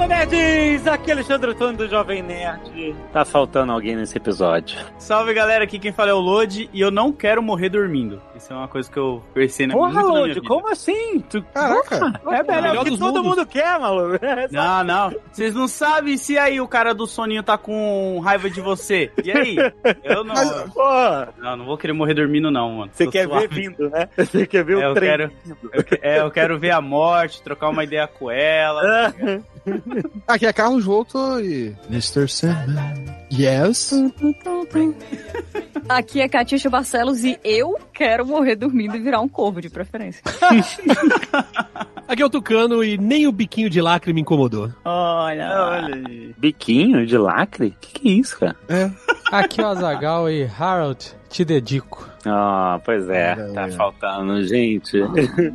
landa, nerds! Aqui é Alexandre Antônio do Jovem Nerd. Tá faltando alguém nesse episódio. Salve galera, aqui quem fala é o Lodi e eu não quero morrer dormindo. Isso é uma coisa que eu pensei na, Porra, muito na minha Lodi, como assim? Tu... Caraca. Porra, é melhor, melhor que todo mundos. mundo quer, maluco. Não, não. Vocês não sabem se aí o cara do soninho tá com raiva de você. E aí? Eu não. Mas- Porra, Não, não vou querer morrer dormindo, não, mano. você quer suave. ver vindo, né? Você quer ver É, o eu trem. quero, eu, que- é, eu quero ver a morte, trocar uma ideia com ela. Aqui é Carlos Volto e. Mr. Sandman. Yes. Aqui é Catixa Barcelos e eu quero morrer dormindo e virar um corvo, de preferência. Aqui é o Tucano e nem o biquinho de lacre me incomodou. Olha, Olha aí. Biquinho de lacre? Que que é isso, cara? É. Aqui é o Azagal e Harold, te dedico. Ah, pois é, tá faltando, gente.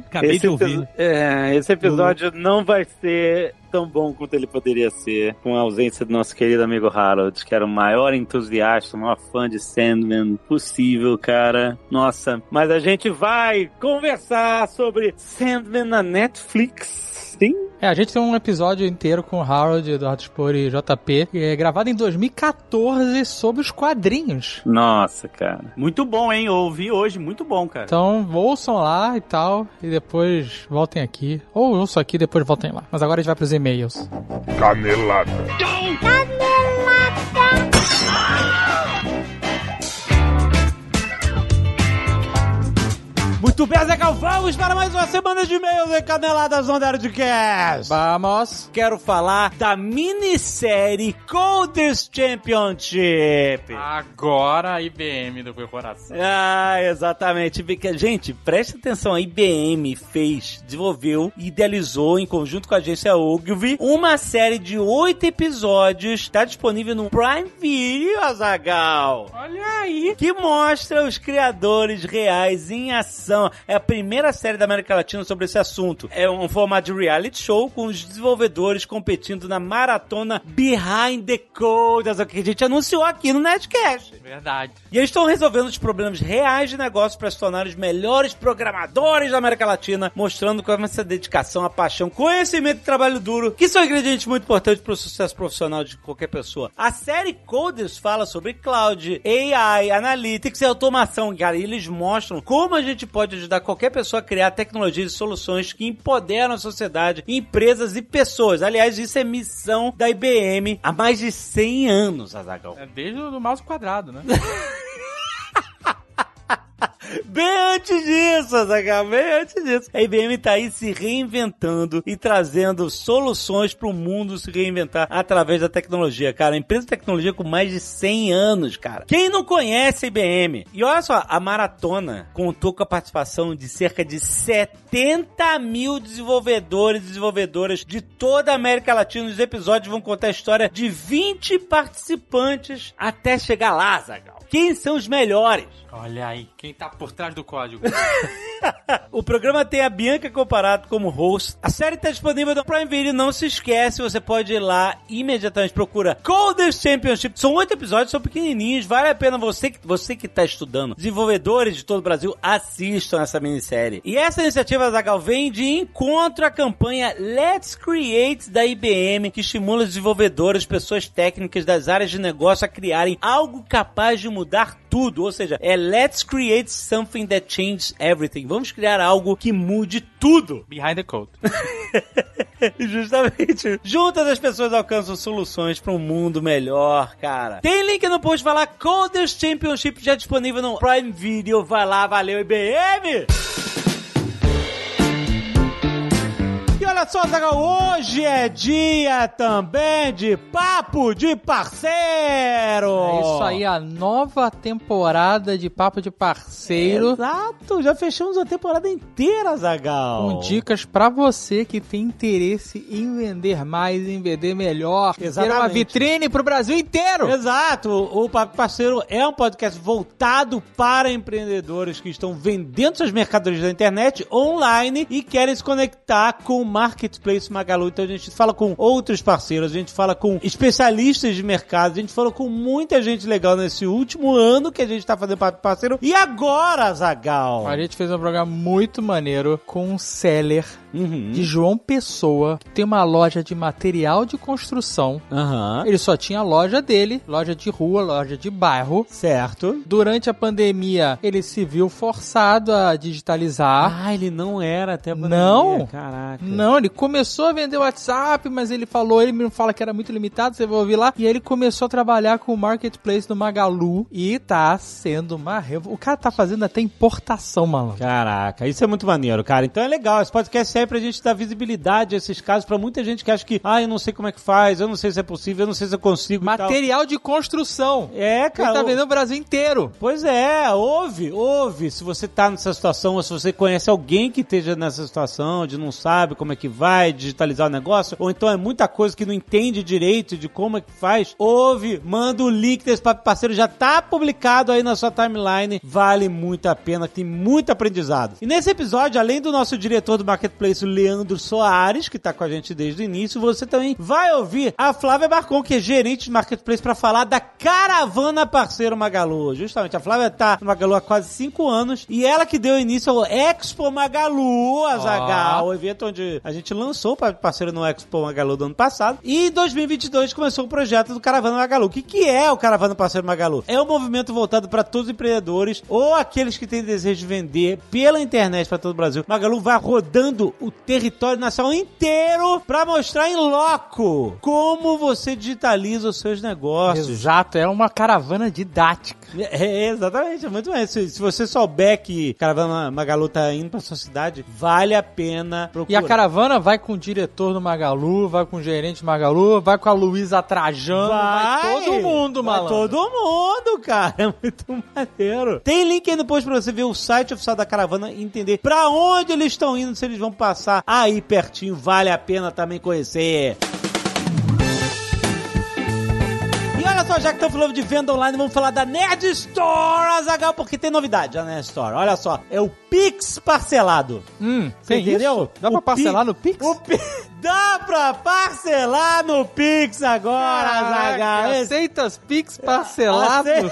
Acabei Esse de ouvir. É, esse episódio não vai ser tão bom quanto ele poderia ser, com a ausência do nosso querido amigo Harold, que era o maior entusiasta, o maior fã de Sandman possível, cara. Nossa, mas a gente vai conversar sobre Sandman na Netflix. Sim? É, a gente tem um episódio inteiro com o Harold, Eduardo Spor e JP, que é gravado em 2014 sobre os quadrinhos. Nossa, cara. Muito bom, hein? Eu ouvi hoje, muito bom, cara. Então, ouçam lá e tal, e depois voltem aqui. Ou ouçam aqui e depois voltem lá. Mas agora a gente vai pros e-mails. Canelada. Muito bem, Zé Gal, vamos para mais uma semana de e-mails e caneladas on Nerdcast. Vamos! Quero falar da minissérie Coldest Championship. Agora a IBM do meu coração. Ah, exatamente. Gente, preste atenção. A IBM fez, desenvolveu e idealizou, em conjunto com a agência Ogilvy, uma série de oito episódios. Está disponível no Prime Video, Azagal. Olha aí! Que mostra os criadores reais em ação. É a primeira série da América Latina sobre esse assunto. É um formato de reality show com os desenvolvedores competindo na maratona Behind the Code, que a gente anunciou aqui no Netcast. Verdade. E eles estão resolvendo os problemas reais de negócio para se tornar os melhores programadores da América Latina, mostrando como essa dedicação, a paixão, conhecimento e trabalho duro, que são ingredientes muito importantes para o sucesso profissional de qualquer pessoa. A série Coders fala sobre cloud, AI, analytics e automação, cara, e eles mostram como a gente pode ajudar qualquer pessoa a criar tecnologias e soluções que empoderam a sociedade, empresas e pessoas. Aliás, isso é missão da IBM há mais de 100 anos, Azagal. É desde o mouse quadrado, né? Bem antes disso, Azaghal, bem antes disso. A IBM tá aí se reinventando e trazendo soluções para o mundo se reinventar através da tecnologia, cara. A empresa de tecnologia com mais de 100 anos, cara. Quem não conhece a IBM? E olha só, a maratona contou com a participação de cerca de 70 mil desenvolvedores e desenvolvedoras de toda a América Latina. Os episódios vão contar a história de 20 participantes até chegar lá, Azaghal. Quem são os melhores? Olha aí, quem tá por trás do código? O programa tem a Bianca Comparato como host. A série está disponível no Prime Video. Não se esquece, você pode ir lá imediatamente. Procura Coldest Championship. São oito episódios, são pequenininhos. Vale a pena você que você que está estudando. Desenvolvedores de todo o Brasil assistam essa minissérie. E essa iniciativa Zagal vem de encontro à campanha Let's Create da IBM, que estimula desenvolvedores, pessoas técnicas das áreas de negócio a criarem algo capaz de mudar tudo. Ou seja, é Let's Create Something That Changes Everything. Vamos criar algo que mude tudo. Behind the code. Justamente. Juntas as pessoas alcançam soluções para um mundo melhor, cara. Tem link no post, vai lá. Coders Championship já disponível no Prime Video. Vai lá, valeu, IBM! Olha só, Zagal, hoje é dia também de Papo de Parceiro! É isso aí, a nova temporada de Papo de Parceiro. Exato, já fechamos a temporada inteira, Zagal. Com dicas pra você que tem interesse em vender mais, em vender melhor. Ter uma Exatamente. vitrine pro Brasil inteiro. Exato, o Papo Parceiro é um podcast voltado para empreendedores que estão vendendo suas mercadorias na internet online e querem se conectar com Marketplace Magalu. Então a gente fala com outros parceiros, a gente fala com especialistas de mercado, a gente falou com muita gente legal nesse último ano que a gente tá fazendo papo parceiro. E agora, Zagal? A gente fez um programa muito maneiro com um seller Uhum. de João Pessoa, que tem uma loja de material de construção. Aham. Ele só tinha a loja dele, loja de rua, loja de bairro. Certo. Durante a pandemia, ele se viu forçado a digitalizar. Ah, ele não era até a Não. pandemia, Caraca. Não, ele começou a vender WhatsApp, mas ele falou, ele me fala que era muito limitado, você vai ouvir lá. E aí ele começou a trabalhar com o marketplace do Magalu e tá sendo uma revo... O cara tá fazendo até importação, malandro. Caraca, isso é muito maneiro, cara. Então é legal. Esse podcast serve pra gente dar visibilidade a esses casos pra muita gente que acha que, ah, eu não sei como é que faz, eu não sei se é possível, eu não sei se eu consigo. Material de construção. É, Ele cara. tá o- vendendo o Brasil inteiro. Pois é, ouve, ouve. Se você tá nessa situação, ou se você conhece alguém que esteja nessa situação, de não sabe como é que vai digitalizar o negócio, ou então é muita coisa que não entende direito de como é que faz, ouve, manda o link desse papo parceiro, já tá publicado aí na sua timeline, vale muito a pena, tem muito aprendizado. E nesse episódio, além do nosso diretor do Marketplace, o Leandro Soares, que tá com a gente desde o início, você também vai ouvir a Flávia Barcon, que é gerente de Marketplace, pra falar da caravana parceiro Magalu. Justamente, a Flávia tá no Magalu há quase cinco anos e ela que deu início ao Expo Magalu, Azagal, o evento onde a gente lançou o parceiro no Expo Magalu do ano passado. E em 2022 começou o projeto do Caravana Magalu. O que, que é o Caravana Parceiro Magalu? É um movimento voltado para todos os empreendedores ou aqueles que têm desejo de vender pela internet para todo o Brasil. Magalu vai rodando o território nacional inteiro para mostrar em loco como você digitaliza os seus negócios. Exato, é uma caravana didática. É, exatamente, é muito bem. Se, se você souber que Caravana Magalu tá indo pra sua cidade, vale a pena E procurar. a caravana vai com o diretor do Magalu, vai com o gerente do Magalu, vai com a Luísa Trajano, vai, todo mundo, vai malandro. todo mundo, cara. É muito maneiro. Tem link aí no post pra você ver o site oficial da caravana e entender pra onde eles estão indo, se eles vão passar aí pertinho. Vale a pena também conhecer. Só, já que estamos falando de venda online, vamos falar da Nerd Store, Azagal, porque tem novidade na Nerd Store. Olha só, é o Pix parcelado. Hum, Você entendeu? isso? Dá pra O parcelar Pi- no Pix? O Dá pra parcelar no Pix agora. Caraca, Esse- aceita as Pix parcelado?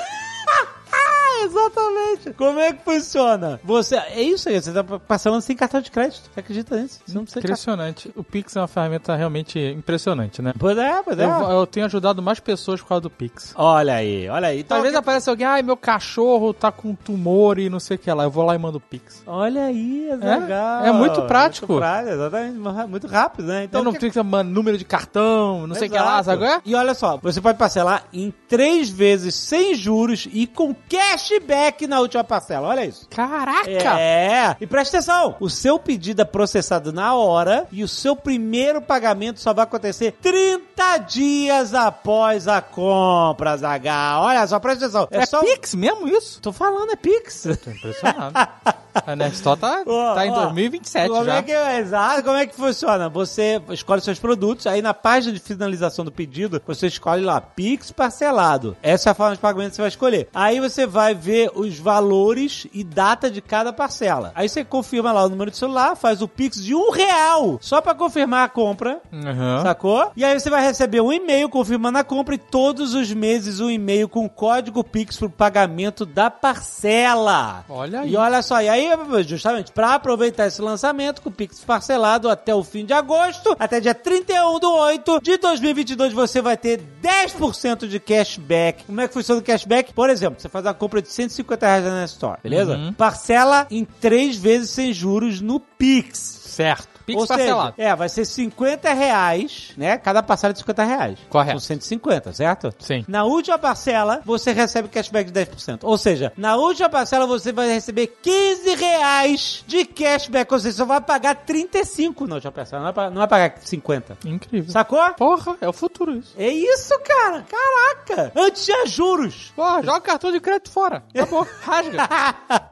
Exatamente. Como é que funciona? Você, é isso aí, você tá parcelando sem cartão de crédito. Você acredita nisso? Você não precisa. Impressionante. O Pix é uma ferramenta realmente impressionante, né? Pois é, pois é. Eu, eu tenho ajudado mais pessoas por causa do Pix. Olha aí, olha aí. Então, Às vezes aparece alguém, ai, meu cachorro tá com tumor e não sei o que lá. Eu vou lá e mando o Pix. Olha aí, é legal. é muito prático. Muito prático, exatamente. Muito rápido, né? Então, eu não que- que mandar número de cartão, não sei o que lá, sabe? é? E olha só, você pode parcelar em três vezes sem juros e com cashback na última parcela. Olha isso. Caraca! É, e presta atenção, o seu pedido é processado na hora e o seu primeiro pagamento só vai acontecer 30 dias após a compra, Zagal. Olha só, presta atenção. É, só... Pix mesmo isso? Tô falando, é Pix. Tô impressionado. A Nextdoor tá, tá em ó, 2027 como já. É que, exato, como é que funciona? Você escolhe seus produtos, aí na página de finalização do pedido, você escolhe lá, Pix parcelado. Essa é a forma de pagamento que você vai escolher. Aí você vai ver os valores e data de cada parcela. Aí você confirma lá o número de celular, faz o Pix de um real, só pra confirmar a compra. Uhum. Sacou? E aí você vai receber um e-mail confirmando a compra e todos os meses um e-mail com código Pix pro pagamento da parcela. Olha aí. E olha só, e aí, justamente, pra aproveitar esse lançamento com o Pix parcelado até o fim de agosto, até dia 31 do 8 de 2022, você vai ter 10% de cashback. Como é que funciona o cashback? Por exemplo, você faz uma compra de 150 reais na Store, beleza? Uhum. Parcela em três vezes sem juros no Pix. Certo. Pix Ou parcelado. Seja, é, vai ser 50 reais, né? Cada parcela de 50 reais. Correto. São 150, certo? Sim. Na última parcela, você recebe cashback de 10%. Ou seja, na última parcela você vai receber 15 reais de cashback. Ou seja, você vai pagar 35 na última parcela. Não vai, não vai pagar 50. Incrível. Sacou? Porra, é o futuro isso. É isso, cara. Caraca. Antes tinha juros. Porra, joga o cartão de crédito fora. Acabou. Rasga.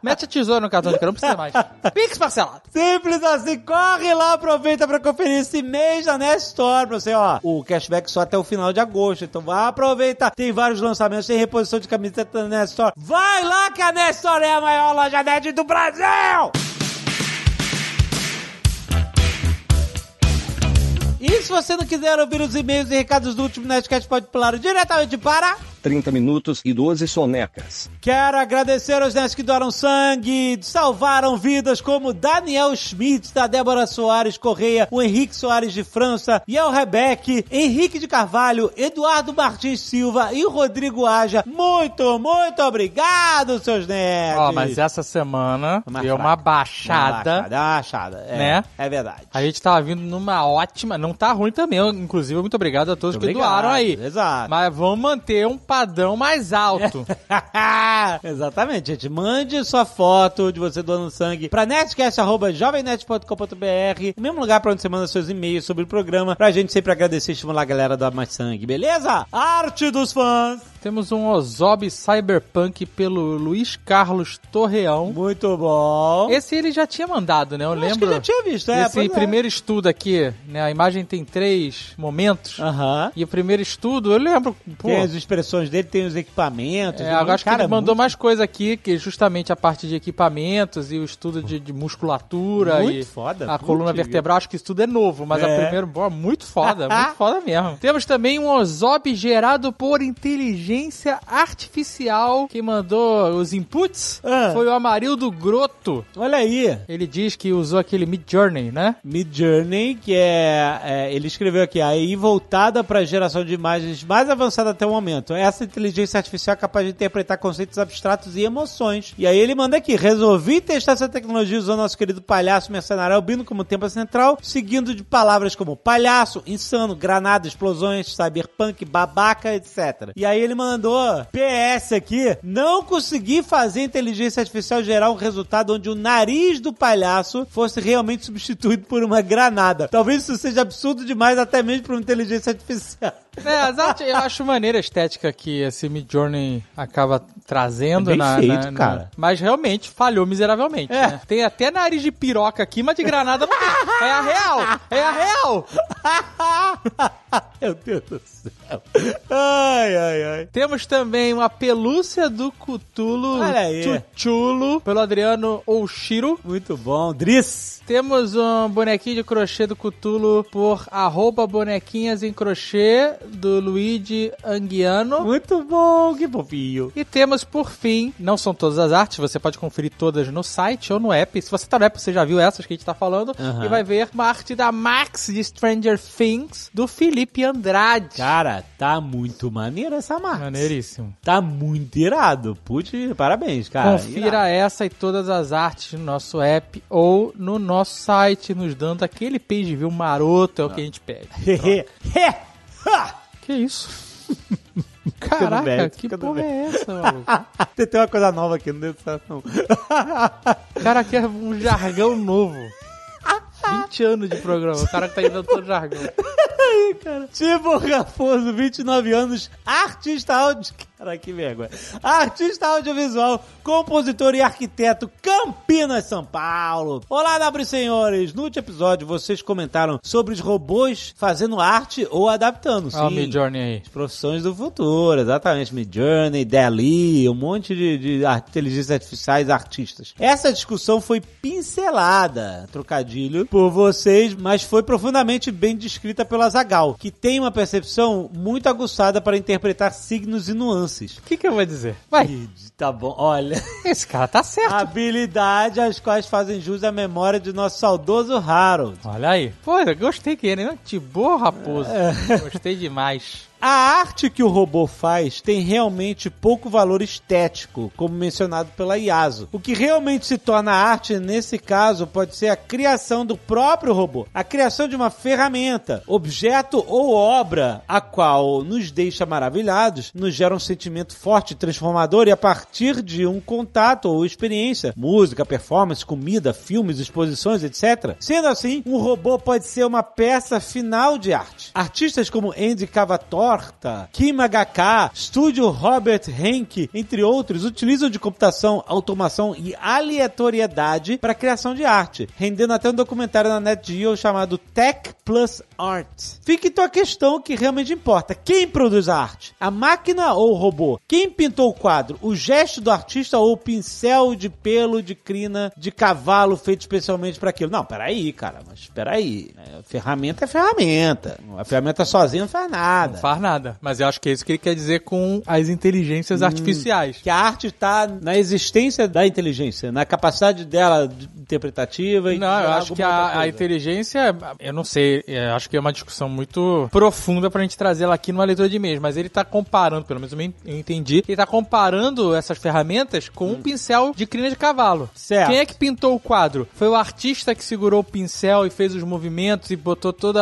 Mete a tesoura no cartão de crédito, não precisa mais. Pix parcelado. Simples assim, corre lá, aproveita pra conferir esse mês da Nest Store pra você, ó. O cashback só até o final de agosto, então vai aproveitar. Tem vários lançamentos, tem reposição de camiseta da Nest Store. Vai lá que a Nest Store é a maior loja nerd do Brasil! E se você não quiser ouvir os e-mails e recados do último Nerdcast, pode pular diretamente para... 30 minutos e 12 sonecas. Quero agradecer aos nerds que doaram sangue, salvaram vidas, como Daniel Schmidt, da Débora Soares Correia, o Henrique Soares de França, Yel Rebeck, Henrique de Carvalho, Eduardo Martins Silva e Rodrigo Aja. Muito, muito obrigado, seus nerds! Ó, mas essa semana Uma deu uma fraca. baixada. Uma baixada, é, Né? É verdade. A gente tava vindo numa ótima. Não tá ruim também. Inclusive, muito obrigado a todos Muito que doaram aí. Exato. Mas vamos manter um padrão mais alto. Exatamente, gente. Mande sua foto de você doando sangue pra netcast.jovemnet.com.br, o mesmo lugar pra onde você manda seus e-mails sobre o programa, pra gente sempre agradecer e estimular a galera a doar mais sangue, beleza? Arte dos fãs! Temos um Ozob Cyberpunk pelo Luiz Carlos Torreão. Muito bom. Esse ele já tinha mandado, né? Eu, Acho que lembro. eu já tinha visto, é, Esse é. primeiro estudo aqui, né? A imagem tem três momentos. Aham. E o primeiro estudo, eu lembro. Pô, Tem as expressões dele, tem os equipamentos. É, eu acho que cara, ele mandou muito- mais coisa aqui, que justamente a parte de equipamentos e o estudo de, de musculatura Muito e foda. a coluna vertebral. Acho que isso tudo é novo, mas É. a primeira, pô, muito foda, muito foda mesmo. Temos também um Ozob gerado por inteligência artificial. Quem mandou os inputs Ah. foi o Amarildo Groto. Olha aí. Ele diz que usou aquele Mid Journey, né? Mid Journey, que é, é, ele escreveu aqui, aí voltada para a geração de imagens mais avançada até o momento. Essa inteligência artificial é capaz de interpretar conceitos abstratos e emoções. E aí ele manda aqui, resolvi testar essa tecnologia usando nosso querido palhaço mercenário albino como tema central, seguindo de palavras como palhaço, insano, granada, explosões, cyberpunk, babaca, etc. E aí ele mandou PS aqui, não consegui fazer inteligência artificial gerar um resultado onde o nariz do palhaço fosse realmente substituído por uma granada. Talvez isso seja absurdo demais até mesmo para uma inteligência artificial. É, eu acho maneira a estética que esse Mid Journey acaba trazendo É bem na, feito, na- na- cara. Mas realmente falhou miseravelmente. É. né? Tem até nariz de piroca aqui, mas de granada não tem. É a real! É a real! Meu Deus do céu. Ai, ai, ai. Temos também uma pelúcia do Cutulo Olha aí. Chuchulo, pelo Adriano Oshiro. Muito bom. Driss. Temos um bonequinho de crochê do Cutulo por arroba bonequinhas em crochê do Luigi Anguiano. Muito bom. Que fofinho. E temos, por fim, não são todas as artes, você pode conferir todas no site ou no app. Se você tá no app, você já viu essas que a gente tá falando. Aham. E vai ver uma arte da Max de Stranger Things, do Felipe Andrade. Cara, tá muito maneiro essa marca. Maneiríssimo. Tá muito irado. Putz, parabéns, cara. Confira essa e todas as artes no nosso app ou no nosso site, nos dando aquele page view maroto, é o que a gente pede. Hehe. He. Ha. Que isso? Caraca, mérito, que fica no porra é essa, maluco? Tem uma coisa nova aqui, não deu certo não. O cara quer um jargão novo. 20 anos de programa, o cara que tá inventando jargão. Tipo Raposo, 29 anos, artista áudio... Cara, que vergonha. Artista audiovisual, compositor e arquiteto, Campinas, São Paulo. Olá, nobres senhores. No último episódio, vocês comentaram sobre os robôs fazendo arte ou adaptando. Olha o Sim. Mid Journey aí. As profissões do futuro, exatamente. Mid Journey, Dali, um monte de, de inteligências artificiais artistas. Essa discussão foi pincelada, trocadilho, por vocês, mas foi profundamente bem descrita pela Zagal, que tem uma percepção muito aguçada para interpretar signos e nuances. O que, que eu vou dizer? Vai, Ih, Tá bom, olha. esse cara tá certo. Habilidade às quais fazem jus à memória de nosso saudoso Harold. Olha aí. Pô, eu gostei que ele, né? Boa, raposo. É. Gostei demais. A arte que o robô faz tem realmente pouco valor estético, como mencionado pela IASO. O que realmente se torna arte nesse caso pode ser a criação do próprio robô, a criação de uma ferramenta, objeto ou obra, a qual nos deixa maravilhados, nos gera um sentimento forte, transformador e a partir de um contato ou experiência, música, performance, comida, filmes, exposições, etc. Sendo assim, um robô pode ser uma peça final de arte. Artistas como Andy Cavator Porta, Kim HK, Estúdio Robert Henke, entre outros, utilizam de computação, automação e aleatoriedade para criação de arte, rendendo até um documentário na NetGeo chamado Tech Plus Art. Fica então a questão que realmente importa: quem produz a arte? A máquina ou o robô? Quem pintou o quadro? O gesto do artista ou o pincel de pelo de crina de cavalo feito especialmente para aquilo? Não, peraí, cara, mas peraí. É, ferramenta é ferramenta. A ferramenta sozinha não faz nada. Não faz nada. Mas eu acho que é isso que ele quer dizer com as inteligências artificiais. Que a arte está na existência da inteligência, na capacidade dela de- interpretativa e Não, eu acho que a, a inteligência, eu não sei, é, acho que é uma discussão muito profunda pra gente trazer ela aqui numa leitura de e-mails, mas ele tá comparando, pelo menos eu eu entendi, ele tá comparando essas ferramentas com um pincel de crina de cavalo. Certo. Quem é que pintou o quadro? Foi o artista que segurou o pincel e fez os movimentos e botou todo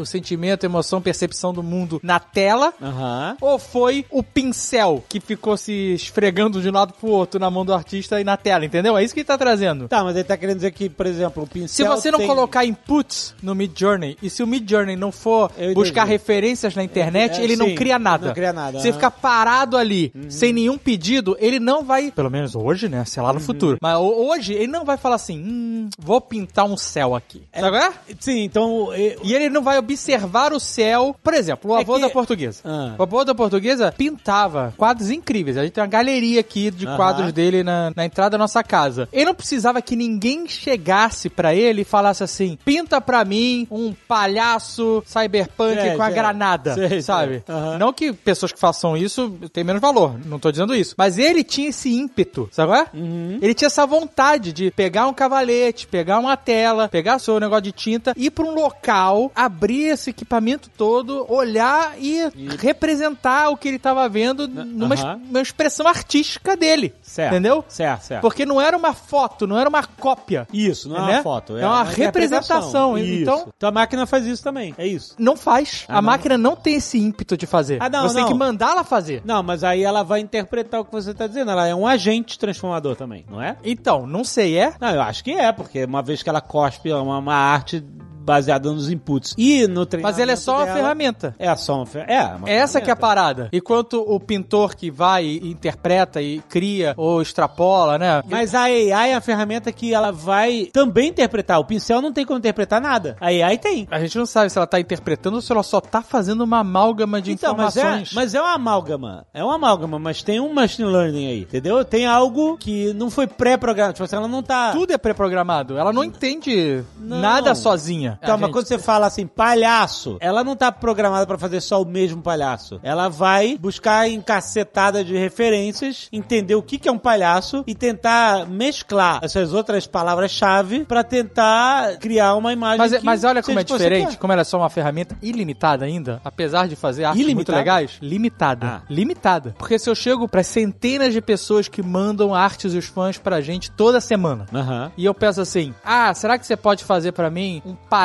o sentimento, emoção, percepção do mundo na tela? Aham. Ou foi o pincel que ficou se esfregando de um lado pro outro na mão do artista e na tela, entendeu? É isso que ele tá trazendo. Tá, mas ele tá querendo dizer que, por exemplo, o Se pincel. você não tem- colocar inputs no Mid Journey e se o Mid Journey não for Eu buscar entendi. referências na internet, É, ele não sim, cria nada. não cria nada, Você aham. ficar parado ali sem nenhum pedido, ele não vai, pelo menos hoje, né? Sei Uhum. lá no futuro. Mas ho- hoje ele não vai falar assim, hum, vou pintar um céu aqui. Sabe qual é? Sim, então. e- E ele não vai observar o céu. Por exemplo, o É avô que- da portuguesa. Ah. O avô da portuguesa pintava quadros incríveis. A gente tem uma galeria aqui de Aham. quadros dele na, na entrada da nossa casa. Ele não precisava que ninguém chegasse pra ele e falasse assim: pinta pra mim um palhaço cyberpunk É, com a é. granada. Sei, sabe? sei. Aham. Não que pessoas que façam isso têm menos valor. Não tô dizendo isso. Mas ele tinha esse ímpeto, sabe é? Uhum. Ele tinha essa vontade de pegar um cavalete, pegar uma tela, pegar seu negócio de tinta, ir pra um local, abrir esse equipamento todo, olhar e, representar o que ele tava vendo numa es- uma expressão artística dele. Certo. Entendeu? Certo, certo. Porque não era uma foto, não era uma cópia. Isso, não é Né? uma foto. É uma interpretação. representação, Isso. então- Então a máquina faz isso também. É isso. Não faz. Ah, a não? máquina não tem esse ímpeto de fazer. Ah, não, Você tem não. que mandar ela fazer. Não, mas aí ela vai interpretar o que você tá dizendo. Ela é um agente transformador também, não é? Então, não sei, é? Não, eu acho que é, porque uma vez que ela cospe uma, uma arte baseada nos inputs e no treinamento Mas ela é só uma dela, ferramenta. É só uma fer... É, uma Essa que é a ferramenta. parada. Enquanto o pintor que vai e interpreta e cria ou extrapola, né? Mas a AI é a ferramenta que ela vai também interpretar. O pincel não tem como interpretar nada. A AI tem. A gente não sabe se ela tá interpretando ou se ela só tá fazendo uma amálgama de Então, mas é, informações. mas é uma amálgama. É uma amálgama, mas tem um machine learning aí, entendeu? Tem algo que não foi pré-programado. Tipo assim, ela não tá... Tudo é pré-programado. Ela não entende Não. nada sozinha. Então, mas gente- quando você fala assim, palhaço, ela não tá programada pra fazer só o mesmo palhaço. Ela vai buscar em cacetada de referências, entender o que, que é um palhaço e tentar mesclar essas outras palavras-chave pra tentar criar uma imagem Mas, que mas olha como é diferente, como ela é só uma ferramenta ilimitada ainda, apesar de fazer artes muito Ilimitada? legais, limitada. Ah. Limitada. Porque se eu chego para centenas de pessoas que mandam artes e os fãs pra gente toda semana, Aham. e eu penso assim: ah, será que você pode fazer pra mim um palhaço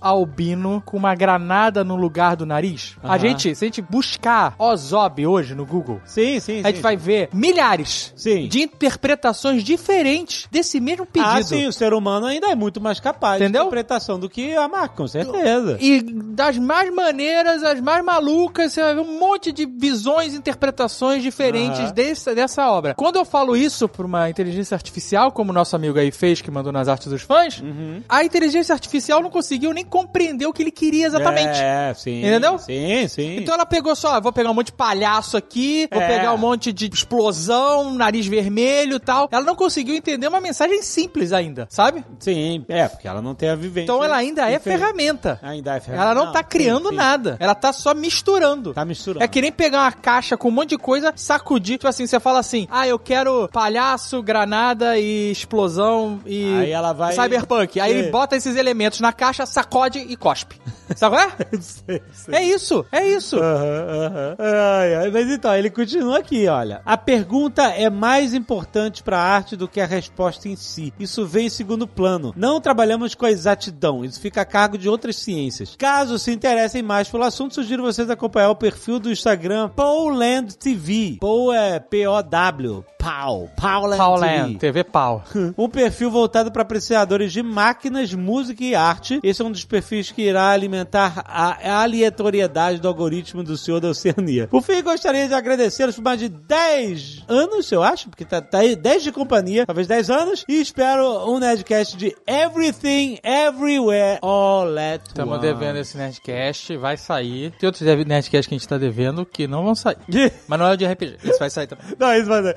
albino com uma granada no lugar do nariz? A Aham. gente, se a gente buscar Ozob hoje no Google, Sim, sim, a gente sim. vai ver milhares Sim. de interpretações diferentes desse mesmo pedido. Ah, sim, o ser humano ainda é muito mais capaz Entendeu? de interpretação do que a máquina, com certeza. E das mais maneiras, as mais malucas, você vai ver um monte de visões e interpretações diferentes Aham. dessa, dessa obra. Quando eu falo isso pra uma inteligência artificial, como o nosso amigo aí fez, que mandou nas artes dos fãs, Uhum. a inteligência artificial não conseguiu nem compreender o que ele queria exatamente. É, sim. Entendeu? Sim, sim. Então ela pegou só, ah, vou pegar um monte de palhaço aqui, vou É. pegar um monte de explosão, nariz vermelho e tal. Ela não conseguiu entender uma mensagem simples ainda, sabe? Sim, é, porque ela não tem a vivência. Então ela ainda é ferramenta. Ainda é ferramenta. Ela não, tá sim, criando sim. nada. Ela tá só misturando. Tá misturando. É que nem pegar uma caixa com um monte de coisa, sacudir. Tipo assim, você fala assim: ah, eu quero palhaço, granada e explosão e. Aí ela vai- Cyberpunk. Aí É. ele bota esses elementos na caixa, sacode e cospe. Sabe qual é? Sei, sei. É isso, é isso. Aham, aham. Ai, ai, Mas então, ele continua aqui, olha. A pergunta é mais importante para a arte do que a resposta em si. Isso vem em segundo plano. Não trabalhamos com a exatidão, isso fica a cargo de outras ciências. Caso se interessem mais pelo assunto, sugiro vocês acompanhar o perfil do Instagram Powland TV. Pow é P-O-W. Powland Pauland, TV. TV Pau. Um perfil voltado para apreciadores de máquinas, música e arte. Esse é um dos perfis que irá alimentar aumentar a aleatoriedade do algoritmo do Senhor da Oceania. Por fim, gostaria de agradecê-los por mais de 10 anos, eu acho, porque tá, tá aí 10 de companhia, talvez 10 anos, e espero um Nerdcast de Everything, Everywhere, All at Estamos Once. devendo esse Nerdcast, vai sair. Tem outros Nerdcasts que a gente tá devendo que não vão sair. Mas não é o de RPG, esse vai sair também. Não, isso vai ser.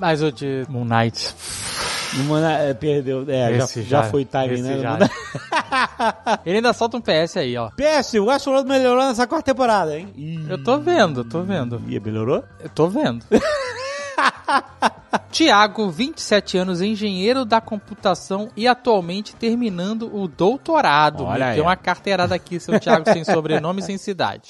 Mas o de Moon Knight. Mano, é, perdeu. É, já, já foi timing, né? já. Ele ainda solta um PS aí, ó. PS, o Westworld melhorou nessa quarta temporada, hein? Eu tô vendo, tô vendo. Ih, melhorou? Eu tô vendo. Tiago, 27 anos, engenheiro da computação e atualmente terminando o doutorado. Olha deu uma carteirada aqui, seu Tiago, sem sobrenome e sem cidade.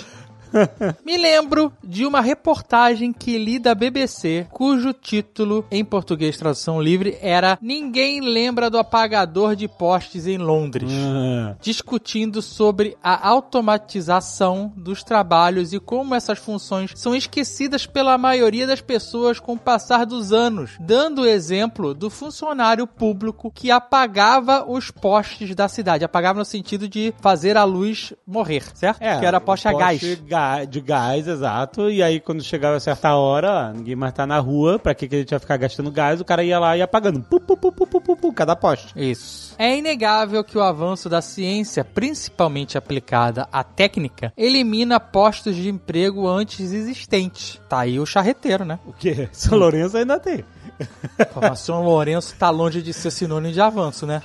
Me lembro de uma reportagem que li da BBC, cujo título, em português tradução livre, era Ninguém lembra do apagador de postes em Londres Ah, discutindo sobre a automatização dos trabalhos e como essas funções são esquecidas pela maioria das pessoas com o passar dos anos, dando o exemplo do funcionário público que apagava os postes da cidade, apagava no sentido de fazer a luz morrer, certo? que era poste a gás. Ga- De gás, exato. E aí, quando chegava certa hora, ninguém mais tá na rua, pra que, que a gente ia ficar gastando gás? O cara ia lá e ia apagando. Pu, pu, pu, pu, pu, pu, pu, cada poste. Isso. É inegável que o avanço da ciência, principalmente aplicada à técnica, elimina postos de emprego antes existentes. Tá aí o charreteiro, né? O quê? São Lourenço ainda tem. Pô, mas São Lourenço tá longe de ser sinônimo de avanço, né?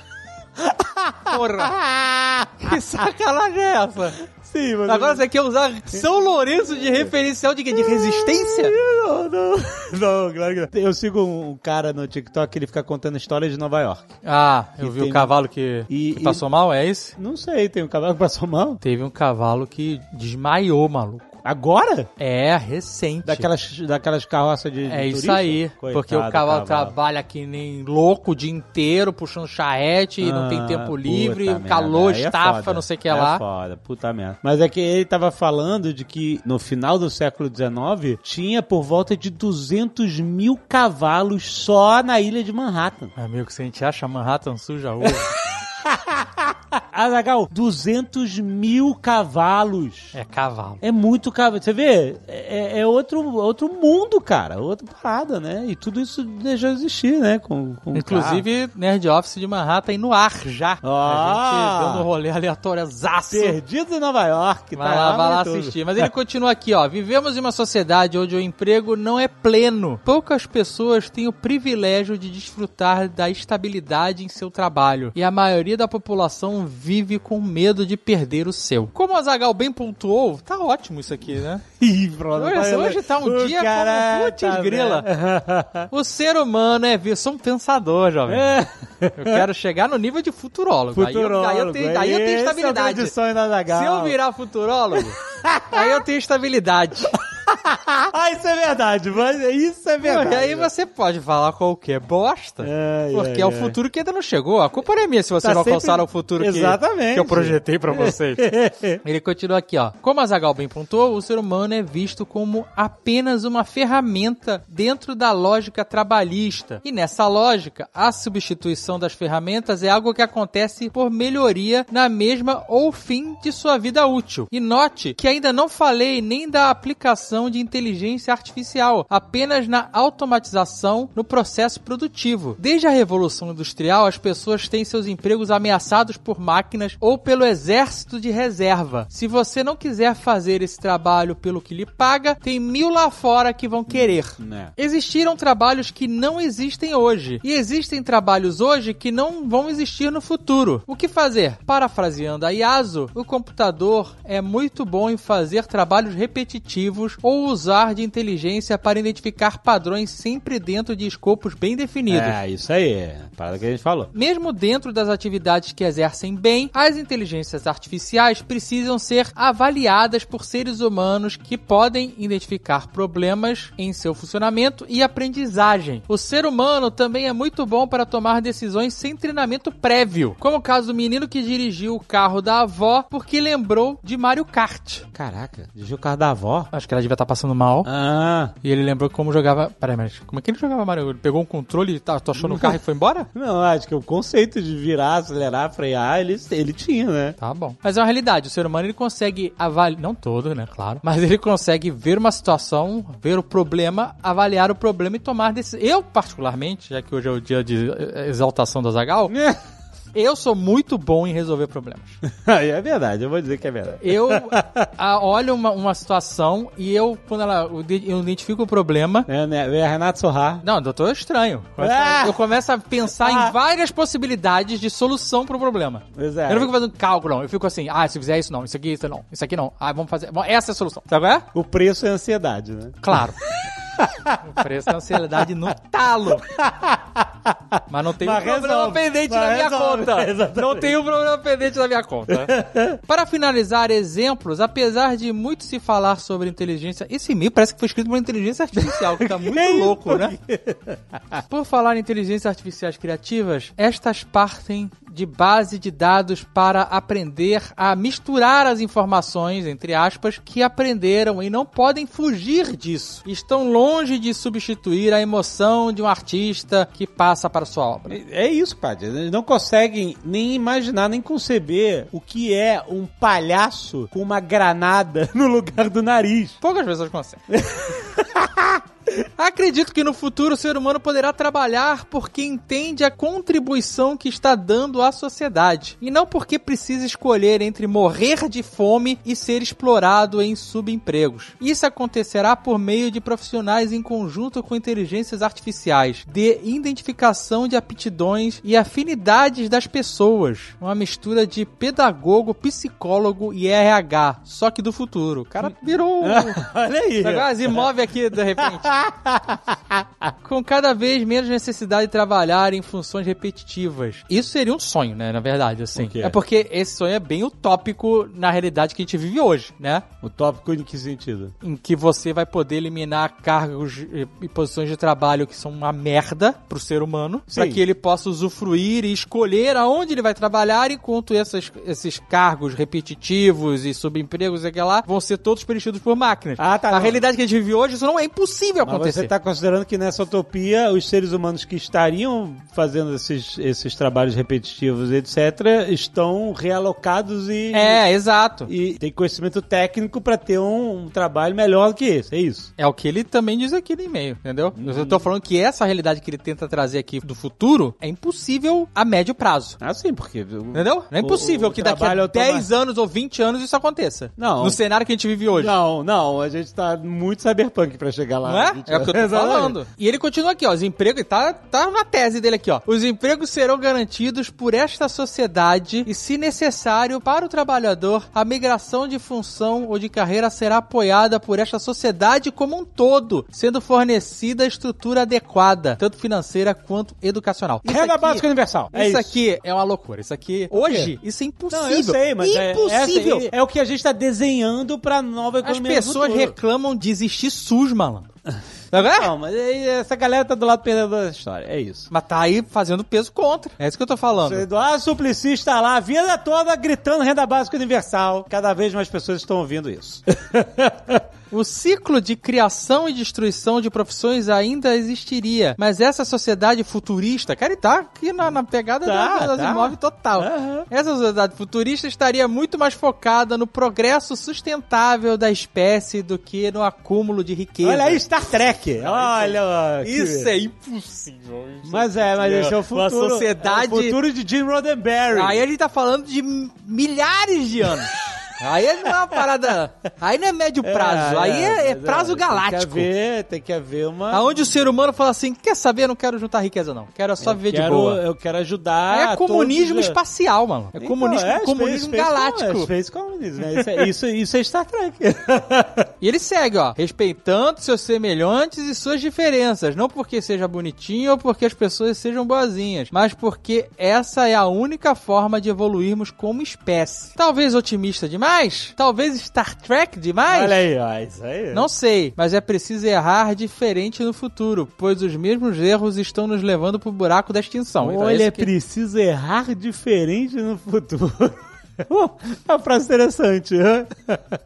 Porra! Que sacanagem é essa? Sim, mas... Agora você quer usar São Lourenço de referencial de quê? De resistência? Não, não. Não, claro que não. Eu sigo um cara no TikTok que ele fica contando histórias de Nova York. Ah, eu E vi o cavalo que, e- que passou mal, é esse? Não sei, tem um cavalo que passou mal. Teve um cavalo que desmaiou, maluco. Agora? É, recente. Daquelas, daquelas carroças de, de É isso turista? aí, Coitado porque o cavalo, trabalha que nem louco o dia inteiro, puxando charrete, e não tem Ah, tempo livre, merda, calor, aí é estafa, foda. não sei o que é lá. foda, puta merda. Mas é que ele tava falando de que no final do século XIX tinha por volta de 200 mil cavalos só na ilha de Manhattan. Amigo, se a gente acha Manhattan suja hoje, Azagal, 200 mil cavalos. é cavalo. É muito cavalo. Você vê, é, é outro, outro mundo, cara. Outra parada, né? E tudo isso deixou de existir, né? Com, com Inclusive, Nerd Office de Manhattan aí no ar já. Ah! A gente dando rolê aleatório zaço. Perdido em Nova York. Vai tá lá, vai lá assistir. Mas ele continua aqui, ó. Vivemos em uma sociedade onde o emprego não é pleno. Poucas pessoas têm o privilégio de desfrutar da estabilidade em seu trabalho. E a maioria da população vive com medo de perder o seu. Como a Zagal bem pontuou, tá ótimo isso aqui, né? Ih, pronto. Hoje, hoje tá um O dia cara como putz tá grila. O ser humano é vir, sou um pensador, jovem. É. Eu quero chegar no nível de futurólogo. Aí eu- Futurólogo. Aí eu, tenho, aí eu tenho Esse estabilidade. É o. Se eu virar futurólogo, aí eu tenho estabilidade. Ah, isso é verdade, mas isso é verdade. E aí você pode falar qualquer bosta, Ai, porque ai, é o futuro que ainda não chegou. A culpa não é minha se você Tá não sempre- alcançar o futuro que, que eu projetei pra vocês. Ele continua aqui, ó. Como a Zagal bem pontuou, o ser humano é visto como apenas uma ferramenta dentro da lógica trabalhista. E nessa lógica, a substituição das ferramentas é algo que acontece por melhoria na mesma ou fim de sua vida útil. E note que ainda não falei nem da aplicação de inteligência artificial, apenas na automatização no processo produtivo. Desde a Revolução Industrial, as pessoas têm seus empregos ameaçados por máquinas ou pelo exército de reserva. Se você não quiser fazer esse trabalho pelo que lhe paga, tem mil lá fora que vão querer. Né. Existiram trabalhos que não existem hoje. E existem trabalhos hoje que não vão existir no futuro. O que fazer? Parafraseando a Yasu, o computador é muito bom em fazer trabalhos repetitivos ou usar de inteligência para identificar padrões sempre dentro de escopos bem definidos. É, isso aí. é a Parada que a gente falou. Mesmo dentro das atividades que exercem bem, as inteligências artificiais precisam ser avaliadas por seres humanos que podem identificar problemas em seu funcionamento e aprendizagem. O ser humano também é muito bom para tomar decisões sem treinamento prévio, como o caso do menino que dirigiu o carro da avó porque lembrou de Mario Kart. Caraca, dirigiu o carro da avó. Acho que ela devia estar passando passando mal. Ah. E ele lembrou como jogava. Peraí, mas como é que ele jogava Mario? Ele pegou um controle, tá, tochou no carro e foi embora? Não, acho que o conceito de virar, acelerar, frear, ele, ele tinha, né? Tá bom. Mas é uma realidade. O ser humano ele consegue avaliar. Não todo, né? Claro. Mas ele consegue ver uma situação, ver o problema, avaliar o problema e tomar decisão. Eu, particularmente, já que hoje é o dia de exaltação da Zagal, eu sou muito bom em resolver problemas. É verdade, eu vou dizer que é verdade. Eu a, olho uma, uma situação e eu, quando ela, eu de- eu identifico o problema. É, né? A Renato Sorrar. Não, doutor, é estranho. Ah! Eu começo a pensar Ah! em várias possibilidades de solução pro problema. Pois é. Eu não fico fazendo cálculo, não. Eu fico assim, ah, se fizer isso não, isso aqui, isso não, isso aqui não. Ah, vamos fazer. bom, Essa é a solução. Sabe qual é? O preço é ansiedade, né? Claro. o preço da ansiedade no talo. Mas não tem um Mas problema resolve. pendente na minha resolve. conta. Exatamente. Não tem um problema pendente na minha conta. Para finalizar, exemplos, apesar de muito se falar sobre inteligência, esse e-mail parece que foi escrito por inteligência artificial, que tá muito louco, né? Por falar em inteligências artificiais criativas, estas partem de base de dados para aprender a misturar as informações, entre aspas, que aprenderam e não podem fugir disso. Estão longe de substituir a emoção de um artista que passa para sua obra. É isso, Padre. Eles não conseguem nem imaginar, nem conceber o que é um palhaço com uma granada no lugar do nariz. Poucas pessoas conseguem. Acredito que no futuro o ser humano poderá trabalhar porque entende a contribuição que está dando à sociedade e não porque precisa escolher entre morrer de fome e ser explorado em subempregos. Isso acontecerá por meio de profissionais em conjunto com inteligências artificiais, de identificação de aptidões e afinidades das pessoas, uma mistura de pedagogo, psicólogo e RH, só que do futuro. O cara virou Olha aí. Agora aqui, de repente. Com cada vez menos necessidade de trabalhar em funções repetitivas. Isso seria um sonho, né? Na verdade, assim. Por? É porque esse sonho é bem utópico na realidade que a gente vive hoje, né? O tópico em que sentido? Em que você vai poder eliminar cargos e posições de trabalho que são uma merda pro ser humano, para que ele possa usufruir e escolher aonde ele vai trabalhar, enquanto essas, esses cargos repetitivos e subempregos e aquela lá vão ser todos preenchidos por máquinas. Ah, tá, A não. realidade que a gente vive hoje, isso não é impossível Mas acontecer. você está considerando que nessa utopia os seres humanos que estariam fazendo esses, esses trabalhos repetitivos, etc., estão realocados e, É, exato. e tem conhecimento técnico para ter um, um trabalho melhor do que esse. É isso. É o que ele também diz aqui no e-mail, entendeu? Uhum. Eu tô falando que essa realidade que ele tenta trazer aqui do futuro é impossível a médio prazo. Ah, sim, porque. Entendeu? Não é impossível o que daqui a trabalho automa- 10 anos ou 20 anos isso aconteça. Não. No cenário que a gente vive hoje. Não, não, a gente tá muito cyberpunk pra chegar lá. Não é? É o que eu tô falando. E ele continua aqui, ó. Os empregos, tá, tá na tese dele aqui, ó. Os empregos serão garantidos por esta sociedade e, se necessário, para o trabalhador, a migração de função ou de carreira será apoiada por esta sociedade como um todo, sendo fornecida a estrutura adequada, tanto financeira quanto educacional. Isso Renda aqui- básica universal. É isso, isso. aqui é uma loucura. Isso aqui, hoje, isso é impossível. Não, eu sei, mas é- impossível. essa aí é, o que a gente tá desenhando pra nova As economia do pessoas reclamam de existir SUS, malandro. Tá vendo? Não, mas aí essa galera tá do lado perdedor da história. É isso. Mas tá aí fazendo peso contra. É isso que eu tô falando. O Eduardo Suplicy está lá a vida toda gritando renda básica universal. Cada vez mais pessoas estão ouvindo isso. O ciclo de criação e destruição de profissões ainda existiria, mas essa sociedade futurista, cara, ele tá aqui na, na pegada Tá, das, das tá. imóveis total. Aham. Essa sociedade futurista estaria muito mais focada no progresso sustentável da espécie do que no acúmulo de riqueza. Olha aí, Star Trek. Olha. que- Isso é impossível. Mas é, mas esse é o futuro. Sociedade- é o futuro de Jim Roddenberry. Aí a gente tá falando de milhares de anos. Aí não é uma parada. Aí não é médio prazo, aí é, é mas prazo Tem galáctico. que haver, tem que haver uma. Aonde o ser humano fala assim: quer saber? Eu não quero juntar riqueza, não. Quero só eu viver quero, de boa. Eu quero ajudar. É comunismo todos- espacial, mano. É Então, comunismo, é, comunismo space- galáctico. É, space comunismo, né? Isso, é, isso, isso é Star Trek. E ele segue, ó, respeitando seus semelhantes e suas diferenças, não porque seja bonitinho ou porque as pessoas sejam boazinhas, mas porque essa é a única forma de evoluirmos como espécie. Talvez otimista demais? Talvez Star Trek demais? Olha aí, ó. Isso aí. Não sei, mas é preciso errar diferente no futuro, pois os mesmos erros estão nos levando pro buraco da extinção. Então, Olha, é que- preciso errar diferente no futuro. É uma frase interessante. né?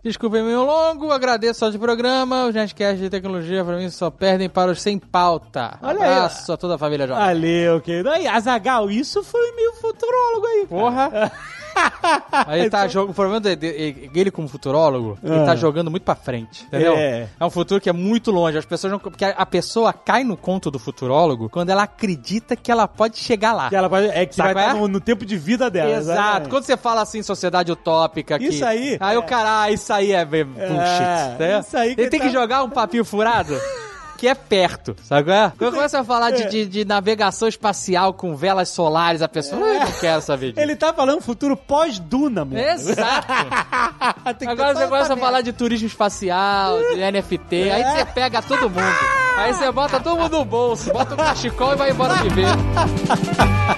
Desculpem meu longo, agradeço ao de programa. Os Nerdcast de tecnologia, pra mim, só perdem para os sem pauta. Olha aí. Abraço a toda a família Jovem. Valeu, querido. Aí, Azagal, isso foi meio futurólogo aí. Porra! Aí ele tá jogando. O problema de- de- ele, como futurólogo, ele tá jogando muito pra frente. Entendeu? É. É um futuro que é muito longe. As pessoas não. Porque a- pessoa cai no conto do futurólogo quando ela acredita que ela pode chegar lá. Que ela pode, é que você vai qual é? estar no, no tempo de vida dela. Exato. exatamente. Quando você fala assim, sociedade utópica. Que, Isso aí, Aí o cara, ah, isso aí é bem bullshit. né? isso aí que Ele tem tá- que jogar um papinho furado. Que é perto, sabe é? Quando começa a falar É. de, de, de navegação espacial com velas solares, a pessoa, "Ai, não quero saber disso. Ele tá falando futuro pós-Duna, mano. Exato. Agora você começa a falar de turismo espacial, de NFT, aí você pega todo mundo. Aí você bota todo mundo no bolso, bota um cachecol e vai embora viver. Quem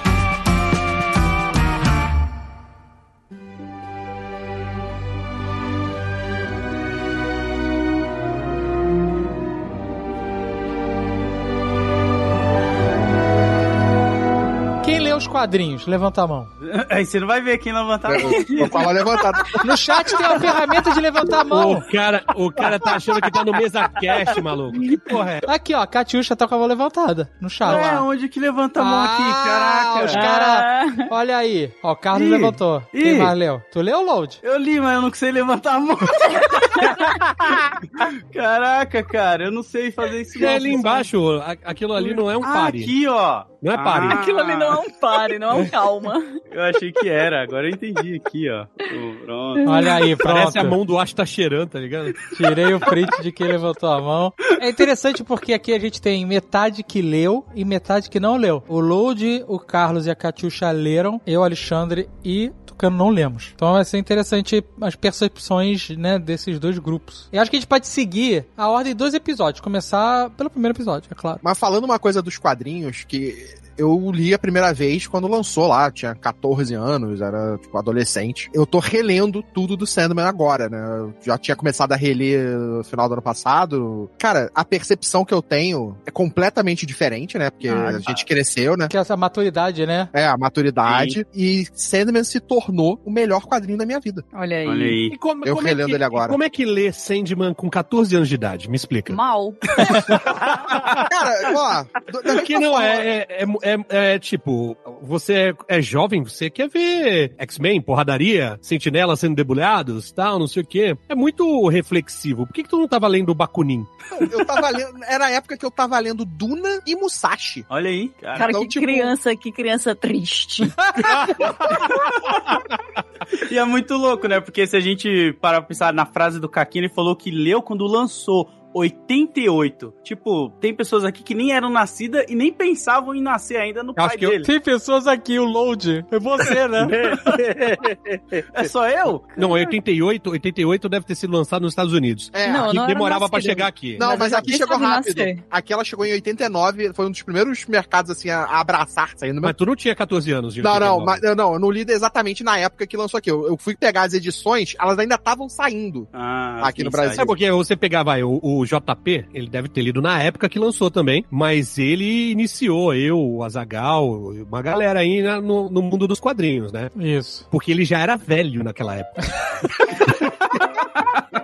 quadrinhos? Levanta a mão. Aí você não vai ver quem levantar a mão. Vou falar levantado. No chat tem uma ferramenta de levantar a mão. O cara, o cara tá achando que tá no mesa cast, maluco. Que porra é? Aqui, ó, a Catiuxa tá com a mão levantada no chat. É, onde que levanta a mão aqui? Ah, Os Caraca. cara... Olha aí. Ó, o Carlos Ih, levantou. ih. Quem mais leu? Tu leu, Load? Eu li, mas eu não sei levantar a mão. Caraca, cara, eu não sei fazer isso. É ali embaixo, aquilo ali não é um Ah, pare. aqui, ó. Não é pare. Ah, Aquilo ali não é um pare, não é um calma. Eu achei que era, agora eu entendi aqui, ó. Pô, Pronto. Olha aí, pronto. Parece a mão do Asta Cheran, tá ligado? Tirei o print de quem levantou a mão. É interessante porque aqui a gente tem metade que leu e metade que não leu. O Load, o Carlos e a Catiuxa leram, eu, Alexandre e Tucano não lemos. Então vai ser interessante as percepções, né, desses dois grupos. E acho que a gente pode seguir a ordem dos episódios. Começar pelo primeiro episódio, é claro. Mas falando uma coisa dos quadrinhos, que eu li a primeira vez quando lançou lá, eu tinha 14 anos, era tipo adolescente. Eu tô relendo tudo do Sandman agora, né? Eu já tinha começado a reler no final do ano passado. Cara, a percepção que eu tenho é completamente diferente, né? Porque Ah, a gente cresceu, né? Que essa maturidade, né? É, a maturidade. E Sandman se tornou o melhor quadrinho da minha vida. Olha aí. Olha aí. E como, Eu como é relendo que, ele agora. Como é que lê Sandman com 14 anos de idade? Me explica. Mal. Cara, ó. Porque não, forma- é, é, é, é, é, tipo, você é, é jovem, você quer ver X-Men, porradaria, sentinelas sendo debulhados, tal, não sei o quê. É muito reflexivo. Por que, que tu não tava lendo o Bakunin? Eu tava lendo. Era a época que eu tava lendo Duna e Musashi. Olha aí, cara. Cara, então, que tipo- criança, que criança triste. E é muito louco, né? Porque se a gente parar pra pensar na frase do Caquino, ele falou que leu quando lançou 88. Tipo, tem pessoas aqui que nem eram nascidas e nem pensavam em nascer ainda no Acho pai que eu- dele. Tem pessoas aqui, o Load. É você, né? É só eu? Não, 88, 88 deve ter sido lançado nos Estados Unidos. É, Não, não demorava pra nascida. chegar aqui. Não, Mas mas, aqui chegou rápido. nascer. Aqui ela chegou em 89, foi um dos primeiros mercados assim a abraçar saindo. Mas tu não tinha 14 anos, de Não, não, 89. mas, eu não, eu não li exatamente na época que lançou aqui. Eu, eu fui pegar as edições, elas ainda estavam saindo. Ah, Aqui no Brasil. sabe? Sabe porque você pegar, vai, o, o JP, ele deve ter lido na época que lançou também, mas ele iniciou, eu, o Azagal, uma galera aí na- no, no mundo dos quadrinhos, né? Isso. Porque ele já era velho naquela época.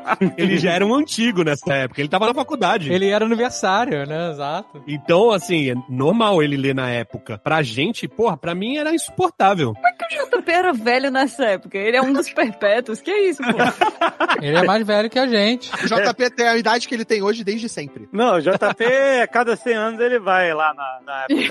ele já era um antigo nessa época, ele tava na faculdade. Ele era aniversário, né? Exato. Então, assim, é normal ele ler na época. Pra gente, porra, pra mim era insuportável. O JP era velho nessa época. Ele é um dos perpétuos. Que isso, pô? Ele é mais velho que a gente. O JP tem a idade que ele tem hoje desde sempre. Não, o JP, a cada 100 anos ele vai lá na, na época.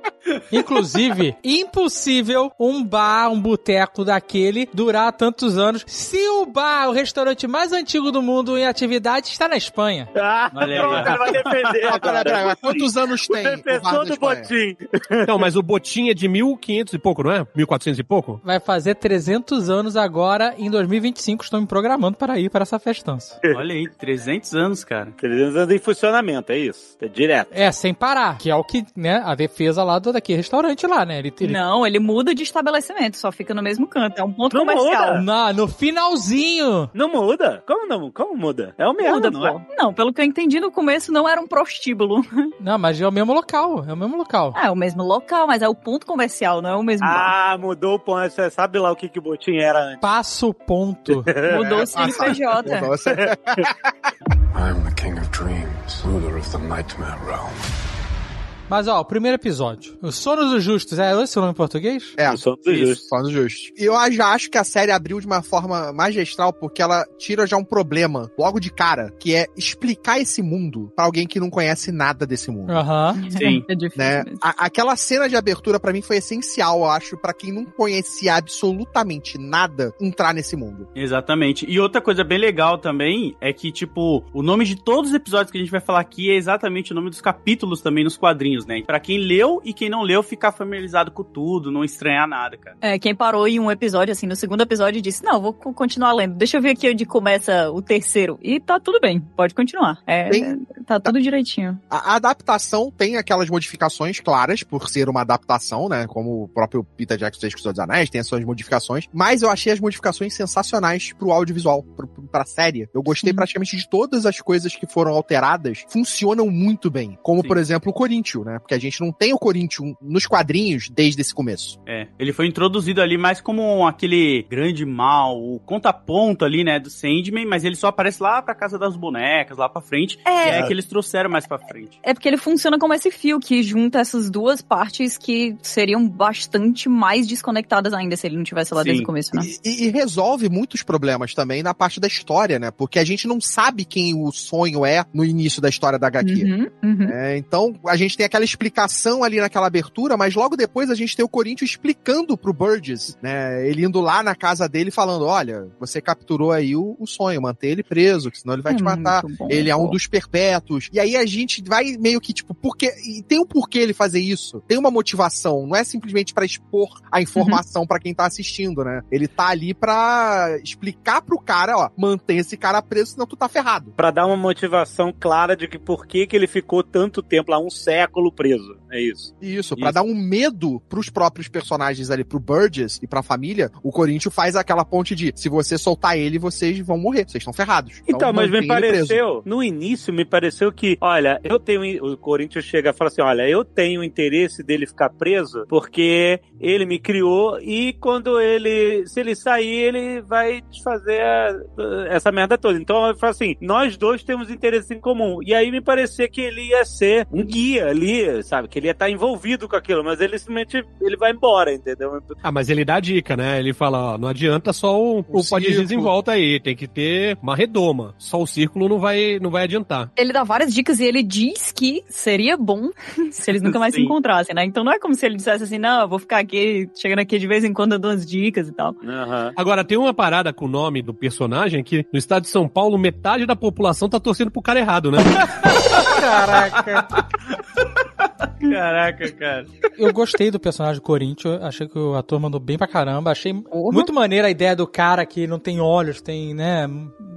Inclusive, impossível um bar, um boteco daquele durar tantos anos se o bar, o restaurante mais antigo do mundo em atividade, está na Espanha. ah, Olha aí, pronto, ó. ele vai defender agora. quantos anos O tem o defensor do botim. Não, mas o botinho é de 1500 e pouco, não é? 1400 e pouco? Vai fazer 300 anos agora, em 2025. Estou me programando para ir para essa festança. Olha aí, 300 anos, cara. 300 anos em funcionamento, é isso. É direto. É, sem parar. Que é o que, né, a defesa lá do daquele restaurante lá, né? Ele, ele... Não, ele muda de estabelecimento, só fica no mesmo canto. É um ponto Não comercial. muda. Na, no finalzinho. Não muda? Como não? Como muda? É o mesmo, Muda, não é? Não, pelo que eu entendi no começo, não era um prostíbulo. Não, mas é o mesmo local. É o mesmo local. Ah, é o mesmo local, mas é o ponto comercial, não é o mesmo bar. Ah, mudou o ponto. Você sabe lá o que, que o botinho era antes. Passo ponto. Mudou o CNPJ. I'm the king of dreams, ruler of the nightmare realm. Mas ó, o primeiro episódio. O Sono dos Justos, é esse o nome em português? É, O Sono dos Justos. Sono dos Justos. E eu já acho que a série abriu de uma forma magistral porque ela tira já um problema logo de cara, que é explicar esse mundo pra alguém que não conhece nada desse mundo. Aham. Sim. É difícil Né? A- aquela cena de abertura pra mim foi essencial, eu acho, pra quem não conhecia absolutamente nada entrar nesse mundo. Exatamente. E outra coisa bem legal também é que, tipo, o nome de todos os episódios que a gente vai falar aqui é exatamente o nome dos capítulos também nos quadrinhos, né? Pra quem leu e quem não leu, ficar familiarizado com tudo, não estranhar nada, cara. É, quem parou em um episódio, assim, no segundo episódio, disse, não, vou co- continuar lendo. Deixa eu ver aqui onde começa o terceiro. E tá tudo bem, pode continuar. É, Tem- tá tudo direitinho. A, a adaptação tem aquelas modificações claras, por ser uma adaptação, né? Como o próprio Peter Jackson fez com os Anéis, tem as suas modificações. Mas eu achei as modificações sensacionais pro audiovisual, pro, pro, pra série. Eu gostei Sim. praticamente de todas as coisas que foram alteradas, funcionam muito bem. Como, Sim. por exemplo, o Corinthians, né? Porque a gente não tem o Corinthians nos quadrinhos desde esse começo. É, ele foi introduzido ali mais como aquele grande mal, o conta-ponto ali, né, do Sandman, mas ele só aparece lá pra casa das bonecas, lá pra frente. É. É que eles trouxeram mais pra frente. É porque ele funciona como esse fio que junta essas duas partes que seriam bastante mais desconectadas ainda se ele não tivesse lá Sim. desde o começo, né? E, e- e resolve muitos problemas também na parte da história, né? Porque a gente não sabe quem o sonho é no início da história da HQ. Uhum, uhum. É, então, a gente tem aquela explicação ali naquela abertura, mas logo depois a gente tem o Corinthians explicando pro Burgess, né? Ele indo lá na casa dele falando: olha, você capturou aí o, o sonho, manter ele preso, que senão ele vai É te matar. bom, Ele é um dos perpétuos. E aí a gente vai meio que, tipo, porque. E tem um porquê ele fazer isso. Tem uma motivação. Não é simplesmente pra expor a informação pra quem tá assistindo, né? Ele tá ali pra explicar pro cara, ó, mantém esse cara preso, senão tu tá ferrado. Pra dar uma motivação clara de que por que, que ele ficou tanto tempo lá, um século preso. É isso. Isso, pra Isso. dar um medo pros próprios personagens ali, pro Burgess e pra família, o Corinthians faz aquela ponte de se você soltar ele, vocês vão morrer, vocês estão ferrados. Então, mas me ele preso. pareceu, no início, me pareceu que, olha, eu tenho. O Corinthians chega e fala assim: olha, eu tenho interesse dele ficar preso porque ele me criou e quando ele. Se ele sair, ele vai desfazer a- essa merda toda. Então, eu falo assim: nós dois temos interesse em comum. E aí me parecia que ele ia ser um guia ali, sabe? Que ele ia estar envolvido com aquilo, mas ele simplesmente ele vai embora, entendeu? Ah, mas ele dá a dica, né? Ele fala, ó, não adianta só o, o, O em volta aí, tem que ter uma redoma. Só o círculo não vai, não vai adiantar. Ele dá várias dicas e ele diz que seria bom se eles nunca mais se encontrassem, né? Então não é como se ele dissesse assim, não, eu vou ficar aqui, chegando aqui de vez em quando, eu dou umas dicas e tal. Aham. Agora, tem uma parada com o nome do personagem que no estado de São Paulo, metade da população tá torcendo pro cara errado, né? Caraca. Caraca, cara. Eu gostei do personagem do Corinthians, achei que o ator mandou bem pra caramba, achei Porra. muito maneira a ideia do cara que não tem olhos, tem, né,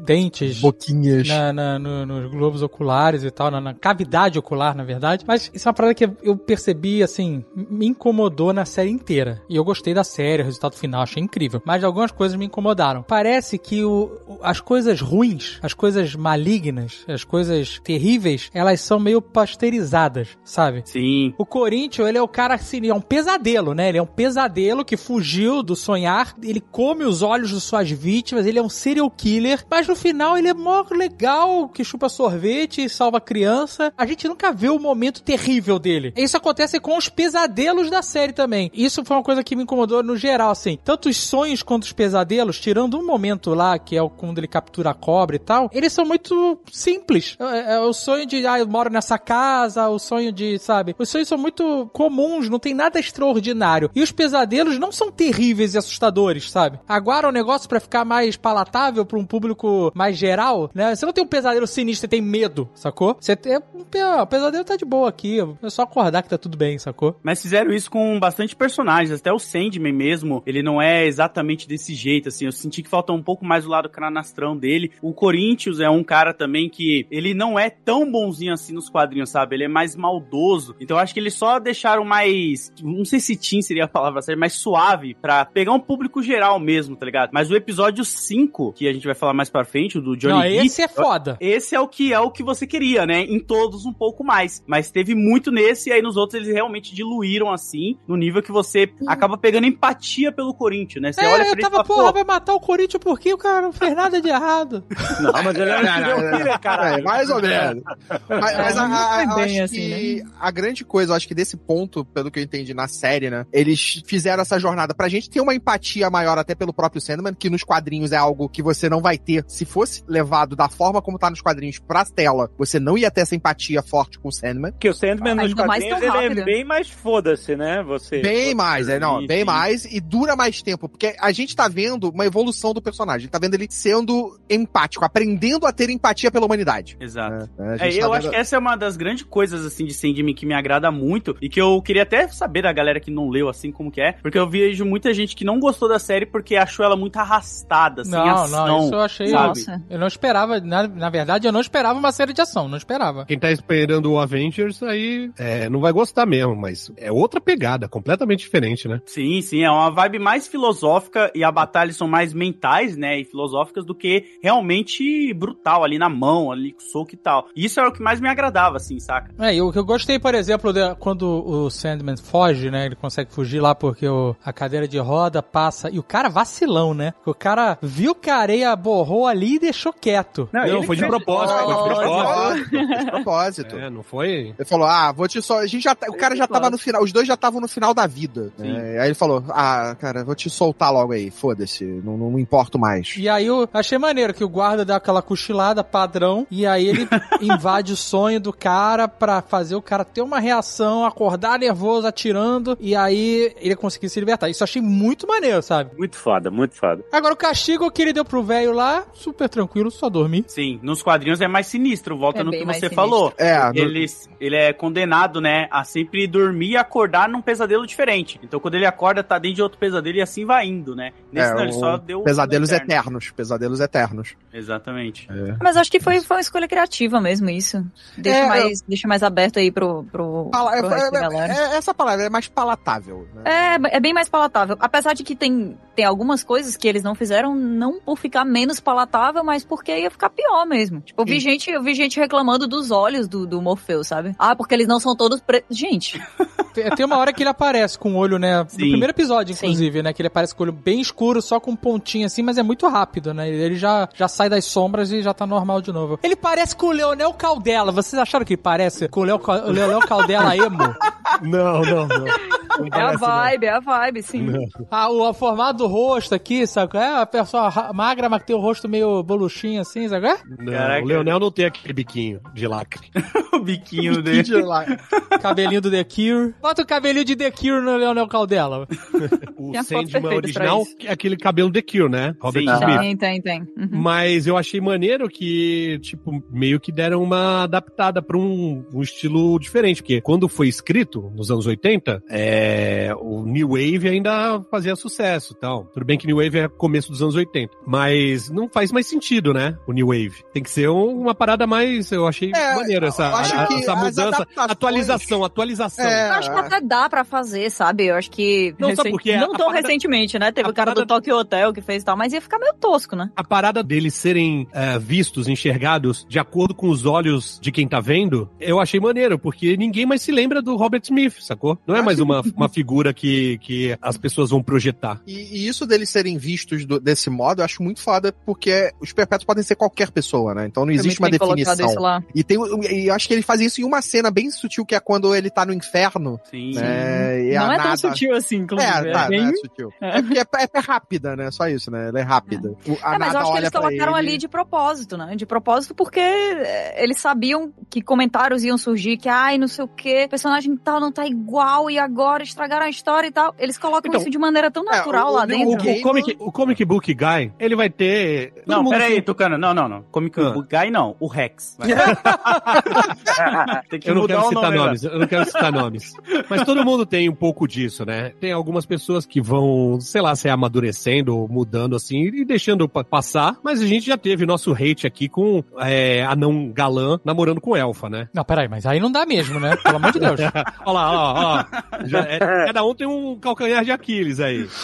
dentes. Boquinhas. na, na- no- nos globos oculares e tal, na, na cavidade ocular, na verdade. Mas isso é uma parada que eu percebi, assim, me incomodou na série inteira. E eu gostei da série, o resultado final, achei incrível. Mas algumas coisas me incomodaram. Parece que o, as coisas ruins, as coisas malignas, as coisas terríveis, elas são meio pasteurizadas, sabe? Sim. O Corinthians, ele é o cara assim, é um pesadelo, né? Ele é um pesadelo que fugiu do sonhar, ele come os olhos de suas vítimas, ele é um serial killer, mas no final ele é mó legal, que chupa sorvete salva criança. A gente nunca vê o momento terrível dele. Isso acontece com os pesadelos da série também. Isso foi uma coisa que me incomodou no geral, assim. Tanto os sonhos quanto os pesadelos, tirando um momento lá, que é o quando ele captura a cobra e tal, eles são muito simples. É, é o sonho de, ah, eu moro nessa casa, o sonho de, sabe? Os sonhos são muito comuns, não tem nada extraordinário. E os pesadelos não ssão terríveis e assustadores, sabe? Agora o negócio pra ficar mais palatável pra um público mais geral, né? Você não tem um pesadelo sinistro, você tem medo, sacou? Você tem ó, o pesadelo tá de boa aqui, é só acordar que tá tudo bem, sacou? Mas fizeram isso com bastante personagens, até o Sandman mesmo, ele não é exatamente desse jeito, assim, eu senti que falta um pouco mais o lado canastrão dele. O Corinthians é um cara também que, ele não é tão bonzinho assim nos quadrinhos, sabe? Ele é mais maldoso, então acho que eles só deixaram mais, não sei se teen seria a palavra certa, mais suave, pra pegar um público geral mesmo, tá ligado? Mas o episódio 5, que a gente vai falar mais pra frente, frente, o do Johnny Não, Lee, esse é foda. esse é o que é o que você queria, né? Em todos um pouco mais. Mas teve muito nesse, e aí nos outros eles realmente diluíram assim, no nível que você acaba pegando empatia pelo Corinthians, né? Você olha É, pra eu tava, fala, porra, vai matar o Corinthians porque o cara não fez nada de errado. não, mas ele era Não, não, não. filho, caralho. É, mais ou menos. Mas, mas a, a- bem acho assim, que a grande coisa, eu acho que desse ponto, pelo que eu entendi na série, né? Eles fizeram essa jornada pra gente ter uma empatia maior até pelo próprio Sandman, que nos quadrinhos é algo que você não vai ter. Se fosse levado da forma como tá nos quadrinhos pra tela, você não ia ter essa empatia forte com o Sandman. Porque o Sandman nos Ainda quadrinhos ele é bem mais foda-se, né? Você. Bem você- mais, é, não, bem sim. mais e dura mais tempo, porque a gente tá vendo uma evolução do personagem, tá vendo ele sendo empático, aprendendo a ter empatia pela humanidade. Exato. né? A É, gente eu tá acho vendo- que essa é uma das grandes coisas, assim, de Sandman que me agrada muito e que eu queria até saber da galera que não leu, assim, como que é, porque eu vejo muita gente que não gostou da série porque achou ela muito arrastada, sem não, ação. não, isso eu achei. sabe? Nossa. Eu não esperava, na, na verdade, eu não esperava uma série de ação, não esperava. Quem tá esperando o Avengers aí é, não vai gostar mesmo, mas é outra pegada, completamente diferente, né? Sim, sim, é uma vibe mais filosófica e as batalhas são mais mentais, né, e filosóficas do que realmente brutal ali na mão, ali com soco e tal. E isso é o que mais me agradava, assim, saca? É, e o que eu gostei, por exemplo, de- quando o Sandman foge, né? Ele consegue fugir lá porque o- a cadeira de roda passa. E o cara vacilão, né? O cara viu que a areia borrou ali e deixou quieto. Não, ele foi de fez- propósito, foi de propósito. de propósito. É, não foi? Ele falou, ah, vou te só. A gente já tá- o cara já tava no final, os dois já estavam no final da vida. né? Aí ele falou, ah, cara, vou te soltar logo aí, foda-se, não, não me importo mais. E aí eu achei maneiro que o guarda dá aquela cochilada padrão e aí ele invade o sonho do cara pra fazer o cara ter uma reação, acordar nervoso, atirando e aí ele conseguir se libertar. Isso eu achei muito maneiro, sabe? Muito foda, muito foda. Agora o castigo que ele deu pro velho lá, super tranquilo, só dormir. Sim, nos quadrinhos é mais sinistro, volta É no que você sinistro. falou. É, no- Ele, ele é condenado, né, a sempre dormir e acordar num pesadelo diferente. Então quando ele acorda, tá dentro de outro pesadelo e assim vai indo, né? Nesse é, não, ele só deu... pesadelos eterno. eternos, pesadelos eternos. Exatamente. Mas acho que foi, foi uma escolha criativa mesmo, isso. Deixa, É, mais, deixa mais aberto aí pro, pro, Pala- pro resto da é- é- essa palavra é mais palatável. Né? É, é bem mais palatável. Apesar de que tem, tem algumas coisas que eles não fizeram, não por ficar menos palatável, mas porque ia ficar pior mesmo. Tipo, eu vi, Sim. gente, eu vi gente reclamando dos olhos do, do Morpheus, sabe? Ah, porque eles não são todos pretos. Gente, Tem, tem uma hora que ele aparece com o olho, né? No Sim. primeiro episódio, Sim. inclusive, né? Que ele aparece com o olho bem escuro, só com um pontinho assim, mas é muito rápido, né? Ele já, já sai das sombras e já tá normal de novo. Ele parece com o Leonel Caldela. Vocês acharam que ele parece com o Leo- o Leonel Caldela emo? Não, não, não. Não é a parece, não. vibe, é a vibe, sim. Ah, o, o formato do rosto aqui, sabe? É a pessoa ra- magra, mas que tem o rosto meio boluchinho assim, sabe? Não, Caraca. o Leonel não tem aquele biquinho de lacre. o biquinho dele. Kid lá. Cabelinho do The Cure. Bota o cabelinho de The Cure no Leonel Caldela. O Sandman original é aquele cabelo The Cure, né? Robert Sim. Smith. Tem, tem, tem. Uhum. Mas eu achei maneiro que, tipo, meio que deram uma adaptada pra um, um estilo diferente, porque quando foi escrito, nos anos 80, é, o New Wave ainda fazia sucesso e tal. Tudo bem que New Wave é começo dos anos 80, mas não faz mais sentido, né? O New Wave. Tem que ser um- uma parada mais, eu achei É, maneiro essa, eu acho a- que essa mudança, adaptações- atualização, atualização. É, Eu acho que até dá pra fazer, sabe? Eu acho que. Não, sabe por quê? Não tão parada- recentemente, né? Teve a o cara do parada- Tokyo Hotel que fez e tal, mas ia ficar meio tosco, né? a parada deles serem é, vistos, enxergados de acordo com os olhos de quem tá vendo, eu achei maneiro, porque ninguém mais se lembra do Robert Smith, sacou? Não é mais uma, uma figura que, que as pessoas vão projetar. E, e isso deles serem vistos do- desse modo, eu acho muito foda, porque os perpétuos podem ser qualquer pessoa, né? Então não existe uma definição. E, tem, e eu acho que ele faz isso em uma cena bem sutil, que é quando ele tá no inferno. Sim. Né? E Não é tão nada- sutil assim, inclusive. É, tá, bem... não é sutil. É porque é, é- é rápida, né? Só isso, né? Ela é rápida. O- A É, mas eu acho que eles colocaram ele- ali de propósito, né? De propósito porque é, eles sabiam que comentários iam surgir, que ai, não sei o que, personagem tal não tá igual e agora estragaram a história e tal. Eles colocam Então, isso de maneira tão natural o- lá o- dentro. O, o, comic, o comic book guy, ele vai ter. Todo Não, mundo peraí, tem- Tucano. Não, não, não. Comic Ah. Book Guy não. O Rex. Tem que Eu não mudar quero o citar nome, nomes, eu não quero citar nomes. Mas todo mundo tem um pouco disso, né? Tem algumas pessoas que vão, sei lá, se amadurecendo, mudando assim e deixando pa- passar. Mas a gente já teve nosso hate aqui com é, anão galã namorando com elfa, né? Não, peraí, mas aí não dá mesmo, né? Pelo amor de Deus. Olha lá, ó, ó. Já é, cada um tem um calcanhar de Aquiles aí.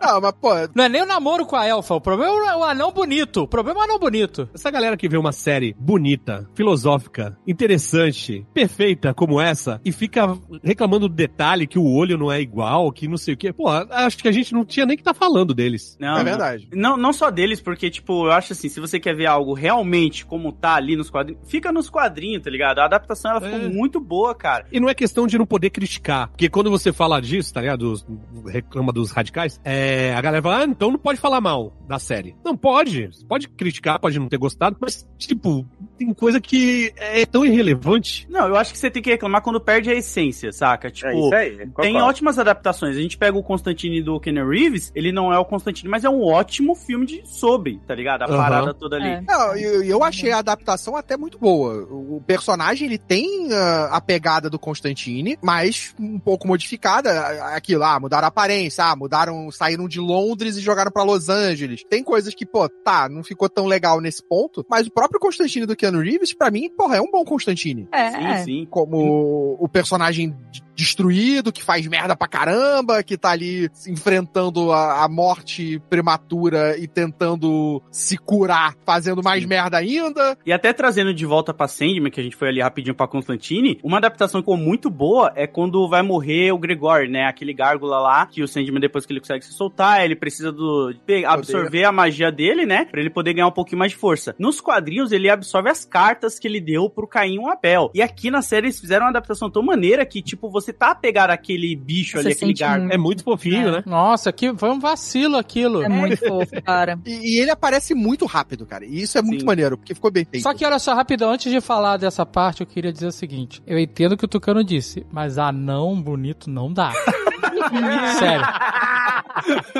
Ah, mas, pô, Não é nem o namoro com a elfa, o problema é o anão bonito. O problema é o anão bonito. Essa galera que vê uma série bonita, filosófica, interessante, perfeita como essa, e fica reclamando do detalhe que o olho não é igual, que não sei o quê. Pô, acho que a gente não tinha nem que tá falando deles. Não, é não. verdade. Não, não só deles, porque, tipo, eu acho assim, se você quer ver algo realmente como tá ali nos quadrinhos, fica nos quadrinhos, tá ligado? A adaptação, ela ficou É. muito boa, cara. E não é questão de não poder criticar. Porque quando você fala disso, tá ligado? Dos- reclama dos radicais, é, a galera fala, ah, então não pode falar mal da série. Não pode. Pode criticar, pode não ter gostado, mas, tipo, tem coisa que é tão irrelevante. Não, eu acho que você tem que reclamar quando perde a essência, saca? Tipo, É isso aí. Tem ótimas adaptações. A gente pega o Constantine do Kenny Reeves, ele não é o Constantine, mas é um ótimo filme de sobre, tá ligado? A Aham. parada toda ali. É. Não, eu, eu achei a adaptação até muito boa. O personagem, ele tem ah, a pegada do Constantine, mas um pouco modificada. Aquilo, ah, mudaram a aparência, ah, mudaram, saíram de Londres e jogaram pra Los Angeles. Tem coisas que, pô, tá, não ficou tão legal nesse ponto, mas o próprio Constantine do Keanu Reeves, pra mim, porra, é um bom Constantine. É, Sim, é. sim. Como o personagem destruído, que faz merda pra caramba, que tá ali enfrentando a, a morte prematura e tentando se curar, fazendo mais merda ainda. E até trazendo de volta pra Sandman, que a gente foi ali rapidinho pra Constantine, uma adaptação que ficou muito boa é quando vai morrer o Gregor, né? Aquele gárgula lá, que o Sandman, depois que ele consegue se soltar, ele precisa do absorver a magia dele, né? Pra ele poder ganhar um pouquinho mais de força. Nos quadrinhos, ele absorve as cartas que ele deu pro Caim o Abel. E aqui na série, eles fizeram uma adaptação tão maneira que, tipo, você tá a pegar aquele bicho Você ali, aquele gárgula. É muito fofinho, né? Nossa, que foi um vacilo aquilo. É muito fofo, cara. E, e ele aparece muito rápido, cara. E isso é muito Sim. maneiro, porque ficou bem feito. Só que olha só, rapidão, antes de falar dessa parte, eu queria dizer o seguinte: eu entendo o que o Tucano disse, mas anão bonito não dá. Sério.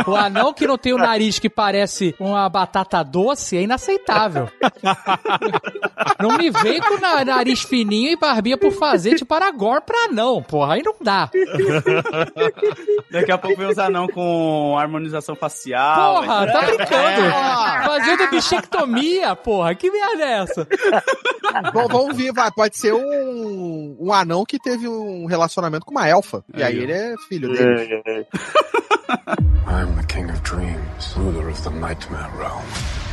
O anão que não tem o nariz que parece uma batata doce é inaceitável. Não me vem com na- nariz fininho e barbinha por fazer tipo Aragorn pra não, porra, aí não dá. Daqui a pouco vem os anão com harmonização facial. Porra, tá brincando. Fazendo bichectomia, porra, que merda é essa? Bom, vamos ver, vai. Pode ser um, um anão que teve um relacionamento com uma elfa. E aí ele é filho dele. É, é. I'm the king of dreams, ruler of the nightmare realm.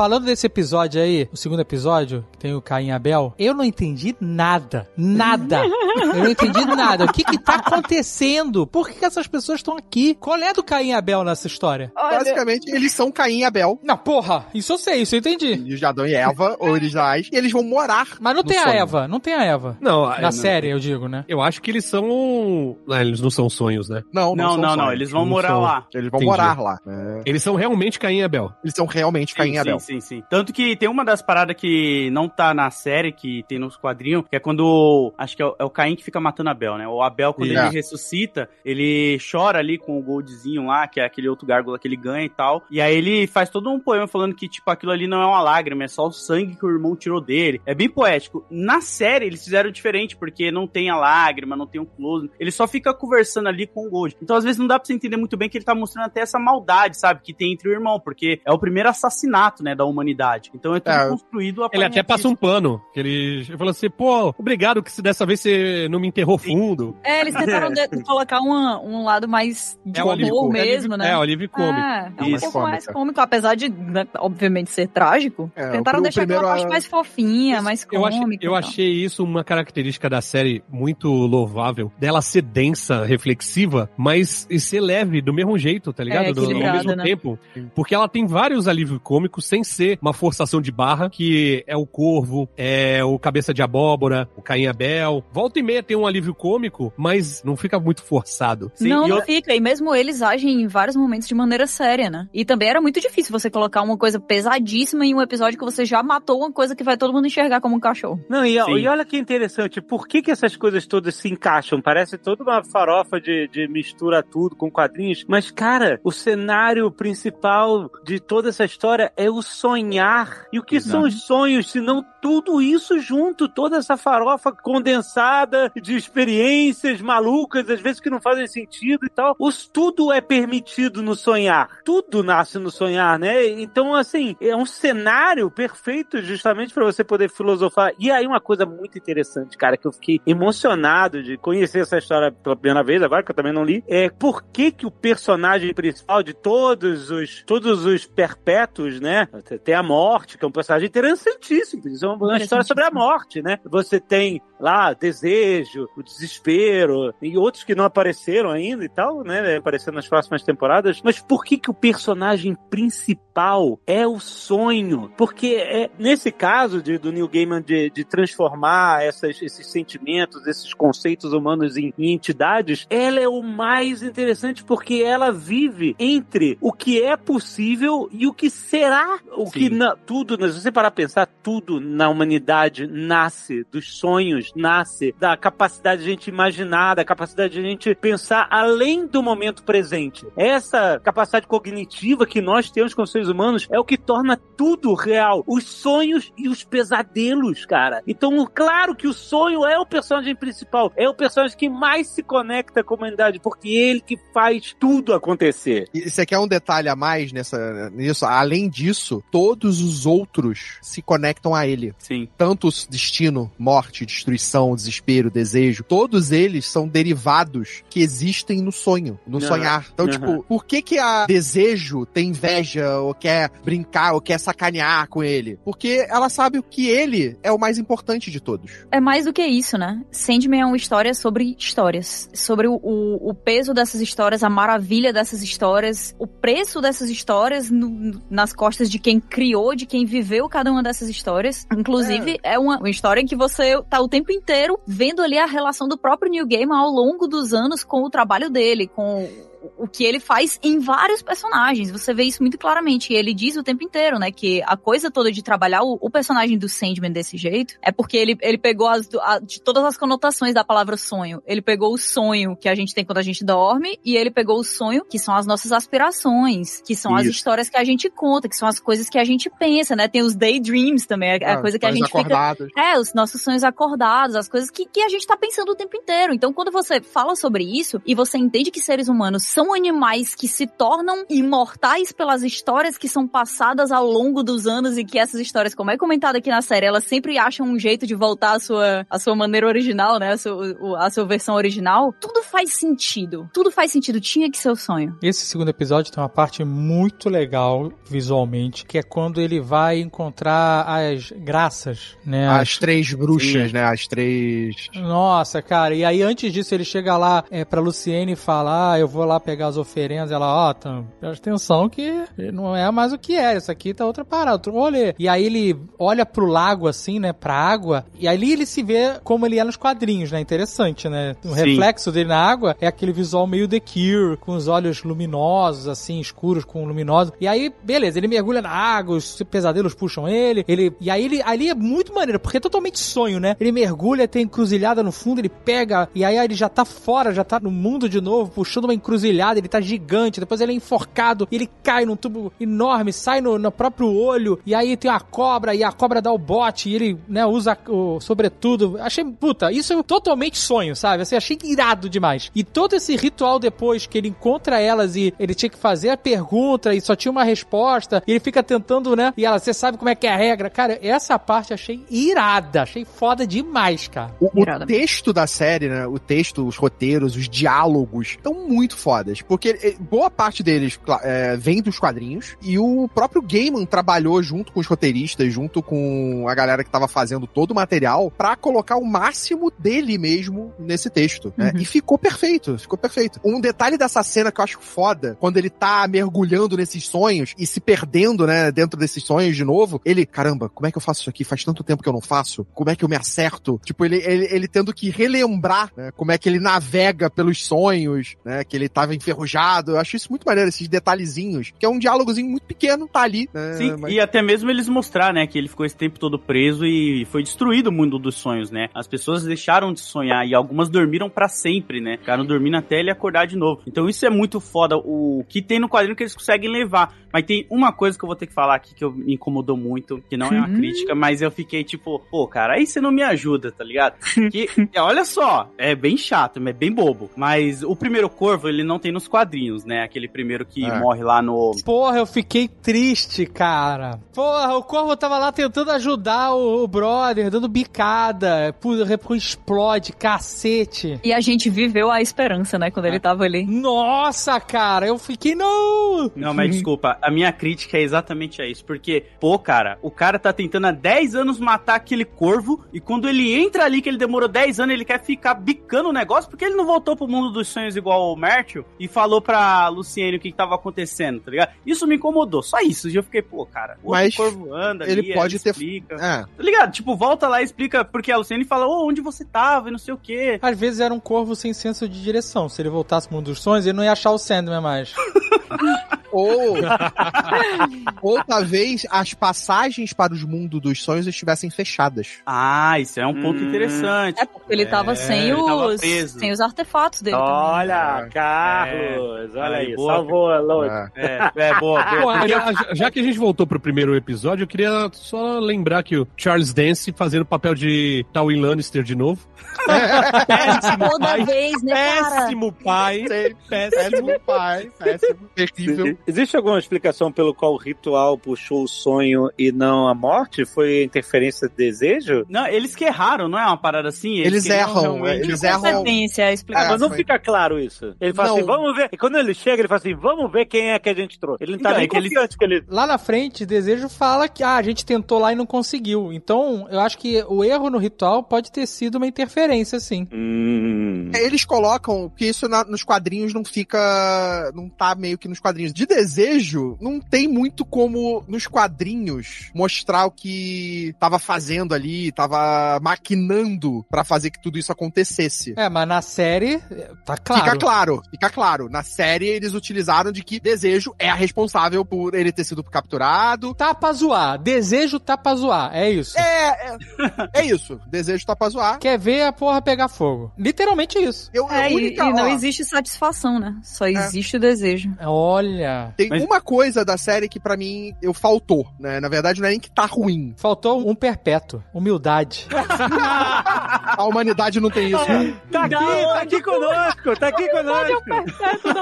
Falando desse episódio aí, o segundo episódio, que tem o Caim e Abel, eu não entendi nada. Nada. Eu não entendi nada. O que que tá acontecendo? Por que, que essas pessoas estão aqui? Qual é do Caim e Abel nessa história? Basicamente, eles são Caim e Abel. Não, porra, isso eu sei, isso eu entendi. Filhos de Adão e Eva, originais. E eles vão morar. Mas não no tem a sonho. Eva, não tem a Eva. Não, Na é- série, eu digo, né? Eu acho que eles são. Ah, eles não são sonhos, né? Não, Não, são não, não, sonhos. eles vão Não morar são. lá. Eles vão Entendi. morar lá. É, Eles são realmente Caim e Abel. Eles são realmente Caim e Sim, Abel. sim, sim, sim. Tanto que tem uma das paradas que não tá na série, que tem nos quadrinhos, que é quando. Acho que é o, é o Caim que fica matando Abel, né? O Abel, quando É. ele ressuscita, ele chora ali com o Goldzinho lá, que é aquele outro gárgula que ele ganha e tal. E aí ele faz todo um poema falando que, tipo, aquilo ali não é uma lágrima, é só o sangue que o irmão tirou dele. É bem poético. Na série, eles fizeram diferente, porque não tem a lágrima, não tem um close. Ele só fica conversando ali com o Gold. Então, às vezes, não dá pra você entender muito bem que ele tá mostrando até essa maldade, sabe? Que tem entre o irmão, porque é o primeiro assassinato, né, da humanidade. Então é tudo É, construído a Ele até passa um pano. Que ele falou assim, pô, obrigado que se dessa vez você não me enterrou fundo. É, eles tentaram de- colocar uma- um lado mais de É o alívio- humor é alívio- mesmo, né? É, o alívio cômico. Ah, é um Isso. pouco mais cômico, apesar de, né, obviamente, ser trágico. É, Tentaram o deixar aquela parte a- mais fofinha, mais Eu, cômica. achei, eu e tal. achei isso uma característica da série muito louvável, dela ser densa, reflexiva, mas e ser leve do mesmo jeito, tá ligado? É, Do- ao mesmo né? tempo. Porque ela tem vários alívios cômicos sem ser uma forçação de barra, que é o Corvo, é o Cabeça de Abóbora, o Caim Abel. Volta e meia tem um alívio cômico, mas não fica muito forçado. Sim, não, e não eu- fica. E mesmo eles agem em vários momentos de maneira séria, né? E também era muito difícil você colocar uma coisa pesadíssima em um episódio que você já matou uma coisa que vai todo mundo enxergar como um cachorro. Não, e, e olha que interessante, por que, que essas coisas todas se encaixam? Parece toda uma farofa de, de mistura tudo com quadrinhos, mas, cara, o cenário principal de toda essa história é o sonhar. E o que são os sonhos, se não tudo isso junto, toda essa farofa condensada de experiências malucas, às vezes que não fazem sentido e tal. Os, tudo é permitido no sonhar. Tudo nasce no sonhar, né? Então, assim, é um cenário perfeito justamente para você poder filosofar. E aí, uma coisa muito interessante, cara, que eu fiquei emocionado de conhecer essa história pela primeira vez, agora que eu também não li, é por que que o personagem principal de todos os todos os perpétuos, né? Tem a morte, que é um personagem interessantíssimo. Isso é uma, uma história sobre a morte, né? Você tem lá desejo, o desespero e outros que não apareceram ainda e tal, né? Aparecendo nas próximas temporadas. Mas por que que o personagem principal é o sonho? Porque é nesse caso de, do Neil Gaiman de, de transformar essas, esses sentimentos, esses conceitos humanos em, em entidades, ela é o mais interessante porque ela vive entre o que é possível e o que será, o Sim. que na, tudo, se você parar a pensar, tudo na humanidade nasce dos sonhos, nasce da capacidade de a gente imaginar, da capacidade de a gente pensar além do momento presente. Essa capacidade cognitiva que nós temos como seres humanos é o que torna tudo real. Os sonhos e os pesadelos, cara. Então, claro que o sonho é o personagem principal, é o personagem que mais se conecta com a humanidade, porque é ele que faz tudo acontecer. E você quer um detalhe a mais nessa, nisso? Além disso, todos os outros se conectam a ele. Sim. Tanto o destino, morte, destruição, desespero, desejo, todos eles são derivados que existem no sonho, no Aham, sonhar. Então, aham. tipo, por que que a desejo tem inveja, ou quer brincar, ou quer sacanear com ele? Porque ela sabe que ele é o mais importante de todos. É mais do que isso, né? Sandman é uma história sobre histórias. Sobre o, o, o peso dessas histórias, a maravilha dessas histórias, o preço dessas histórias no- nas costas de quem criou, de quem viveu cada uma dessas histórias. Inclusive, é, uma, uma história em que você tá o tempo inteiro vendo ali a relação do próprio New Gaiman ao longo dos anos com o trabalho dele, com o que ele faz em vários personagens. Você vê isso muito claramente. E ele diz o tempo inteiro, né? Que a coisa toda de trabalhar o, o personagem do Sandman desse jeito é porque ele, ele pegou as, a- de todas as conotações da palavra sonho. Ele pegou o sonho que a gente tem quando a gente dorme e ele pegou o sonho que são as nossas aspirações, que são as Isso. histórias que a gente conta, que são as coisas que a gente pensa, né? Tem os daydreams também, é a Ah, coisa que a gente fica acordados. é, os nossos sonhos acordados, as coisas que, que a gente tá pensando o tempo inteiro. Então, quando você fala sobre isso e você entende que seres humanos são animais que se tornam imortais pelas histórias que são passadas ao longo dos anos e que essas histórias, como é comentado aqui na série, elas sempre acham um jeito de voltar à sua, à sua maneira original, né? A sua, a sua versão original. Tudo faz sentido. Tudo faz sentido. Tinha que ser o sonho. Esse segundo episódio tem uma parte muito legal visualmente, que é quando ele vai encontrar as graças, né? As três bruxas, né? As três. Nossa, cara, e aí antes disso ele chega lá é, pra Luciene e fala: Ah, eu vou lá pegar as oferendas. Ela, ó, Tam, presta atenção que não é mais o que era. Isso aqui tá outra parada, outro rolê. E aí ele olha pro lago assim, né? Pra água, e ali ele se vê como ele é nos quadrinhos, né? Interessante, né? O Sim. reflexo dele na água é aquele visual meio The Cure, com os olhos luminosos, assim, escuros com luminosos. E aí, beleza, ele mergulha na água, os pesadelos puxam ele, ele. E aí ele ali é muito maneiro, porque é totalmente sonho, né? Ele mergulha, tem encruzilhada no fundo, ele pega, e aí ele já tá fora, já tá no mundo de novo, puxando uma encruzilhada, ele tá gigante, depois ele é enforcado, e ele cai num tubo enorme, sai no, no próprio olho, e aí tem uma cobra, e a cobra dá o bote, e ele, né, usa o sobretudo. Achei, puta, isso é totalmente sonho, sabe? Assim, achei irado demais. E todo esse ritual depois que ele encontra elas e ele tinha que fazer a pergunta e só tinha uma resposta, e ele fica tentando, né? E ela, você sabe como é que é a regra? Cara, essa parte achei irada, achei foda demais, cara. O, o texto da série, né? O texto, os roteiros, os diálogos estão muito fodas. Porque eh, boa parte deles eh, vem dos quadrinhos. E o próprio Gaiman trabalhou junto com os roteiristas, junto com a galera que tava fazendo todo o material, pra colocar o máximo dele mesmo nesse texto. né? Uhum. E ficou perfeito, ficou perfeito. Um detalhe dessa cena que eu acho foda, quando ele tá mergulhando nesses sonhos e se perdendo, né, dentro desses sonhos de novo, ele, caramba, como é que eu faço isso aqui? Faz tanto tempo que eu não faço. Como é que eu me acerto? Tipo, ele, ele, ele tendo que relembrar, né, como é que ele navega pelos sonhos, né, que ele tá tava enferrujado. Eu acho isso muito maneiro, esses detalhezinhos. Que é um diálogozinho muito pequeno, tá ali. né, Sim, mas- e até mesmo eles mostrar, né, que ele ficou esse tempo todo preso e foi destruído o mundo dos sonhos, né? As pessoas deixaram de sonhar e algumas dormiram pra sempre, né? Ficaram dormindo até ele acordar de novo. Então isso é muito foda, o que tem no quadrinho que eles conseguem levar. Mas tem uma coisa que eu vou ter que falar aqui que eu- me incomodou muito, que não é uma Uhum. crítica, mas eu fiquei tipo, pô, cara, aí você não me ajuda, tá ligado? Que, olha só, é bem chato, é bem bobo. Mas o primeiro corvo, ele não tem nos quadrinhos, né? Aquele primeiro que É. morre lá no. Porra, eu fiquei triste, cara. Porra, o Corvo tava lá tentando ajudar o, o brother, dando bicada. Pô, explode, cacete. E a gente viveu a esperança, né, quando ele tava ali. Nossa, cara, eu fiquei, não! Não, mas desculpa, a minha crítica é exatamente a isso. Porque, pô, cara, o cara tá tentando há 10 anos matar aquele corvo, e quando ele entra ali, que ele demorou 10 anos, ele quer ficar bicando o negócio, porque ele não voltou pro mundo dos sonhos igual o Mértil e falou pra Luciene o que, que tava acontecendo, tá ligado? Isso me incomodou, só isso. E eu fiquei, pô, cara, o Mas corvo anda ele ali, pode ter- explica. É. Tá ligado? Tipo, volta lá e explica, porque a Luciene fala, ô, onde você tava e não sei o quê. Às vezes era um corvo sem senso de direção. Se ele voltasse pro mundo dos sonhos, ele não ia achar o Sandman mais. Ou, ou talvez as passagens para os mundos dos sonhos estivessem fechadas. Ah, isso é um ponto Hum. interessante. É porque ele tava É, sem os sem os artefatos dele. também. Olha, É. Carlos, olha Aí, boa, salvou, Lodi. É. É, é boa, boa. Já, já que a gente voltou pro primeiro episódio, eu queria só lembrar que o Charles Dance fazendo o papel de Tywin Lannister de novo. Péssimo Toda pai. vez, né, cara? Péssimo pai. Péssimo. Péssimo pai, péssimo, terrível. Existe alguma explicação pelo qual o ritual puxou o sonho e não a morte? Foi interferência de desejo? Não, eles que erraram, não é uma parada assim? Eles queriam erram, eles erram. Consequência, a Ah, explicação. mas não fica claro isso. Ele fala Não. assim, vamos ver. E quando ele chega, ele fala assim, vamos ver quem é que a gente trouxe. Ele não tá Então, nem é que ele- confiante que ele... Lá na frente, Desejo fala que ah, a gente tentou lá e não conseguiu. Então, eu acho que o erro no ritual pode ter sido uma interferência, sim. Hum... Eles colocam que isso na- nos quadrinhos não fica. Não tá meio que nos quadrinhos. De desejo, não tem muito como nos quadrinhos mostrar o que tava fazendo ali, tava maquinando pra fazer que tudo isso acontecesse. É, mas na série, tá claro. Fica claro, fica claro. Na série eles utilizaram de que desejo é a responsável por ele ter sido capturado. Tá pra zoar. Desejo tá pra zoar. É isso. É, é, é isso. Desejo tá pra zoar. Quer ver a porra pegar fogo. Literalmente isso. Eu, É, a e, única, e não ó, existe satisfação, né? Só existe o desejo. Olha. Tem Mas- uma coisa da série que pra mim eu faltou, né? Na verdade não é nem que tá ruim. Faltou um perpétuo. Humildade. A humanidade não tem isso. Tá aqui, tá aqui conosco, tá aqui conosco.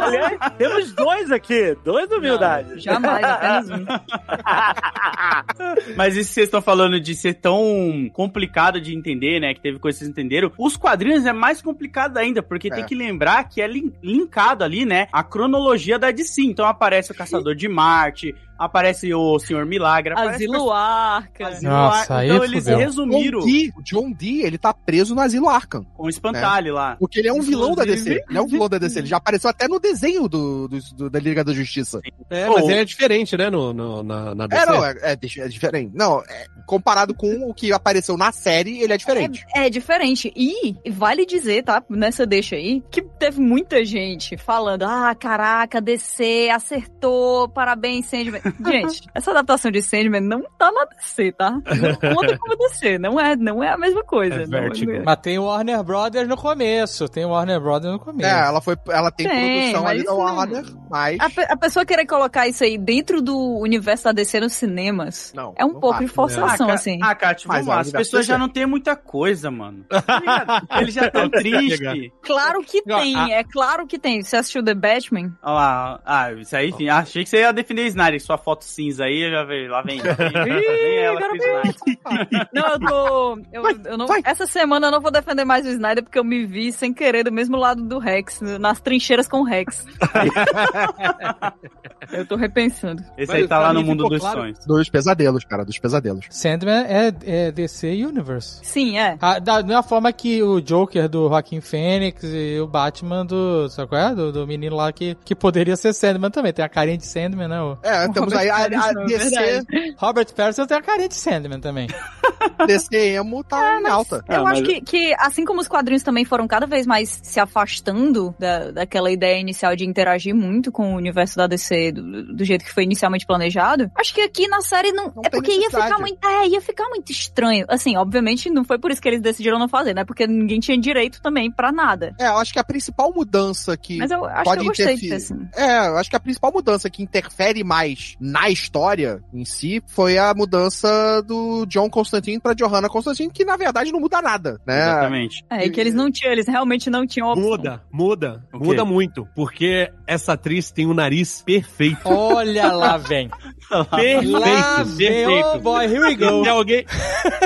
Aliás, temos dois aqui, dois humildades. Jamais, apenas um. Mas isso que vocês estão falando de ser tão complicado de entender, né? Que teve coisas que vocês entenderam. Os quadrinhos é mais complicado ainda, porque É. tem que lembrar que é lin- linkado ali, né? A cronologia da DC. Então aparece o Caçador de Marte, aparece o Senhor Milagre, Asilo Arca. Asilo Nossa, Ar- Então eles fudeu. resumiram John Dee, o John Dee, ele tá preso no asilo Arkham. com o espantalho lá. Porque ele é um vilão da Inclusive- DC. Ele é um vilão da DC. Ele já apareceu até no desenho do, do- do- da Liga da Justiça. É, mas ele é diferente, né, no, no- na, na DC. É, não, é, é é diferente. Não, é, comparado com o que apareceu na série, ele é diferente. É diferente. E vale dizer, tá? Nessa deixa aí, que teve muita gente falando: ah, caraca, DC acertou, parabéns, Sandman. Gente, essa adaptação de Sandman não tá na DC, tá? Não conta como DC, não é, não é a mesma coisa. É não Vertigo. não é. Mas tem o Warner Brothers no começo. Tem o Warner Brothers no começo. É, ela foi, ela tem, Tem, produção ali da Warner, mas A, a pessoa querer colocar isso aí dentro do universo da DC nos cinemas não. é um não pouco acho. de forçação, Ca- assim. ah, Kátia, Mas vamos lá. As pessoas já não têm muita coisa, mano. Tá ligado? Eles já estão tristes. Claro que tem, a- é claro que tem. Você assistiu The Batman? Lá. Ah, isso aí, enfim. Achei que você ia defender Snyder. Sua foto cinza aí, eu já veio. Lá vem. Lá vem, lá vem ela Snyder. Não, eu tô. Eu, eu não, vai. essa semana eu não vou defender mais o Snyder porque eu me vi sem querer do mesmo lado do Rex, nas trincheiras com o Rex. eu tô repensando. Esse Mas aí tá lá no mundo dos claro- sonhos. Dos pesadelos, cara, dos pesadelos. Sandman é, é DC Universe. Sim, é. Ah, da mesma forma que o Joker do Joaquim Fênix e o Batman do. Sabe qual é? Do, do menino lá que, que poderia ser Sandman também. Tem a carinha de Sandman, né? O É, temos aí a, a é DC. verdade. Robert Pattinson tem a carinha de Sandman também. DC emo tá em alta. Eu Ah, acho mas- que, que, assim como os quadrinhos também foram cada vez mais se afastando da, daquela ideia inicial de interagir muito com o universo da DC do, do jeito que foi inicialmente planejado, acho que aqui na série não. Não é porque ia ficar muito. É, ia ficar muito estranho. Assim, obviamente não foi por isso que eles decidiram não fazer, né? Porque ninguém tinha direito também pra nada. É, eu acho que a principal mudança que Mas eu acho pode que eu gostei de interferir. ter assim. É, eu acho que a principal mudança que interfere mais na história em si foi a mudança do John Constantine pra Johanna Constantine, que na verdade não muda nada, né? Exatamente. É, e que eles não tinham, eles realmente não tinham opção. Muda, muda, O quê? muda muito. Porque essa atriz tem um nariz perfeito. Olha lá, vem. Perfeito, Lá vem, oh perfeito. boy, here we go. Se alguém,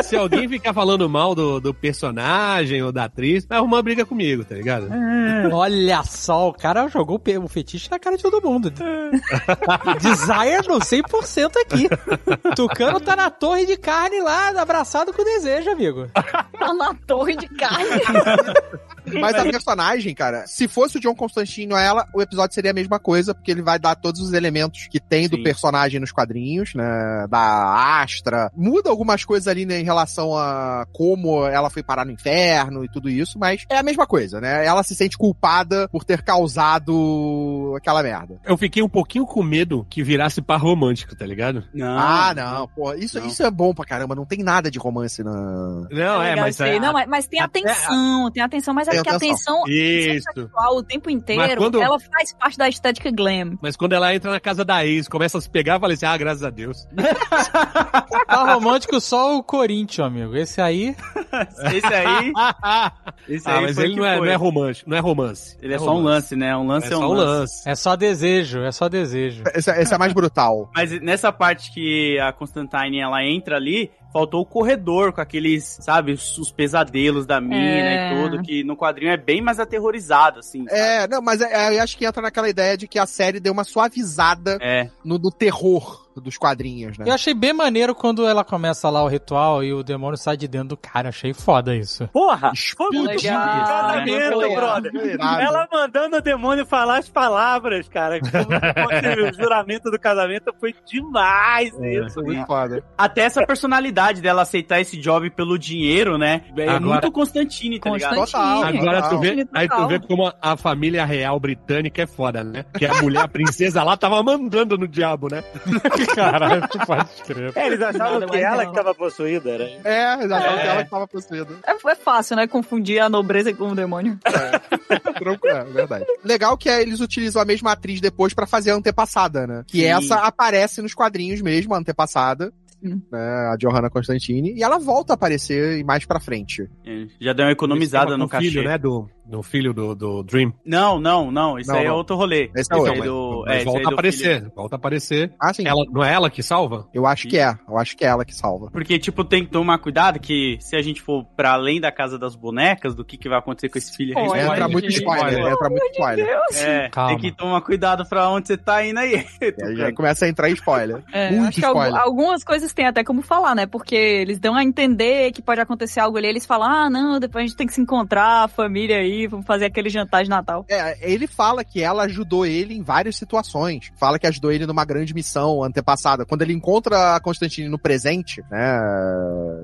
se alguém ficar falando mal do, do personagem ou da atriz, vai arrumar briga comigo, tá ligado? Olha só, o cara jogou o o fetiche na cara de todo mundo. Desire no 100% aqui. Tucano tá na torre de carne lá, abraçado com desejo, amigo. Tá na torre de carne. Mas a personagem, cara, se fosse o John Constantine ou ela, o episódio seria a mesma coisa, porque ele vai dar todos os elementos que tem do Sim. personagem nos quadrinhos, né? Da Astra. Muda algumas coisas ali né, em relação a como ela foi parar no inferno e tudo isso, mas é a mesma coisa, né? Ela se sente culpada por ter causado aquela merda. Eu fiquei um pouquinho com medo que virasse par romântico, tá ligado? Não. Ah, não, pô, isso, Não. isso é bom pra caramba, não tem nada de romance na. Não, é, legal mas é, Não, mas, tem até atenção, tem atenção, mas é Porque a atenção. atenção Isso. sexual o tempo inteiro, Mas quando- ela faz parte da estética glam. Mas quando ela entra na casa da ex, começa a se pegar, falei assim, ah, graças a Deus. Tá romântico só o Corinthians, amigo. Esse aí. Esse aí. Esse ah, aí mas foi ele que não é, não é romance, não é romance. Ele é, só um romance. lance, né? Um lance É é, um só um lance. lance. É só desejo, é só desejo. Esse, é- esse é mais brutal. Mas nessa parte que a Constantine ela entra ali, faltou o corredor com aqueles, sabe, os, os pesadelos da mina É. e tudo, que no quadrinho é bem mais aterrorizado, assim. É, não, mas é, é, eu acho que entra naquela ideia de que a série deu uma suavizada É. no, no terror dos quadrinhos, né? Eu achei bem maneiro quando ela começa lá o ritual e o demônio sai de dentro do cara. Achei foda isso. Porra! Vamos Legal, de casamento, legal. brother. Irado. Ela mandando o demônio falar as palavras, cara. O juramento do casamento foi demais isso. Foi muito foda. Até essa personalidade dela aceitar esse job pelo dinheiro, né? É Agora- muito Constantine, tá? Constantine. Total. Agora tu vê, Total. aí tu vê como a, a família real britânica é foda, né? Que a mulher, a princesa lá, tava mandando no diabo, né? Caralho, pode crer. É, eles achavam Nada que ela não. que tava possuída, era. É, exatamente, É. ela que tava possuída. É, é fácil, né? Confundir a nobreza com o demônio. Tranquilo, é verdade. Legal que é, eles utilizam a mesma atriz depois pra fazer a antepassada, né? Que Sim. essa aparece nos quadrinhos mesmo, a antepassada. Né, a Johanna Constantine, e ela volta a aparecer mais pra frente. É, Já deu uma economizada no cachê. filho, né? Do, do filho do, do Dream. Não, não, não. Isso Não, aí é não. outro rolê. Esse é Isso outro. aí do, Mas é, volta a aparecer. filho. Volta a aparecer. Ah, sim. Ela, não é ela que salva? Eu acho que é. Eu acho que é ela que salva. Porque, tipo, tem que tomar cuidado que se a gente for pra além da casa das bonecas, do que, que vai acontecer com esse filho. pode- entra muito gente. spoiler, entra muito spoiler. É, Calma. tem que tomar cuidado pra onde você tá indo aí. E aí já começa a entrar spoiler. É, Muito acho que algu- spoiler. algumas coisas tem até como falar, né? Porque eles dão a entender que pode acontecer algo ali. Eles falam, ah, não, depois a gente tem que se encontrar, a família aí, vamos fazer aquele jantar de Natal. É, ele fala que ela ajudou ele em várias situações. Fala que ajudou ele numa grande missão antepassada. Quando ele encontra a Constantine no presente, né,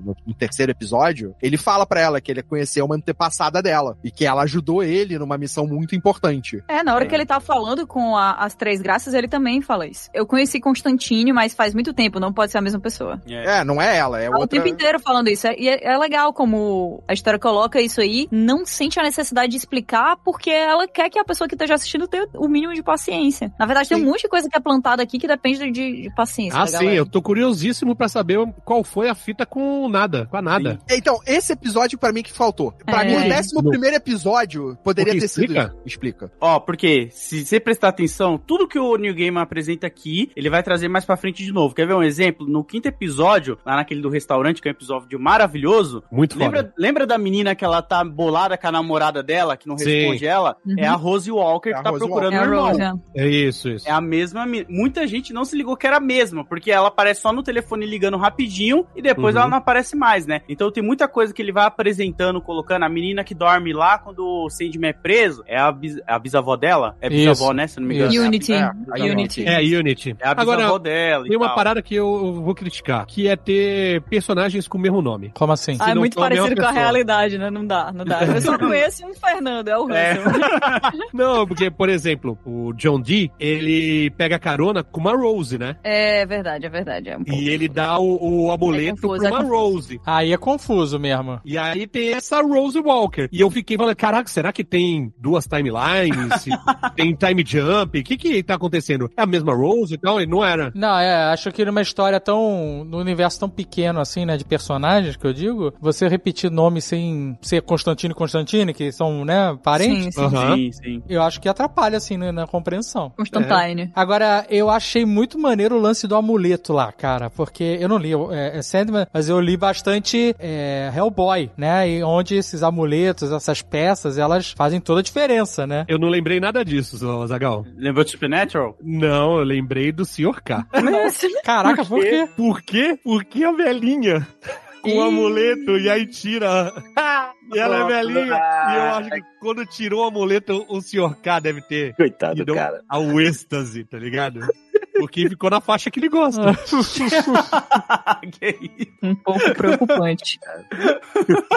no, no terceiro episódio, ele fala pra ela que ele conheceu uma antepassada dela e que ela ajudou ele numa missão muito importante. É, na hora É. que ele tá falando com a- as Três Graças, ele também fala isso. Eu conheci Constantine, mas faz muito tempo, não pode ser a mesma pessoa. É. É, não é ela, é Ela o outra. tempo inteiro falando isso. E é, é legal como a história coloca isso aí, não sente a necessidade de explicar, porque ela quer que a pessoa que esteja assistindo tenha o mínimo de paciência. Na verdade, tem Sim. um monte de coisa que é plantada aqui que depende de, de paciência. Ah, da sim, galera. eu tô curiosíssimo pra saber qual foi a fita com nada, com a nada. Então, esse episódio pra mim que faltou. Pra É. mim, o décimo No- primeiro episódio poderia ter sido explica? isso. Explica. Ó, porque se você prestar atenção, tudo que o New Game apresenta aqui, ele vai trazer mais pra frente de novo. Quer ver um exemplo? No quinto episódio, lá naquele do restaurante, que é um episódio maravilhoso, Muito foda. lembra, lembra da menina que ela tá bolada com a namorada dela, que não Sim. responde ela, Uhum. é a Rose Walker É que tá Rose procurando É o a irmão. É. É isso, isso. É a mesma. Muita gente não se ligou que era a mesma, porque ela aparece só no telefone ligando rapidinho e depois Uhum. ela não aparece mais, né? Então tem muita coisa que ele vai apresentando, colocando a menina que dorme lá quando o Sandman é preso. É a, bis- a bisavó dela? É bisavó, Isso. né? Se eu não me engano. Isso. Unity. É, a Unity. É, Unity. É a bisavó Agora, dela. e tem uma tal. parada que eu vou criticar, que é ter personagens com o mesmo nome. Como assim? Ah, é muito parecido com a realidade, né? Não dá, não dá. Eu só conheço um Fernando, é o É. Não, porque, por exemplo, o John Dee, ele pega carona com uma Rose, né? É verdade, é verdade. É um. E ele dá o, o amuleto confuso, pra é uma confuso. Rose. Aí é confuso mesmo. E aí tem essa Rose Walker. E eu fiquei falando, caraca, será que tem duas timelines? tem time jump? O que que tá acontecendo? É a mesma Rose e tal? E não era. Não, é, acho que numa história tão. no universo tão pequeno assim, né, de personagens, que eu digo, você repetir nome sem ser Constantino e Constantine, que são, né, parentes, Sim, sim. Aham. Sim, sim. eu acho que atrapalha, assim, né, na compreensão. Constantine. Agora, eu achei muito maneiro o lance do amuleto lá, cara, porque eu não li é, é Sandman, mas eu li bastante é, Hellboy, né, e onde esses amuletos, essas peças, elas fazem toda a diferença, né? Eu não lembrei nada disso, Zagal. Lembrou de Supernatural? Não, eu lembrei do Sr. K. Caraca, por quê? Por quê? Porque a velhinha com o amuleto e aí tira. E ela é velhinha. E eu acho que quando tirou o amuleto, o Sr. K deve ter Coitado, cara. ao êxtase, tá ligado? Porque ficou na faixa que ele gosta. que isso? Um pouco preocupante.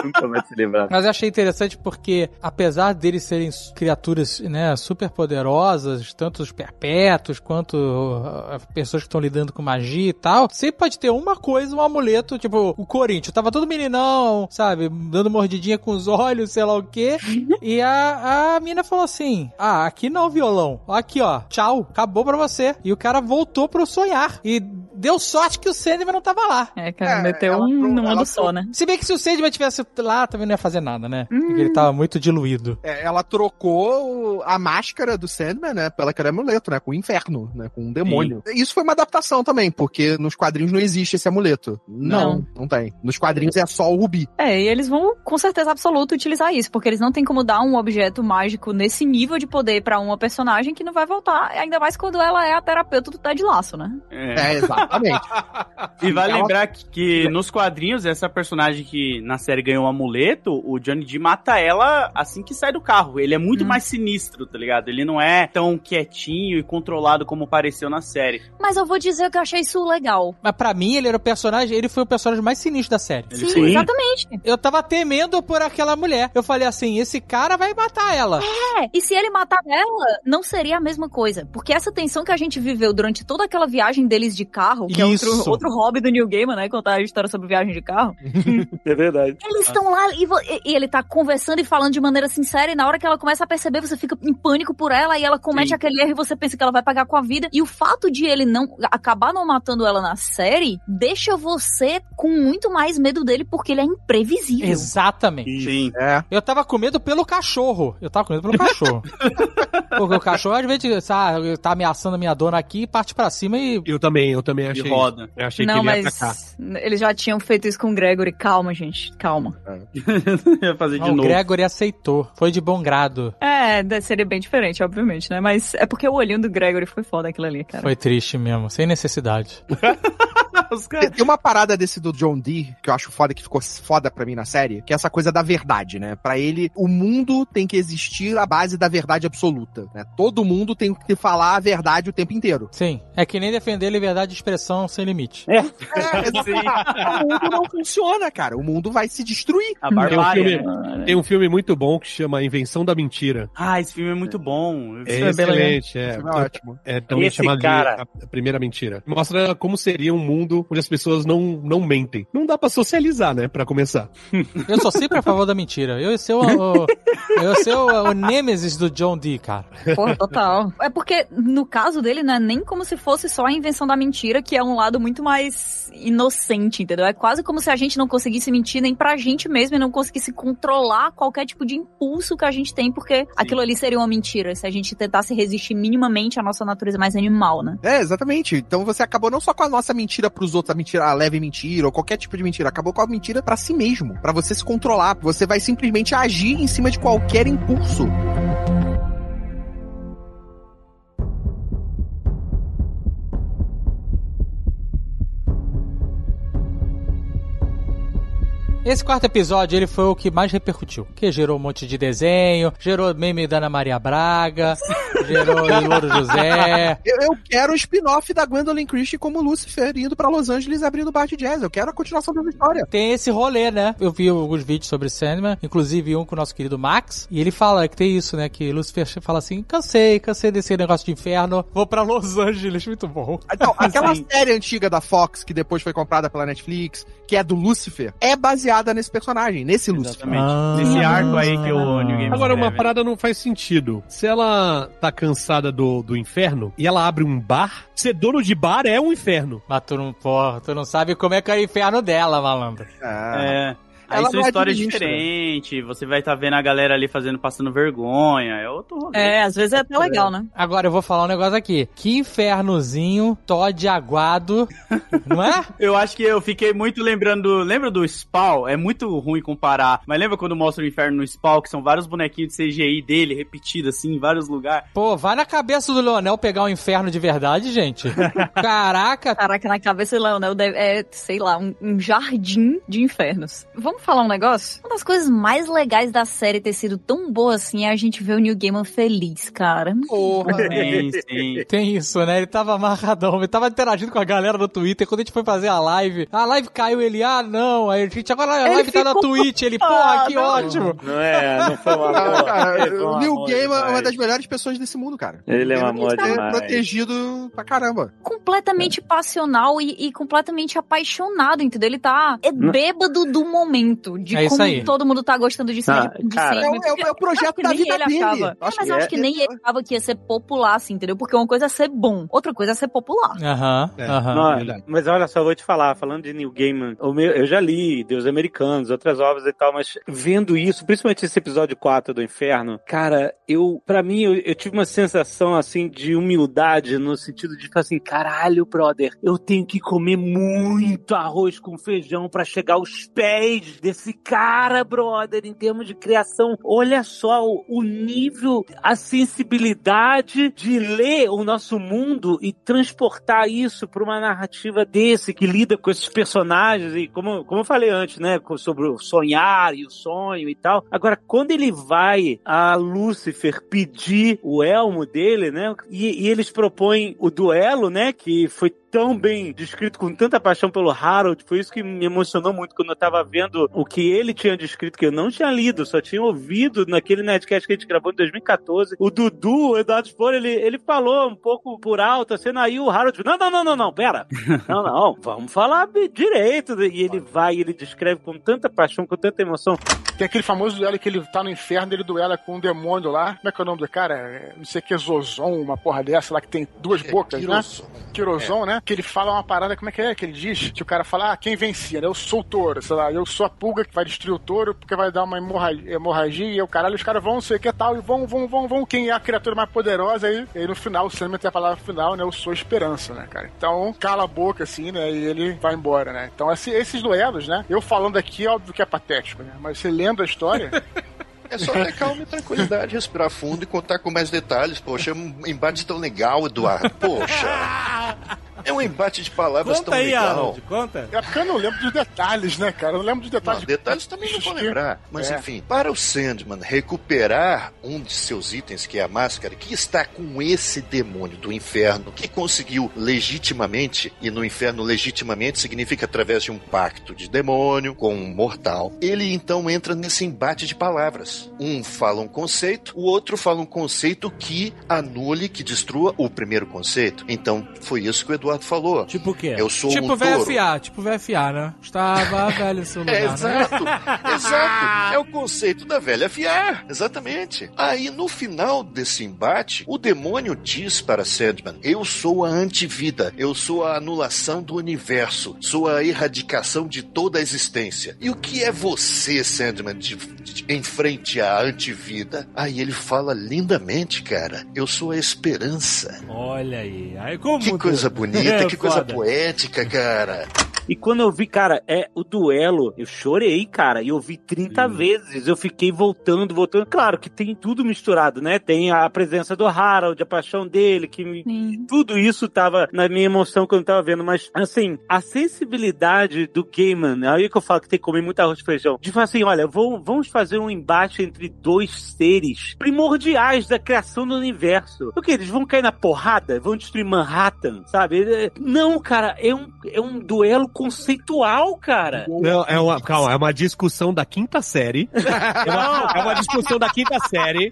Nunca vai se lembrar. Mas eu achei interessante porque, apesar deles serem criaturas, né, super poderosas, tanto os perpétuos quanto uh, as pessoas que estão lidando com magia e tal, sempre pode ter uma coisa, um amuleto, tipo, o Corinthians, tava todo meninão, sabe, dando mordidinha com os olhos, sei lá o quê, e a, a mina falou assim, ah, aqui não, violão, aqui ó, tchau, acabou pra você. E o cara voltou pro sonhar, e deu sorte que o Sandman não tava lá. É, cara, É, meteu ela um ela ano só, né? Se bem que se o Sandman tivesse lá, também não ia fazer nada, né? Porque ele tava muito diluído. É, ela trocou a máscara do Sandman, né, pela que era amuleto, né, com o inferno, né, com um demônio. Isso foi uma adaptação também, porque nos quadrinhos não existe esse amuleto. Não, Não. não, tem. Nos quadrinhos é só o rubi. É, e eles vão com certeza absoluta utilizar isso, porque eles não têm como dar um objeto mágico nesse nível de poder pra uma personagem que não vai voltar, ainda mais quando ela é a terapeuta do Ted Laço, né? É. É, exatamente. E vale Ela- lembrar que, que nos quadrinhos, essa personagem que na série ganhou o amuleto, o Johnny D mata ela assim que sai do carro. Ele é muito Hum. mais sinistro, tá ligado? Ele não é tão quietinho e controlado como pareceu na série. Mas eu vou dizer que eu achei isso legal. Mas pra mim, ele era o personagem, ele foi o personagem mais sinistro da série. Ele Sim, foi- exatamente. Eu tava temendo por aquela mulher. Eu falei assim, esse cara vai matar ela. É, e se ele matar ela, não seria a mesma coisa. Porque essa tensão que a gente viveu durante toda aquela viagem deles de carro, que Isso. é outro, outro hobby do New Gamer, né? Contar a história sobre viagem de carro. É verdade. Eles estão lá e, e- e ele tá conversando e falando de maneira sincera, e na hora que ela começa a perceber, você fica em pânico por ela, e ela comete Sim. aquele erro e você pensa que ela vai pagar com a vida. E o fato de ele não acabar não matando ela na série deixa você com muito mais medo dele, porque ele é imprevisível. Exatamente. Sim. É. Eu tava com medo pelo cachorro. Eu tava com medo pelo cachorro. Porque o cachorro, às vezes, sabe, tá ameaçando a minha dona aqui, parte pra cima e. Eu também, eu também achei. De roda. Eu achei não, que ele ia mas atacar. eles já tinham feito isso com o Gregory. Calma, gente, calma. Ia fazer de o novo. Gregory aceitou. Foi de bom grado. É, seria bem diferente, obviamente, né? Mas é porque o olhinho do Gregory foi foda aquilo ali, cara. Foi triste mesmo, sem necessidade. Os caras- Tem uma parada desse do John Dee, que eu acho foda, que ficou foda pra mim na série, que é essa coisa da verdade, né? Pra ele, o mundo tem que existir à base da verdade absoluta, né? Todo mundo tem que falar a verdade o tempo inteiro. Sim. É que nem defender liberdade de expressão sem limite. É, o mundo não funciona, cara. O mundo vai se destruir. A Tem um, barbárie, filme, né? tem um filme muito bom que chama Invenção da Mentira. Ah, esse filme é muito bom. É é excelente, é. Isso é ótimo. É também Esse chamado cara- a primeira mentira. Mostra como seria um mundo onde as pessoas não, não mentem. Não dá pra socializar, né, pra começar. Eu sou sempre a favor da mentira. Eu ia ser o, o- eu ia ser o, o Nemesis do John Dee, cara. Porra, total. É porque, no caso dele, não é nem como se fosse só a invenção da mentira, que é um lado muito mais inocente, entendeu? É quase como se a gente não conseguisse mentir nem pra gente mesmo e não conseguisse controlar qualquer tipo de impulso que a gente tem, porque aquilo ali seria uma mentira, se a gente tentasse resistir minimamente à nossa natureza mais animal, né? É, exatamente. Então você acabou não só com a nossa mentira pros os outros a mentira, a leve mentira, ou qualquer tipo de mentira. Acabou com a mentira pra si mesmo, Pra você se controlar. Você vai simplesmente agir em cima de qualquer impulso. Esse quarto episódio, ele foi o que mais repercutiu. Que gerou um monte de desenho, gerou meme da Ana Maria Braga, gerou Louro José. Eu, eu quero o spin-off da Gwendolyn Christie como Lucifer indo pra Los Angeles abrindo o bar de jazz. Eu quero a continuação dessa história. Tem esse rolê, né? Eu vi alguns vídeos sobre Sandman, inclusive um com o nosso querido Max, e ele fala que tem isso, né? Que Lucifer fala assim: cansei, cansei desse negócio de inferno, vou pra Los Angeles, muito bom. Então, aquela série antiga da Fox, que depois foi comprada pela Netflix, que é do Lucifer, é baseada nesse personagem, nesse Lucifer. Exatamente. Ah. Nesse arco aí que o New Game Agora, uma escreve. parada não faz sentido. Se ela tá cansada do, do inferno e ela abre um bar, ser dono de bar é um inferno. Mas tu não, porra, tu não sabe como é que é o inferno dela, malandro. É. Aí Ela são é histórias administra. diferentes, você vai estar vendo a galera ali fazendo, passando vergonha, é outro rolê. É, às vezes é até legal, né? Agora eu vou falar um negócio aqui. Que infernozinho, Todd aguado, não é? Eu acho que eu fiquei muito lembrando. Lembra do Spawn? É muito ruim comparar. Mas lembra quando mostra o inferno no Spawn, que são vários bonequinhos de CGI dele, repetidos assim, em vários lugares? Pô, vai na cabeça do Leonel pegar um inferno de verdade, gente. Caraca. Caraca, na cabeça do Leonel deve- é, sei lá, um, um jardim de infernos. Vamos falar um negócio? Uma das coisas mais legais da série ter sido tão boa assim é a gente ver o New Gaiman feliz, cara. Porra. Sim, sim. Tem isso, né? Ele tava amarradão, ele tava interagindo com a galera no Twitter. Quando a gente foi fazer a live, a live caiu, ele, ah, não. Aí a gente, agora a Ele live tá na Twitch. Ele, porra, que ótimo. Não é, não foi uma cara, um o Neil Gaiman é uma das melhores pessoas desse mundo, cara. Ele é um Ele amor ser demais. protegido pra caramba. Completamente passional e, e completamente apaixonado, entendeu? Ele tá é bêbado do momento, de É como aí. todo mundo tá gostando de, Ah, de, cara. Sandman, É o- é o- é o projeto da nem vida ele dele. Achava, Acho mas que eu acho é- que nem ele achava que ia ser popular, assim, entendeu? Porque uma coisa é ser bom, outra coisa é ser popular. Aham, É. aham. Mas olha só, eu vou te falar, falando de Neil Gaiman, o meu- eu já li Deus Americanos, outras obras e tal, mas vendo isso, principalmente esse episódio 4 do Inferno, cara, eu, pra mim, eu, eu tive uma sensação, assim, de humildade, no sentido de, assim, caralho, brother, eu tenho que comer muito arroz com feijão pra chegar aos pés desse cara, brother, em termos de criação. Olha só o, o nível, a sensibilidade de ler o nosso mundo e transportar isso pra uma narrativa desse que lida com esses personagens e como, como eu falei antes, né, sobre o sonhar e o sonho e tal. Agora, quando ele vai a Lúcifer pedir o elmo dele, né, e, e eles propõem o duelo, né, que foi tão bem descrito com tanta paixão pelo Harold, foi isso que me emocionou muito quando eu tava vendo o que ele tinha descrito, que eu não tinha lido, só tinha ouvido naquele netcast que a gente gravou em 2014. O Dudu, o Eduardo Spor, ele, ele falou um pouco por alto, assim, aí o Harold, não, não, não, não, não, pera, não, não, vamos falar bem direito, e ele vai, ele descreve com tanta paixão, com tanta emoção, Tem aquele famoso duelo que ele tá no inferno, ele duela com um demônio lá. Como é que é o nome do cara? É, Não sei o que, Zozon, uma porra dessa lá que tem duas bocas, né? Quirozon, né? Que ele fala uma parada, como é que é? Que ele diz que o cara fala, ah, quem vencia, né? Eu sou o touro, sei lá, eu sou a pulga que vai destruir o touro porque vai dar uma hemorragia, e o caralho, os caras vão, sei o que tal, e vão, vão, vão, vão. Quem é a criatura mais poderosa? E aí no final, o Sandman tem a palavra final, né? Eu sou esperança, né, cara? Então, cala a boca, assim, né? E ele vai embora, né? Então, esse- esses duelos, né? Eu falando aqui, óbvio que é patético, né? Mas você lendo a história. É só ter calma e tranquilidade, respirar fundo e contar com mais detalhes. Poxa, é um embate tão legal, Eduardo. Poxa. É um embate de palavras Conta tão aí, legal. Harold, conta. É porque eu não lembro dos detalhes, né, cara? Eu não lembro dos detalhes. Não, detalhes também não vou lembrar. Mas É. enfim, para o Sandman recuperar um de seus itens, que é a máscara, que está com esse demônio do inferno, que conseguiu legitimamente, e no inferno legitimamente significa através de um pacto de demônio com um mortal, ele então entra nesse embate de palavras. Um fala um conceito, o outro fala um conceito que anule, que destrua o primeiro conceito. Então foi isso que o Eduardo falou. Tipo o quê? Eu sou Tipo um touro. VFA, tipo VFA, né? Estava velho seu lugar, É, né? exato, exato. É o conceito da velha fiar, exatamente. Aí no final desse embate, o demônio diz para Sandman: Eu sou a antivida, eu sou a anulação do universo, sou a erradicação de toda a existência. E o que é você, Sandman, de, de- em frente à antivida? Aí ele fala lindamente, cara: Eu sou a esperança. Olha aí. aí como Que coisa bonita. bonita, que coisa Foda. poética, cara. E quando eu vi, cara, é o duelo, eu chorei, cara. E eu vi 30 vezes. Eu fiquei voltando, voltando. Claro que tem tudo misturado, né? Tem a presença do Harold, a paixão dele, que me- Sim. tudo isso tava na minha emoção quando eu tava vendo. Mas, assim, a sensibilidade do Gaiman, aí que eu falo que tem que comer muito arroz e feijão. De falar assim, olha, vamos, vamos fazer um embate entre dois seres primordiais da criação do universo. O que? Eles vão cair na porrada? Vão destruir Manhattan, sabe? Não, cara, é um, é um duelo conceitual, cara. Não, é uma, calma, é uma discussão da quinta série. É uma, é uma discussão da quinta série,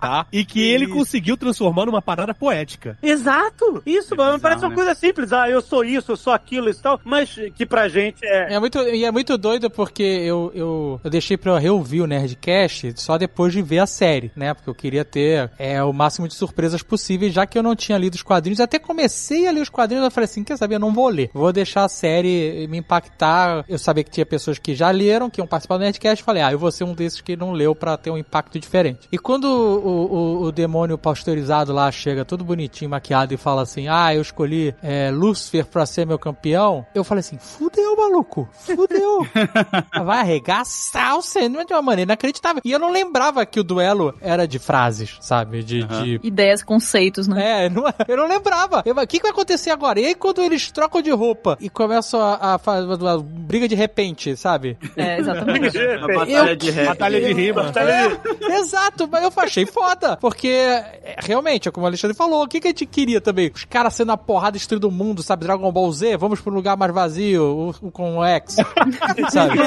tá? E que ele conseguiu transformar numa parada poética. Exato! Isso, mano, parece uma né? coisa simples. Ah, eu sou isso, eu sou aquilo e tal. Mas que pra gente é. É muito, e é muito doido porque eu, eu, eu deixei pra eu reouvir o Nerdcast só depois de ver a série, né? Porque eu queria ter é, o máximo de surpresas possíveis, já que eu não tinha lido os quadrinhos. Até comecei a ler os quadrinhos, eu falei assim, quer saber, eu não vou ler. Vou deixar a série me impactar. Eu sabia que tinha pessoas que já leram, que iam participar do Nerdcast. Falei, ah, eu vou ser um desses que não leu pra ter um impacto diferente. E quando o, o, o demônio pasteurizado lá chega todo bonitinho, maquiado e fala assim, ah, eu escolhi é, Lúcifer pra ser meu campeão, eu falei assim, fudeu, maluco, fudeu. Vai arregaçar o Sandman de uma maneira inacreditável. E eu não lembrava que o duelo era de frases, sabe? De. de- Ideias, conceitos, né? É, não- eu não lembrava. O que, que vai acontecer agora? E aí, quando eles trocam de roupa e começam a, a fazer uma briga de repente, sabe? É, exatamente. Uma batalha de rap. Batalha de rima. É, exato, mas eu achei foda. Porque, é, realmente, é como o Alexandre falou, o que, que a gente queria também? Os caras sendo a porrada destruindo o mundo, sabe? Dragon Ball Z, vamos pro lugar mais vazio, o, o, com o X. sabe?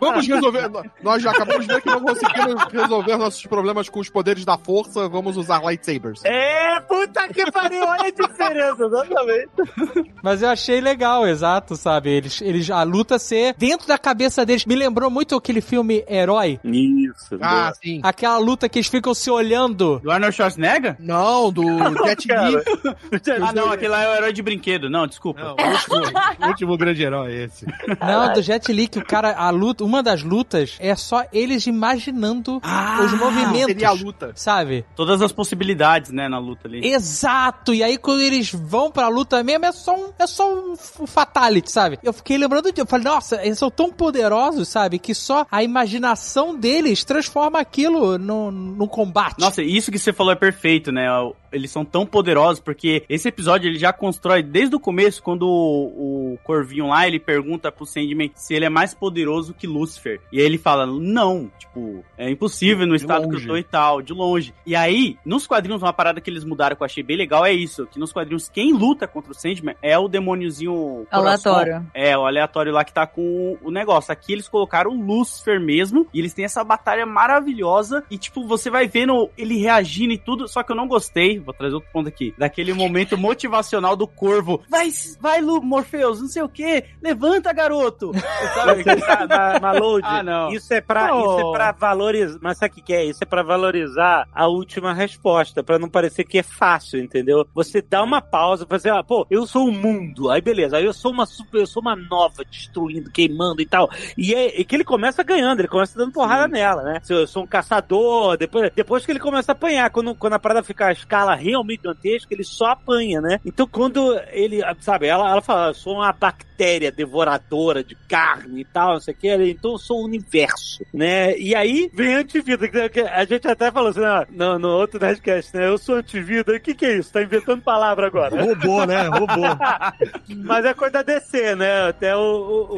Vamos resolver. Nós já acabamos de ver que não conseguimos resolver nossos problemas com os poderes da força. Vamos usar lightsabers. É, puta que pariu, olha a diferença, exatamente. Mas eu achei legal, exato, sabe? Eles, eles, a luta ser dentro da cabeça deles. Me lembrou muito aquele filme Herói. Isso. Ah, sim. Aquela luta que eles ficam se olhando. Do Arnold Schwarzenegger? Não, do Jet Li. Ah, não, aquele lá é o herói de brinquedo. Não, desculpa. Não, o último, o último grande herói é esse. Não, do Jet Li, que o cara, a luta, uma das lutas é só eles imaginando os movimentos. Seria a luta. Sabe? Todas as possibilidades, né, na luta ali. Exato! E aí, quando eles vão pra luta mesmo, é só um, é só um, um fatality, sabe? Eu fiquei lembrando de. Eu falei, nossa, eles são tão poderosos, sabe? Que só a imaginação deles transforma aquilo no, no combate. Nossa, isso que você falou é perfeito, né? Eles são tão poderosos porque esse episódio ele já constrói desde o começo, quando o, o Corvinho lá ele pergunta pro Sandman se ele é mais poderoso que Lúcifer. E aí ele fala, não, tipo, é impossível no estado que eu tô e tal, de longe. E aí, nos quadrinhos, uma parada que eles mudaram que eu achei bem legal é isso: que nos quadrinhos, quem luta contra o Sandman é o demôniozinho coração. Aleatório. É, o aleatório lá que tá com o negócio. Aqui eles colocaram o Lucifer mesmo, e eles têm essa batalha maravilhosa, e tipo, você vai vendo ele reagindo e tudo, só que eu não gostei, vou trazer outro ponto aqui, daquele momento motivacional do corvo. Vai, vai, Lu, Morpheus, não sei o que, levanta, garoto. Sabe? Tá na, na load. Ah, não. Isso é pra, Oh. isso é pra valorizar. Mas sabe o que que é? Isso é pra valorizar a última resposta, pra não parecer que é fácil, entendeu? Você dá uma pausa pra dizer, ah, pô, eu sou o mundo. Aí beleza, aí eu sou uma super, eu sou uma nova, destruindo, queimando e tal. E é, é que ele começa ganhando, ele começa dando porrada nela, né? Se Eu sou um caçador, depois, depois que ele começa a apanhar, quando, quando a parada fica a escala realmente gigantesca, ele só apanha, né? Então quando ele, sabe, ela, ela fala, sou uma bactéria devoradora de carne e tal, não sei o que, ele, então eu sou o universo, né? E aí vem a antivida, que- a gente até falou assim, ah, no, no outro Nerdcast, né? Eu sou antivida, o que que é isso? Tá inventando palavra agora. Robô, né? Robô. Mas é coisa da DC, né? Até o, o,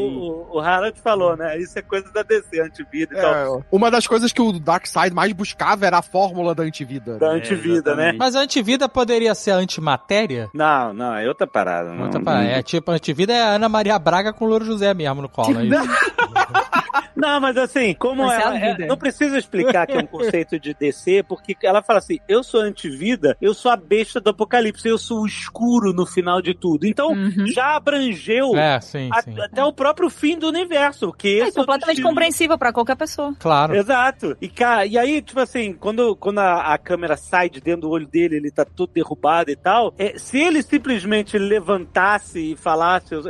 o, o Harold falou, né? Isso é coisa da DC, antivida e tal. É, uma das coisas que o Darkseid mais buscava era a fórmula da antivida. Da antivida, né? Mas a antivida poderia ser a antimatéria? Não, não, é outra parada. Não, Outra parada. É tipo, a antivida é a Ana Maria Braga com o Louro José mesmo no colo. é isso. Não, mas assim, como Mas é ela. é- não precisa explicar que é um conceito de DC, porque ela fala assim: eu sou antivida, eu sou a besta do apocalipse, eu sou o escuro no final de tudo. Então, Uhum. já abrangeu É, sim, a- sim. até o próprio fim do universo. Que É é completamente compreensível pra qualquer pessoa. Claro. Exato. E, cara, e aí, tipo assim, quando, quando a, a câmera sai de dentro do olho dele, ele tá todo derrubado e tal. é, se ele simplesmente levantasse e falasse, eu,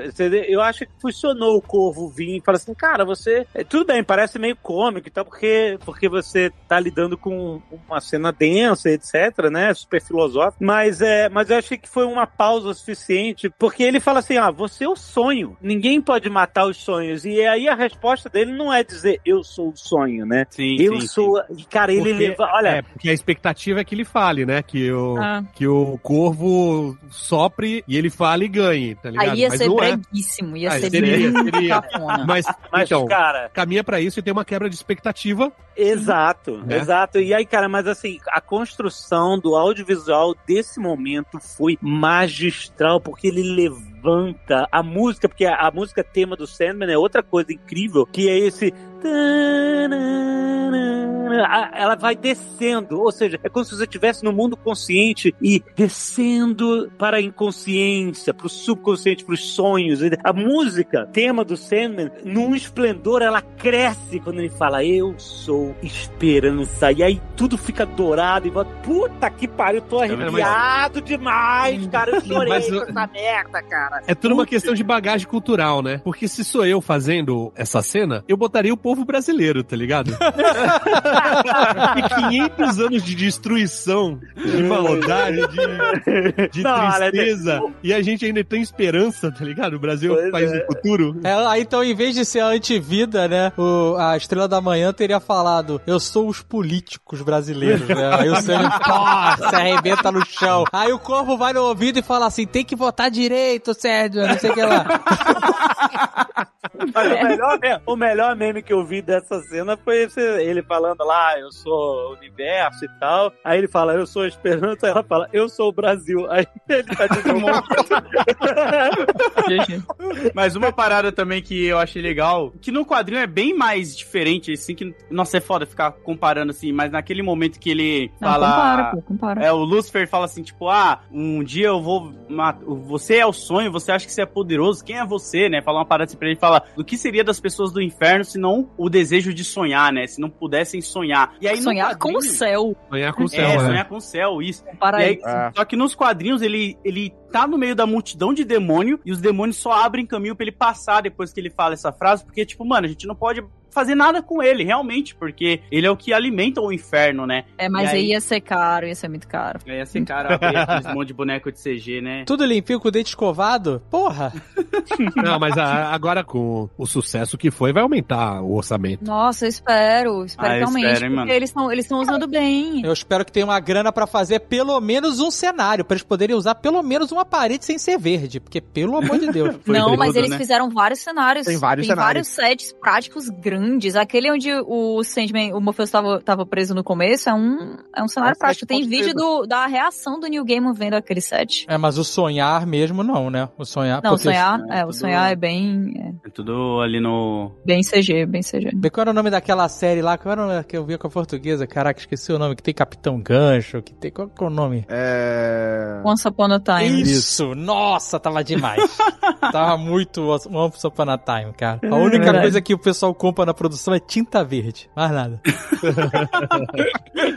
eu acho que funcionou o corvo vir e falar assim, cara, você é, tudo bem, parece meio cômico e tal, porque, porque você tá lidando com uma cena densa, etc, né? Super filosófica. Mas, é, mas eu achei que foi uma pausa suficiente, porque ele fala assim, ah, você é o sonho. Ninguém pode matar os sonhos. E aí a resposta dele não é dizer eu sou o sonho, né? Sim, eu sim, sou... Cara, ele Porque- leva... Olha, É, porque a expectativa é que ele fale, né? Que o, Ah. que o corvo sopre e ele fale e ganhe, tá ligado? Aí ia Mas ser é. breguíssimo, ia Ah, ser seria, seria. Mas, mas então, cara... caminha pra isso e tem uma quebra de expectativa. Exato, Né? exato. E aí, cara, mas assim, a construção do audiovisual desse momento foi magistral, porque ele levanta a música, porque a, a música tema do Sandman é outra coisa incrível, que é esse. Ela vai descendo, ou seja, é como se você estivesse no mundo consciente e descendo para a inconsciência, para o subconsciente, para os sonhos. A música, tema do Sandman, num esplendor, ela cresce quando ele fala: Eu sou esperança. E aí tudo fica dourado e volta. Puta que pariu, tô arrepiado demais, cara. Eu chorei Mas com essa merda, cara. É tudo uma questão de bagagem cultural, né? Porque se sou eu fazendo essa cena, eu botaria o povo brasileiro, tá ligado? e 500 anos de destruição, de maldade, de, de Não, tristeza, e a gente ainda tem esperança, tá ligado? O Brasil é o Pois país é. do futuro. É, então, em vez de ser a antivida, né? O, a Estrela da Manhã teria falado: Eu sou os políticos brasileiros, né? Aí o Sam pô, se arrebenta no chão. Aí o corvo vai no ouvido e fala assim: tem que votar direito, Sérgio, não sei o que lá. Mas o, melhor, meme- o melhor meme que eu vi dessa cena foi esse- ele falando lá, eu sou o universo e tal. Aí ele fala, eu sou a esperança. Aí ela fala, eu sou o Brasil. Aí ele tá de novo. Mas uma parada também que eu achei legal, que no quadrinho é bem mais diferente, assim, que, nossa, é foda ficar comparando assim, mas naquele momento que ele Não, fala. compara, pô, compara. É, o Lucifer fala assim, tipo, ah, um dia eu vou matar. Você é o sonho, você acha que você é poderoso, quem é você, né? Fala uma parada assim pra ele fala, do que seria das pessoas do inferno se não o desejo de sonhar, né? Se não pudessem sonhar. E aí, Sonhar com o quadrinho- céu. Sonhar com o céu, é, né? sonhar com o céu, isso. Compara E aí. aí, Só que nos quadrinhos ele, ele tá no meio da multidão de demônio e os demônios só abrem caminho pra ele passar depois que ele fala essa frase, porque, tipo, mano, a gente não pode fazer nada com ele, realmente, porque ele é o que alimenta o inferno, né? É, mas aí ia ser caro, ia ser muito caro. Aí esse cara abrir aqueles monte de boneco de CG, né? Tudo limpinho com o dente escovado? Porra! Não, mas a- agora com o sucesso que foi, vai aumentar o orçamento. Nossa, eu espero. Espero Ah, que eu aumente. espero, hein, porque mano. eles estão eles estão usando bem. Eu espero que tenha uma grana pra fazer pelo menos um cenário, pra eles poderem usar pelo menos uma parede sem ser verde, porque pelo amor de Deus. Não, tudo, mas eles né? fizeram vários cenários. Tem vários cenários. sets práticos grandes. Aquele onde o Sandman, o Morpheus tava, tava preso no começo, é um, é um cenário É prático. Tem vídeo do, da reação do New Game vendo aquele set. É, mas o sonhar mesmo não, né? O sonhar. Não, o sonhar, é é, o tudo- sonhar é bem, é É tudo ali no. bem CG, bem CG. Bem, Qual era o nome daquela série lá? Qual era o nome que eu via com a portuguesa? Caraca, esqueci o nome. Que tem Capitão Gancho, que tem. Qual que é o nome? É. Once Upon a Time. Isso! Nossa, tava demais. tava muito Once Upon a Time, cara. A única verdade. coisa que o pessoal compra na produção é tinta verde. Mais nada.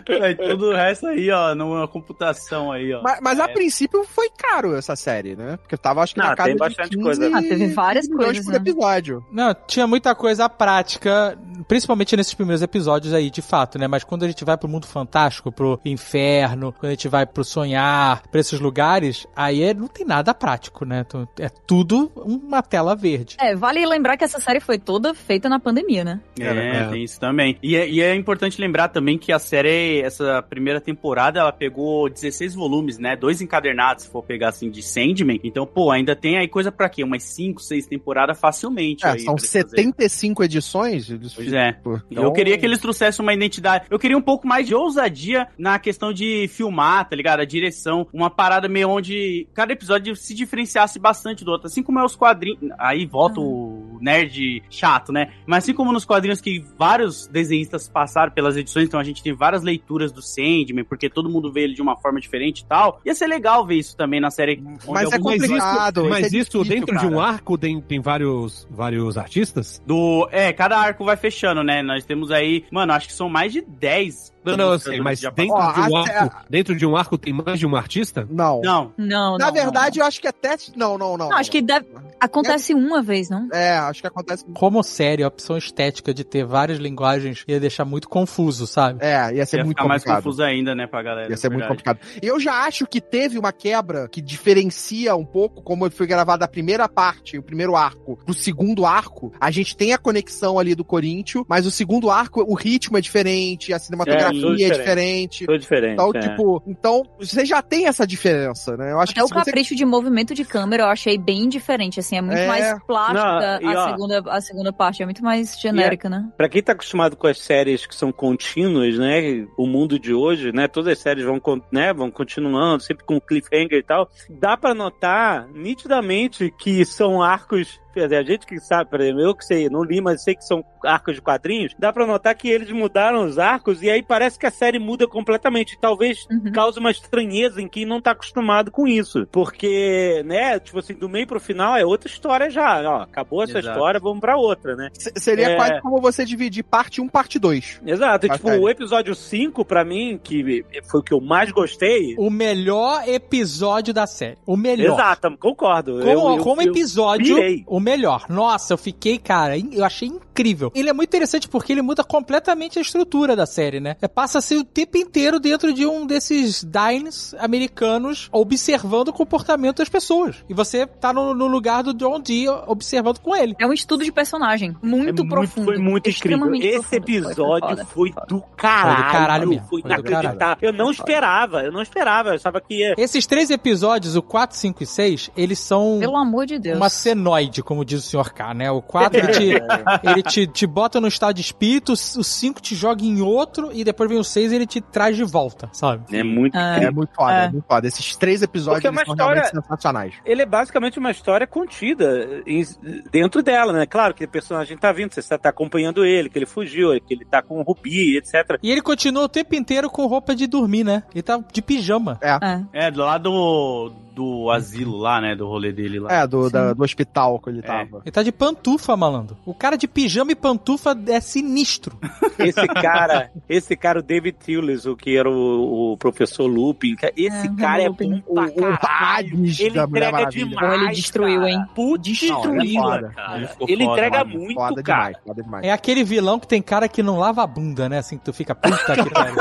É, tudo o resto aí, ó, numa computação aí, ó. Mas, mas a É. princípio foi caro essa série, né? Porque tava, acho que Não, na casa tem de bastante 15 coisa. Ah, teve várias 15 milhões coisas, por né? episódio. Não, tinha muita coisa prática, principalmente nesses primeiros episódios aí, de fato, né? Mas quando a gente vai pro mundo fantástico, pro inferno, quando a gente vai pro sonhar, pra esses lugares, aí é- não tem nada prático, né? Então, É tudo uma tela verde. É, vale lembrar que essa série foi toda feita na pandemia, né? É, É. tem isso também. E é, e é importante lembrar também que a série, essa primeira temporada, ela pegou 16 volumes, né? Dois encadernados, se for pegar assim, de Sandman. Então, pô, ainda tem aí coisa pra quê? Umas 5, 6 temporadas facilmente. É, aí são pra eles fazerem. 75 edições. eles Pois é. pô, Eu então- queria que eles trouxessem uma identidade. Eu queria um pouco mais de ousadia na questão de filmar, tá ligado? A direção. Uma parada meio onde cada episódio se diferenciasse bastante do outro. Assim como é os quadrinhos. Aí volta o nerd chato, né? Mas assim como nos quadrinhos que vários desenhistas passaram pelas edições, então a gente tem várias leituras do Sandman, porque todo mundo vê ele de uma forma diferente e tal. Ia ser legal ver isso também na série. Mas é complicado. Mas isso é isso difícil, dentro de um cara. arco tem, tem vários, vários artistas? Do, é, cada arco vai fechando, né? Nós temos aí, mano, acho que são mais de 10. Não, não, eu sei, mas dentro, Ó, de um arco, dentro de um arco tem mais de um artista? Não. Não. Não, Na não, verdade, não. eu acho que até. Não, não, não. Não, acho que deve- acontece uma vez, não? É, acho que acontece. Como série, a opção estética de ter várias linguagens ia deixar muito confuso, sabe? É, ia ser Ia muito ficar mais complicado. confuso ainda, né, pra galera. Ia ser muito complicado. Eu já acho que teve uma quebra que diferencia um pouco como foi gravada a primeira parte, o primeiro arco, pro segundo arco. A gente tem a conexão ali do Corinthians, mas o segundo arco, o ritmo é diferente, a cinematografia tudo é diferente. Tudo diferente. Então, é. tipo, então você já tem essa diferença, né? Eu acho Até que o se você capricho de movimento de câmera eu achei bem diferente, assim, é muito É. mais plástica Não, e ó- a, segunda, a segunda parte, é muito mais genérica, né? Pra quem tá acostumado com as séries que são contínuas, né? O mundo de hoje, né? Todas as séries vão, né, vão continuando, sempre com cliffhanger e tal. Dá pra notar nitidamente que são arcos. Dizer, A gente que sabe, por exemplo, eu que sei, não li, mas sei que são arcos de quadrinhos. Dá pra notar que eles mudaram os arcos e aí parece que a série muda completamente. Talvez Uhum. cause uma estranheza em quem não tá acostumado com isso. Porque, né, tipo assim, do meio pro final é outra história já. Ó, acabou essa Exato. história, vamos pra outra, né? se- seria É. quase como você dividir parte 1, parte 2. Exato, tipo, série. o episódio 5, pra mim, que foi o que eu mais gostei. O melhor episódio da série. O melhor. Exato, concordo. Como, Eu- eu- como eu episódio, pirei. o melhor. Nossa, eu fiquei, cara, eu achei incrível. Ele é muito interessante porque ele muda completamente a estrutura da série, né? É, passa a ser o tempo inteiro dentro de um desses dines americanos observando o comportamento das pessoas. E você tá no, no lugar do John Dee observando com ele. É um estudo de personagem muito, É muito- profundo. Foi muito incrível. Esse profundo. Foi episódio foda. foi do caralho. Foi do caralho mesmo. Foi inacreditável. Eu não esperava, eu não esperava. Eu achava que ia. Esses três episódios, o 4, 5 e 6, eles são Pelo amor de Deus. uma senoide, como diz o Sr. K, né? O 4 ele, te, ele te, te bota no estado de espírito, o 5 te joga em outro e depois vem o 6 e ele te traz de volta, sabe? É muito. Ah. É muito foda, é. É. muito foda. Esses três episódios é são história- realmente sensacionais. Ele é basicamente uma história contida em- dentro dela, né? Claro que o personagem tá vindo, você tá acompanhando ele, que ele fugiu, que ele tá com o Rubi, etc. E ele continua o tempo inteiro com roupa de dormir, né? Ele tá de pijama. É. É. É, do lado do, asilo lá, né? Do rolê dele lá. É, do, da- do hospital que ele. Tava. Ele tá de pantufa, malandro. O cara de pijama e pantufa é sinistro. Esse cara, esse cara, o David Thewlis, o que era o, o professor Lupin, esse É, cara é Lupin. bom pra O- o caralho. Ele entrega demais. Ele destruiu, cara. hein? Putz, Não, ele é destruiu, foda. cara. Ele Ele, foda, entrega mano. muito, Foda cara. demais, foda demais. É aquele vilão que tem cara que não lava a bunda, né? Assim que tu fica puta que pariu.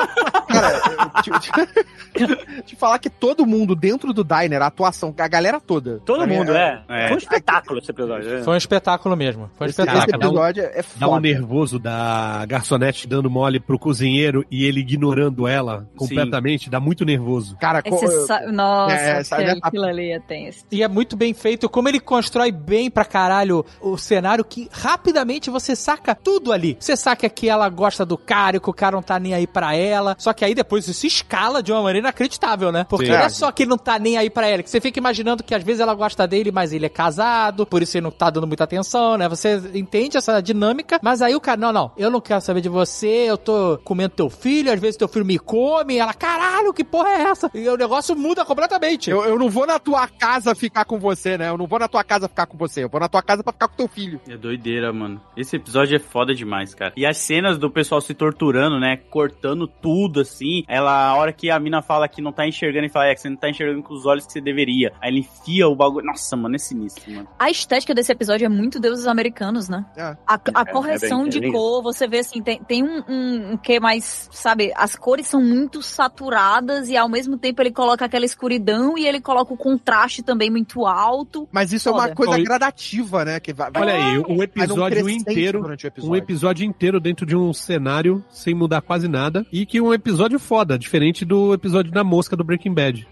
Cara, te, te- te falar que todo mundo dentro do diner, a atuação, a galera toda. Todo mundo, é. É. Foi um espetáculo esse episódio. Né? Foi um espetáculo mesmo. Foi um Esse, espetáculo. esse Caraca, dá um- episódio é Dá um foda. nervoso da garçonete dando mole pro cozinheiro e ele ignorando ela completamente. Dá muito nervoso. Cara, co- Esse sa... Nossa, É, essa- aquele- a- aquilo ali é tenso. E é muito bem feito, como ele constrói bem pra caralho o cenário, que rapidamente você saca tudo ali. Você saca que ela gosta do cara e que o cara não tá nem aí pra ela. Só que aí depois isso escala de uma maneira inacreditável, né? Porque Sim. não é só que ele não tá nem aí pra ela, que você fica imaginando que às vezes ela gosta dele, mas ele é casado, por isso ele não tá dando muita atenção, né? Você entende essa dinâmica, mas aí o cara, não, não, eu não quero saber de você, eu tô comendo teu filho, às vezes teu filho me come, e ela, caralho, que porra é essa? E o negócio muda completamente. eu, eu não vou na tua casa ficar com você, né? Eu não vou na tua casa ficar com você. Eu vou na tua casa pra ficar com teu filho. É doideira, mano. Esse episódio é foda demais, cara. E as cenas do pessoal se torturando, né? Cortando tudo, assim. Ela, a hora que a mina fala que não tá enxergando e fala, é, que você não tá enxergando com os olhos que você deveria. Aí ele enfia o bagulho. Nossa, mano, é sinistro, mano. A estética desse episódio é muito deuses americanos, né? É. A, a correção é bem- é de bem cor, você vê assim, tem, tem um, um, um que mais, sabe, as cores são muito saturadas e ao mesmo tempo ele coloca aquela escuridão e ele coloca o contraste também muito alto. Mas isso é uma Foda. coisa Olha- gradativa, né? Que vai, vai- Olha aí, um episódio inteiro. durante o Um episódio. episódio inteiro dentro de um cenário sem mudar quase nada. E que um episódio foda, diferente do episódio da mosca do Breaking Bad.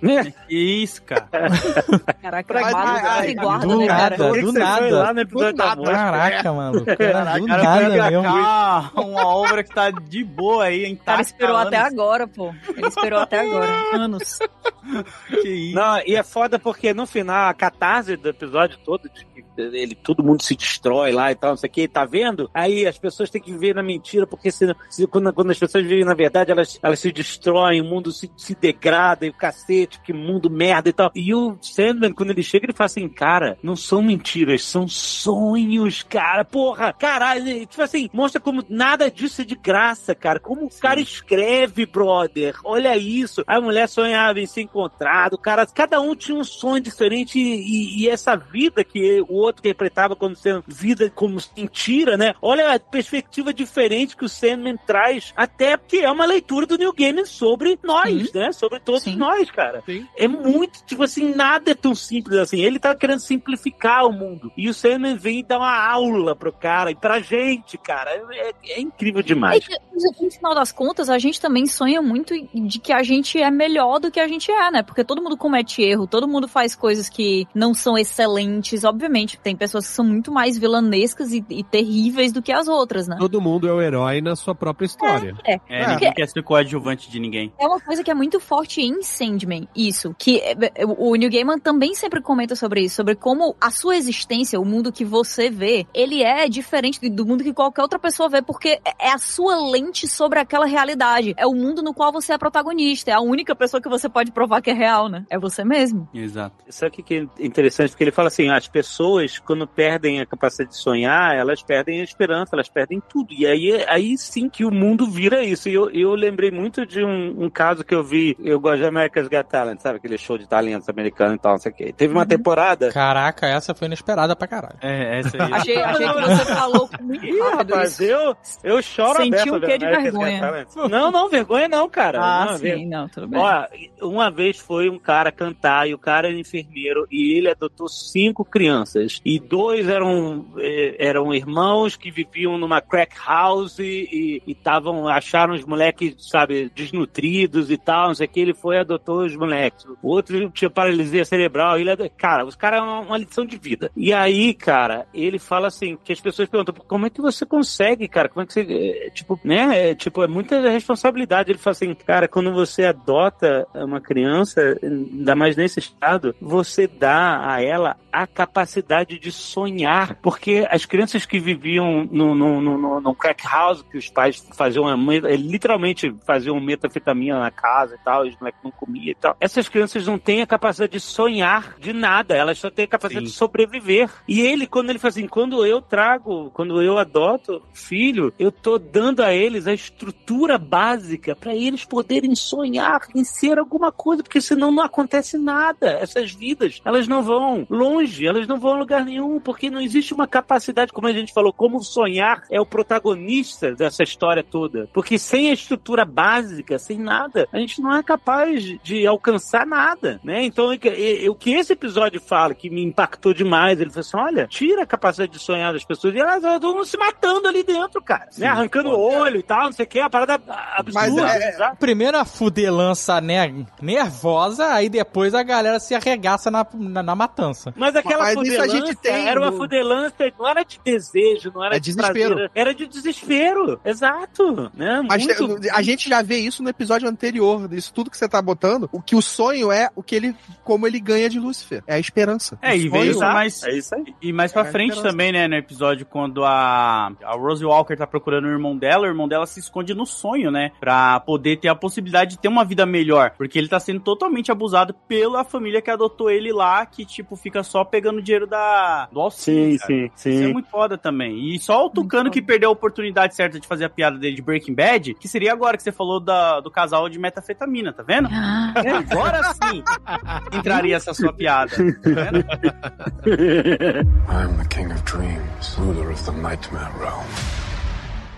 Isso, cara. Caraca, guarda, do né, cara? nada. Do foi nada. lá no episódio da? Caraca, mano. Cara, do Cara, nada mesmo. uma obra que tá de boa aí, O intacta. cara esperou há até anos. agora, pô. Ele esperou até agora. Anos. Que isso. Não, e é foda porque no final, a catarse do episódio todo, de que ele, todo mundo se destrói lá e tal, não sei o que, tá vendo? Aí as pessoas têm que viver na mentira, porque se, se- quando, quando as pessoas vivem na verdade, elas, elas se destroem, o mundo se, se degrada, e o cacete, que mundo merda e tal. E o Sandman, quando ele chega, ele fala assim, cara, não são mentiras, são sonhos, cara, porra, caralho, e, tipo assim, mostra como nada disso é de graça, cara, como o cara escreve, brother, olha isso. A mulher sonhava em se encontrar, o cara, cada um tinha um sonho diferente e, e essa vida que o outro interpretava como sendo vida como mentira, né? Olha a perspectiva diferente que o Sandman traz, até porque é uma leitura do New Game sobre nós, né? Sobre todos nós, cara. É muito, tipo assim, nada é tão simples assim. Ele tá querendo simplificar o mundo. E o Sandman vem dar uma aula pro cara e pra gente, cara. É, é incrível demais. É que, no final das contas, a gente também sonha muito de que a gente é melhor do que a gente é, né? Porque todo mundo comete erro, todo mundo faz coisas que não são excelentes. Obviamente, tem pessoas que são muito mais vilanescas e, e terríveis do que as outras, né? Todo mundo é o herói na sua própria história. É, É, Porque ninguém quer ser coadjuvante de ninguém. É uma coisa que é muito forte em Sandman, isso. Que é, é, o Neil Gaiman também sempre comenta sobre isso, sobre como a sua existência, o mundo que você vê, ele é diferente do mundo que qualquer outra pessoa vê, porque é a sua lente sobre aquela realidade. É o mundo no qual você é protagonista, é a única pessoa que você pode provar que é real, né? É você mesmo. Exato. Sabe o que é interessante? Porque ele fala assim, as pessoas, quando perdem a capacidade de sonhar, elas perdem a esperança, elas perdem tudo. E aí, aí sim que o mundo vira isso. E eu, eu lembrei muito de um, um caso que eu vi, eu gosto de America's Got Talent, sabe? Aquele show de talentos americano e tal, não sei o quê. Teve uma temporada... Caraca, essa foi inesperada pra caralho. É, essa aí. Achei, achei que você falou muito Ih, rápido rapaz, isso. eu, eu choro Sentiu aberto o quê de Got vergonha? Talent. Não, não, vergonha não, cara. Ah, Não, sim, não, tudo bem. Ó, uma vez foi um cara cantar e o cara era enfermeiro e ele adotou cinco crianças e dois eram eh, eram irmãos que viviam numa crack house e estavam acharam os moleques sabe desnutridos e tal não sei o que ele foi e adotou os moleques o outro tinha paralisia cerebral ele cara os caras é uma, uma lição de vida e aí cara ele fala assim que as pessoas perguntam como é que você consegue cara? Como é que você eh, tipo né é, tipo é muita responsabilidade. Ele fala assim cara quando você adota uma criança ainda mais nesse estado você dá a ela a capacidade de sonhar porque as crianças que viviam no, no, no, no- crack house que os pais faziam uma, eh, literalmente faziam metafetamina na casa e tal e os moleques não comiam e tal essas crianças não têm a capacidade de sonhar de nada elas só têm a capacidade de sobreviver e ele quando ele fala assim quando eu trago quando eu adoto filho eu tô dando a eles a estrutura básica para eles poderem sonhar em ser alguma coisa porque senão não acontece nada. Essas vidas elas não vão longe elas não vão a lugar nenhum porque não existe uma capacidade como a gente falou como sonhar é o protagonista dessa história toda. Porque sem a estrutura básica sem nada a gente não é capaz de- alcançar nada né? Então e- e- o que esse episódio fala que me impactou demais ele falou assim olha tira a capacidade de sonhar das pessoas e elas estão se matando ali dentro cara né? arrancando o olho e tal não sei o que a parada absurda Mas sabe? Primeiro a fudelança né, nervosa, aí depois a galera se arregaça na, na, na matança. Mas aquela Mas isso a fudelança gente tem era uma fudelança, não era de desejo, não era É de desespero. prazer, era de desespero. Exato, né? Mas Muito... a gente já vê isso no episódio anterior, isso tudo que você tá botando, o que o sonho é o que ele, como ele ganha de Lúcifer, é a esperança. É, e veio isso mais. É isso aí. E mais pra É frente também, né, no episódio, quando a, a Rose Walker tá procurando o irmão dela, o irmão dela se esconde no sonho, né? Pra poder ter a possibilidade de ter uma vida melhor. Porque ele tá sendo totalmente abusado pela família que adotou ele lá, que, tipo, fica só pegando dinheiro da, do auxílio. Sim, cara. sim, sim. Isso é muito foda também. E só o Tucano que perdeu a oportunidade certa de fazer a piada dele de Breaking Bad, que seria agora que você falou da, do casal de metafetamina, tá vendo? É, agora sim entraria essa sua piada. Tá vendo? I'm the king of dreams, ruler of the nightmare realm.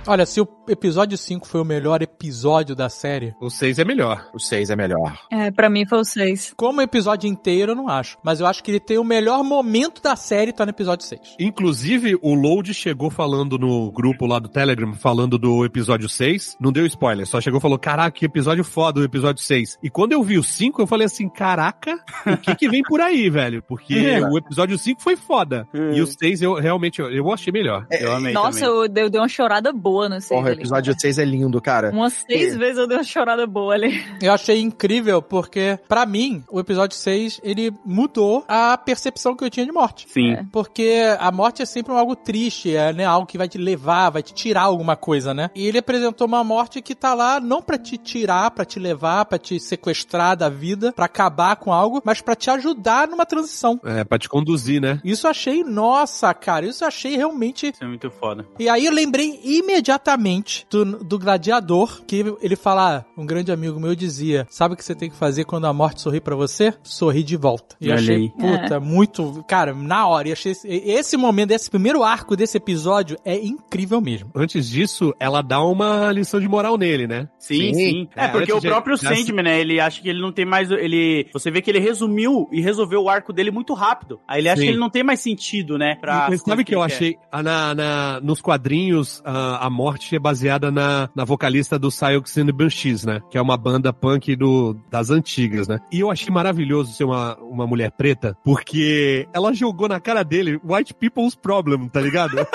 Olha, se o episódio 5 foi o melhor episódio da série. O 6 é melhor. O 6 é melhor. É, pra mim foi o 6. Como episódio inteiro, eu não acho. Mas eu acho que ele tem o melhor momento da série, tá no episódio 6. Inclusive, o Load chegou falando no grupo lá do Telegram, falando do episódio 6. Não deu spoiler, só chegou e falou: Caraca, que episódio foda o episódio 6. E quando eu vi o 5, eu falei assim: Caraca, o que que vem por aí, velho? Porque É. o episódio 5 foi foda. E o 6 eu realmente eu, eu achei melhor. Eu amei Nossa, também. eu, eu dei uma chorada boa no 6 Porra. Episódio 6 é lindo, cara. Umas seis E- vezes eu dei uma chorada boa ali. Eu achei incrível porque, pra mim, o episódio 6, ele mudou a percepção que eu tinha de morte. Sim. Porque a morte é sempre algo triste, é né, algo que vai te levar, vai te tirar alguma coisa, né? E ele apresentou uma morte que tá lá não pra te tirar, pra te levar, pra te sequestrar da vida, pra acabar com algo, mas pra te ajudar numa transição. É, pra te conduzir, né? Isso eu achei, nossa, cara, isso eu achei realmente Isso é muito foda. e aí eu lembrei imediatamente do, do gladiador, que ele fala, ah, um grande amigo meu dizia, sabe o que você tem que fazer quando a morte sorri pra você? Sorri de volta. E eu achei, aí. puta, muito, cara, na hora, e achei esse, esse momento, esse primeiro arco desse episódio é incrível mesmo. Antes disso, ela dá uma lição de moral nele, né? Sim, sim. É, É, porque o de- próprio dessa- Sandman, né? Ele acha que ele não tem mais. Ele. Você vê que ele resumiu e resolveu o arco dele muito rápido. Aí ele acha Sim. que ele não tem mais sentido, né? Pra Mas as sabe o que eu quer. achei? Ah, Na, na- nos quadrinhos, a, a morte é baseada na, na vocalista do Silks and the Banshees, né? Que é uma banda punk do, das antigas, né? E eu achei maravilhoso ser uma, uma mulher preta, porque ela jogou na cara dele White People's Problem, tá ligado?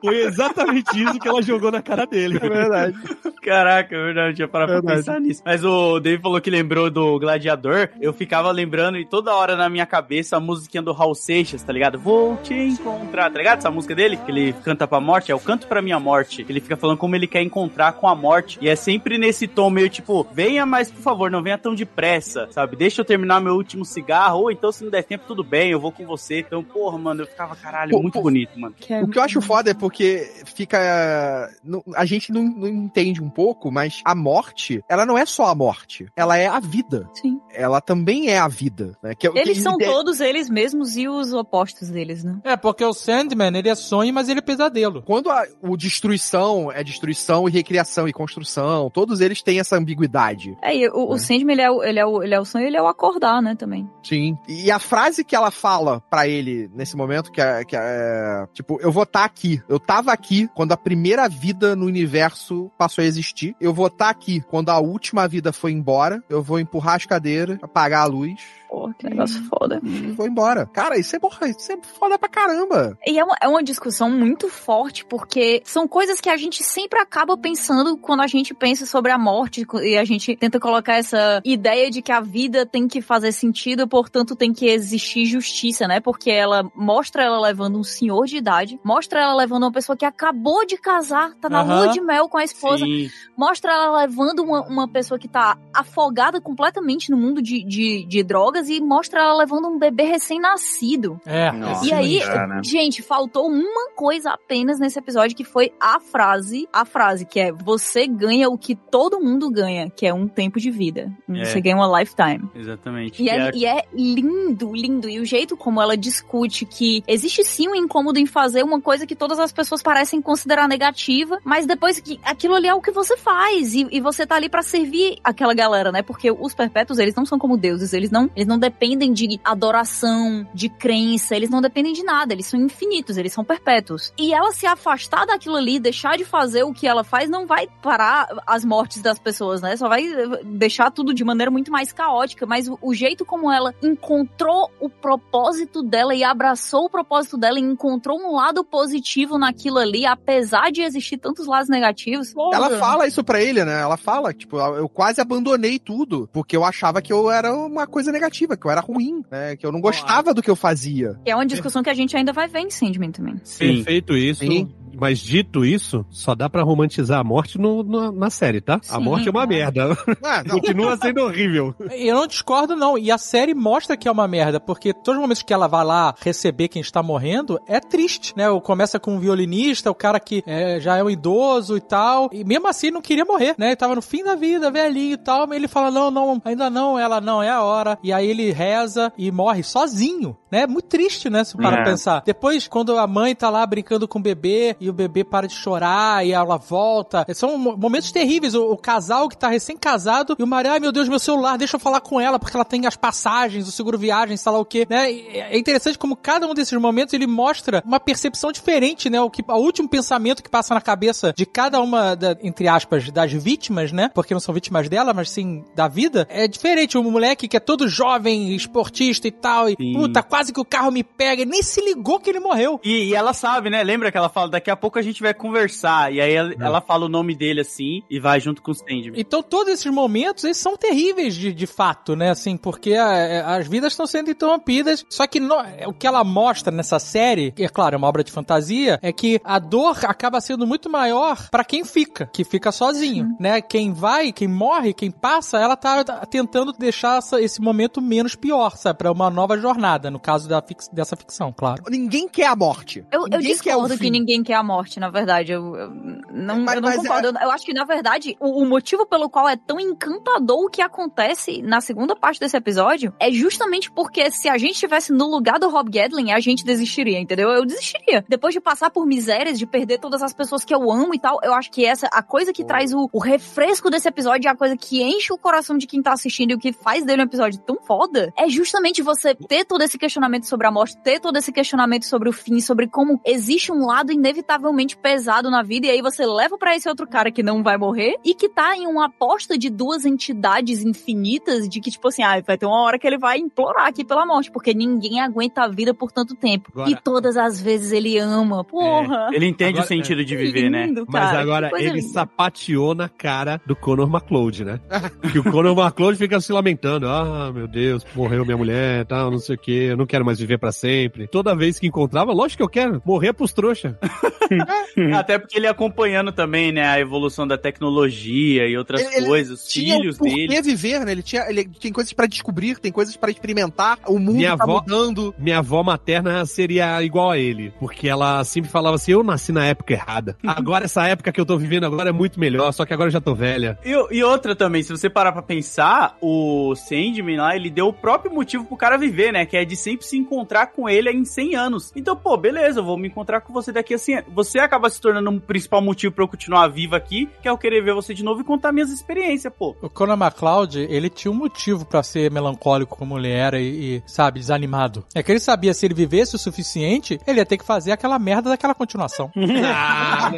Foi exatamente isso que ela jogou na cara dele. É verdade. Caraca, é verdade, eu tinha parado pra Verdade. pensar nisso. Mas o Dave falou que lembrou do Gladiador. Eu ficava lembrando e toda hora na minha cabeça a musiquinha do Raul Seixas, tá ligado? Vou te encontrar, tá ligado? Essa música dele, que ele canta pra morte, é o Canto pra Minha Morte. Ele fica falando como ele quer encontrar com a morte. E é sempre nesse tom meio tipo, venha, mas por favor, não venha tão depressa, sabe? Deixa eu terminar meu último cigarro, ou então se não der tempo, tudo bem, eu vou com você. Então, porra, mano, eu ficava, caralho, Pô, muito pô, bonito, mano. O que eu acho foda é porque fica. A gente não, não entende um pouco, mas a morte, ela não é só a morte. Ela é a vida. Sim. Ela também é a vida. Né? Que, Eles que- são todos eles mesmos e os opostos deles, né? É, porque o Sandman, ele é sonho, mas ele é pesadelo. Quando a, o destruição é destruição e recriação e construção, todos eles têm essa ambiguidade. É, e o, o Sandman, ele é o, ele, é o, ele é o sonho, ele é o acordar, né, também. Sim. E a frase que ela fala pra ele nesse momento, que é, que é tipo, eu vou estar aqui. Eu tava aqui quando a primeira vida no universo passou a existir. Eu vou estar aqui quando a última vida foi embora. Eu vou empurrar as cadeiras, apagar a luz. Pô, que negócio foda. E vou embora. Cara, isso é, porra, isso é foda pra caramba. E é uma, é uma discussão muito forte, porque são coisas que a gente sempre acaba pensando quando a gente pensa sobre a morte e a gente tenta colocar essa ideia de que a vida tem que fazer sentido, portanto tem que existir justiça, né? Porque ela mostra ela levando um senhor de idade, mostra ela levando uma pessoa que acabou de casar, tá na Aham. lua de mel com a esposa, Sim. mostra ela levando uma, uma pessoa que tá afogada completamente no mundo de, de, de drogas e mostra ela levando um bebê recém-nascido. É. Nossa, E aí, já, né? gente, faltou uma coisa apenas nesse episódio que foi a frase, a frase que é você ganha o que todo mundo ganha, que é um tempo de vida. Você É. ganha uma lifetime. Exatamente. E é, é- e é lindo, lindo. E o jeito como ela discute que existe sim um incômodo em fazer uma coisa que todas as pessoas parecem considerar negativa, mas depois que aquilo ali é o que você faz e, e você tá ali pra servir aquela galera, né? Porque os perpétuos, eles não são como deuses, eles não, eles não dependem de adoração, de crença, eles não dependem de nada, eles são infinitos, eles são perpétuos. E ela se afastar daquilo ali, deixar de fazer o que ela faz, não vai parar as mortes das pessoas, né? Só vai eh, deixar tudo de maneira muito mais caótica, mas o, o jeito como ela encontrou o propósito dela e abraçou o propósito dela e encontrou um lado positivo naquilo ali, apesar de existir tantos lados negativos. Ela porra. fala isso pra ele, né? Ela fala, tipo, eu quase abandonei tudo, porque eu achava que eu era uma coisa negativa, que eu era ruim, né? Que eu não gostava do que eu fazia. É uma discussão que a gente ainda vai ver em Sandman também. Sim. Perfeito isso. Sim. Mas dito isso, só dá pra romantizar a morte no- no- na série, tá? a Sim, morte é uma claro. merda. Ah. Continua sendo horrível. Eu não discordo, não. E a série mostra que é uma merda, porque todos os momentos que ela vai lá receber quem está morrendo, é triste, né? Começa com um violinista, o cara que é, já é um idoso e tal, e mesmo assim não queria morrer, né? Ele tava no fim da vida, velhinho e tal, mas ele fala, não, não, ainda não, ela não, é a hora. E aí ele reza e morre sozinho, né? É muito triste, né? Se para É. pensar. Depois, quando a mãe tá lá brincando com o bebê, e o bebê para de chorar, e ela volta, são mo- momentos terríveis. O, o casal que tá recém-casado, e o marido, ai meu Deus, meu celular, deixa eu falar com ela, porque ela tem as passagens, o seguro viagem, sei lá o quê, né? E É interessante como cada um desses momentos ele mostra uma percepção diferente, né? O, que, o último pensamento que passa na cabeça de cada uma, da- entre aspas, das vítimas, né? Porque não são vítimas dela, mas sim da vida, é diferente. O moleque que é todo jovem, esportista e tal, e Sim. puta, quase que o carro me pega, nem se ligou que ele morreu. E, e ela sabe, né? Lembra que ela fala, daqui a pouco a gente vai conversar. E aí ela, ela fala o nome dele assim e vai junto com o Sandman. Então todos esses momentos, eles são terríveis de, de fato, né? Assim, porque a- as vidas estão sendo interrompidas. Só que no- o que ela mostra nessa série, que é claro, é uma obra de fantasia, é que a dor acaba sendo muito maior pra quem fica, que fica sozinho, né? Quem vai, quem morre, quem passa, ela tá tentando deixar essa- esse momento menos pior, sabe? Pra uma nova jornada, no caso da fix- dessa ficção, claro. Ninguém quer a morte. Eu, eu Ninguém quer o discordo que fim. ninguém quer a morte, na verdade. Eu, eu não, Mas- eu não concordo. Eu, eu acho que, na verdade, o, o motivo pelo qual é tão encantador o que acontece na segunda parte desse episódio é justamente porque se a gente estivesse no lugar do Rob Gadlin, a gente desistiria, entendeu? Eu desistiria. Depois de passar por misérias, de perder todas as pessoas que eu amo e tal, eu acho que essa, a coisa que traz o, o refresco desse episódio, a coisa que enche o coração de quem tá assistindo e o que faz dele um episódio tão foda, é justamente você ter todo esse questionamento sobre a morte, ter todo esse questionamento sobre o fim, sobre como existe um lado inevitavelmente pesado na vida, e aí você leva pra esse outro cara que não vai morrer e que tá em uma aposta de duas entidades infinitas de que, tipo assim, ah, vai ter uma hora que ele vai implorar aqui pela morte, porque ninguém aguenta a vida por tanto tempo. Agora- E todas as vezes ele ama. Porra. Ele entende Agora- o sentido de viver, né? Lindo, Mas cara, agora que coisa ele linda. sapateou na cara do Conor McCloud, né? que o Conor McCloud fica se lamentando. Ah, meu Deus, morreu minha mulher, tal, não sei o que, eu não quero mais viver pra sempre. Toda vez que encontrava, lógico que eu quero, morrer pros trouxa. Até porque ele acompanhando também, né, a evolução da tecnologia e outras Ele- ele coisas, os Tinha filhos porquê dele. viver, né? Ele tinha, ele tem coisas pra descobrir, tem coisas pra experimentar. O mundo Minha tá avó- mudando. Minha avó materna seria igual a ele, porque ela sempre falava assim: eu nasci na época errada. Agora, essa época que eu tô vivendo agora é muito melhor, só que agora eu já tô velha. E, e outra também, se você parar pra pensar, o Sandman lá, ele deu o próprio motivo pro cara viver, né? Que é de sempre se encontrar com ele em 100 anos. Então, pô, beleza, eu vou me encontrar com você daqui a 100 anos você acaba se tornando um principal motivo para eu continuar vivo aqui, que é eu querer ver você de novo e contar minhas experiências, pô. O Conan MacLeod, ele tinha um motivo para ser melancólico como ele era e, e, sabe, desanimado. É que ele sabia se ele vivesse o suficiente, ele ia ter que fazer aquela merda daquela continuação. Ah,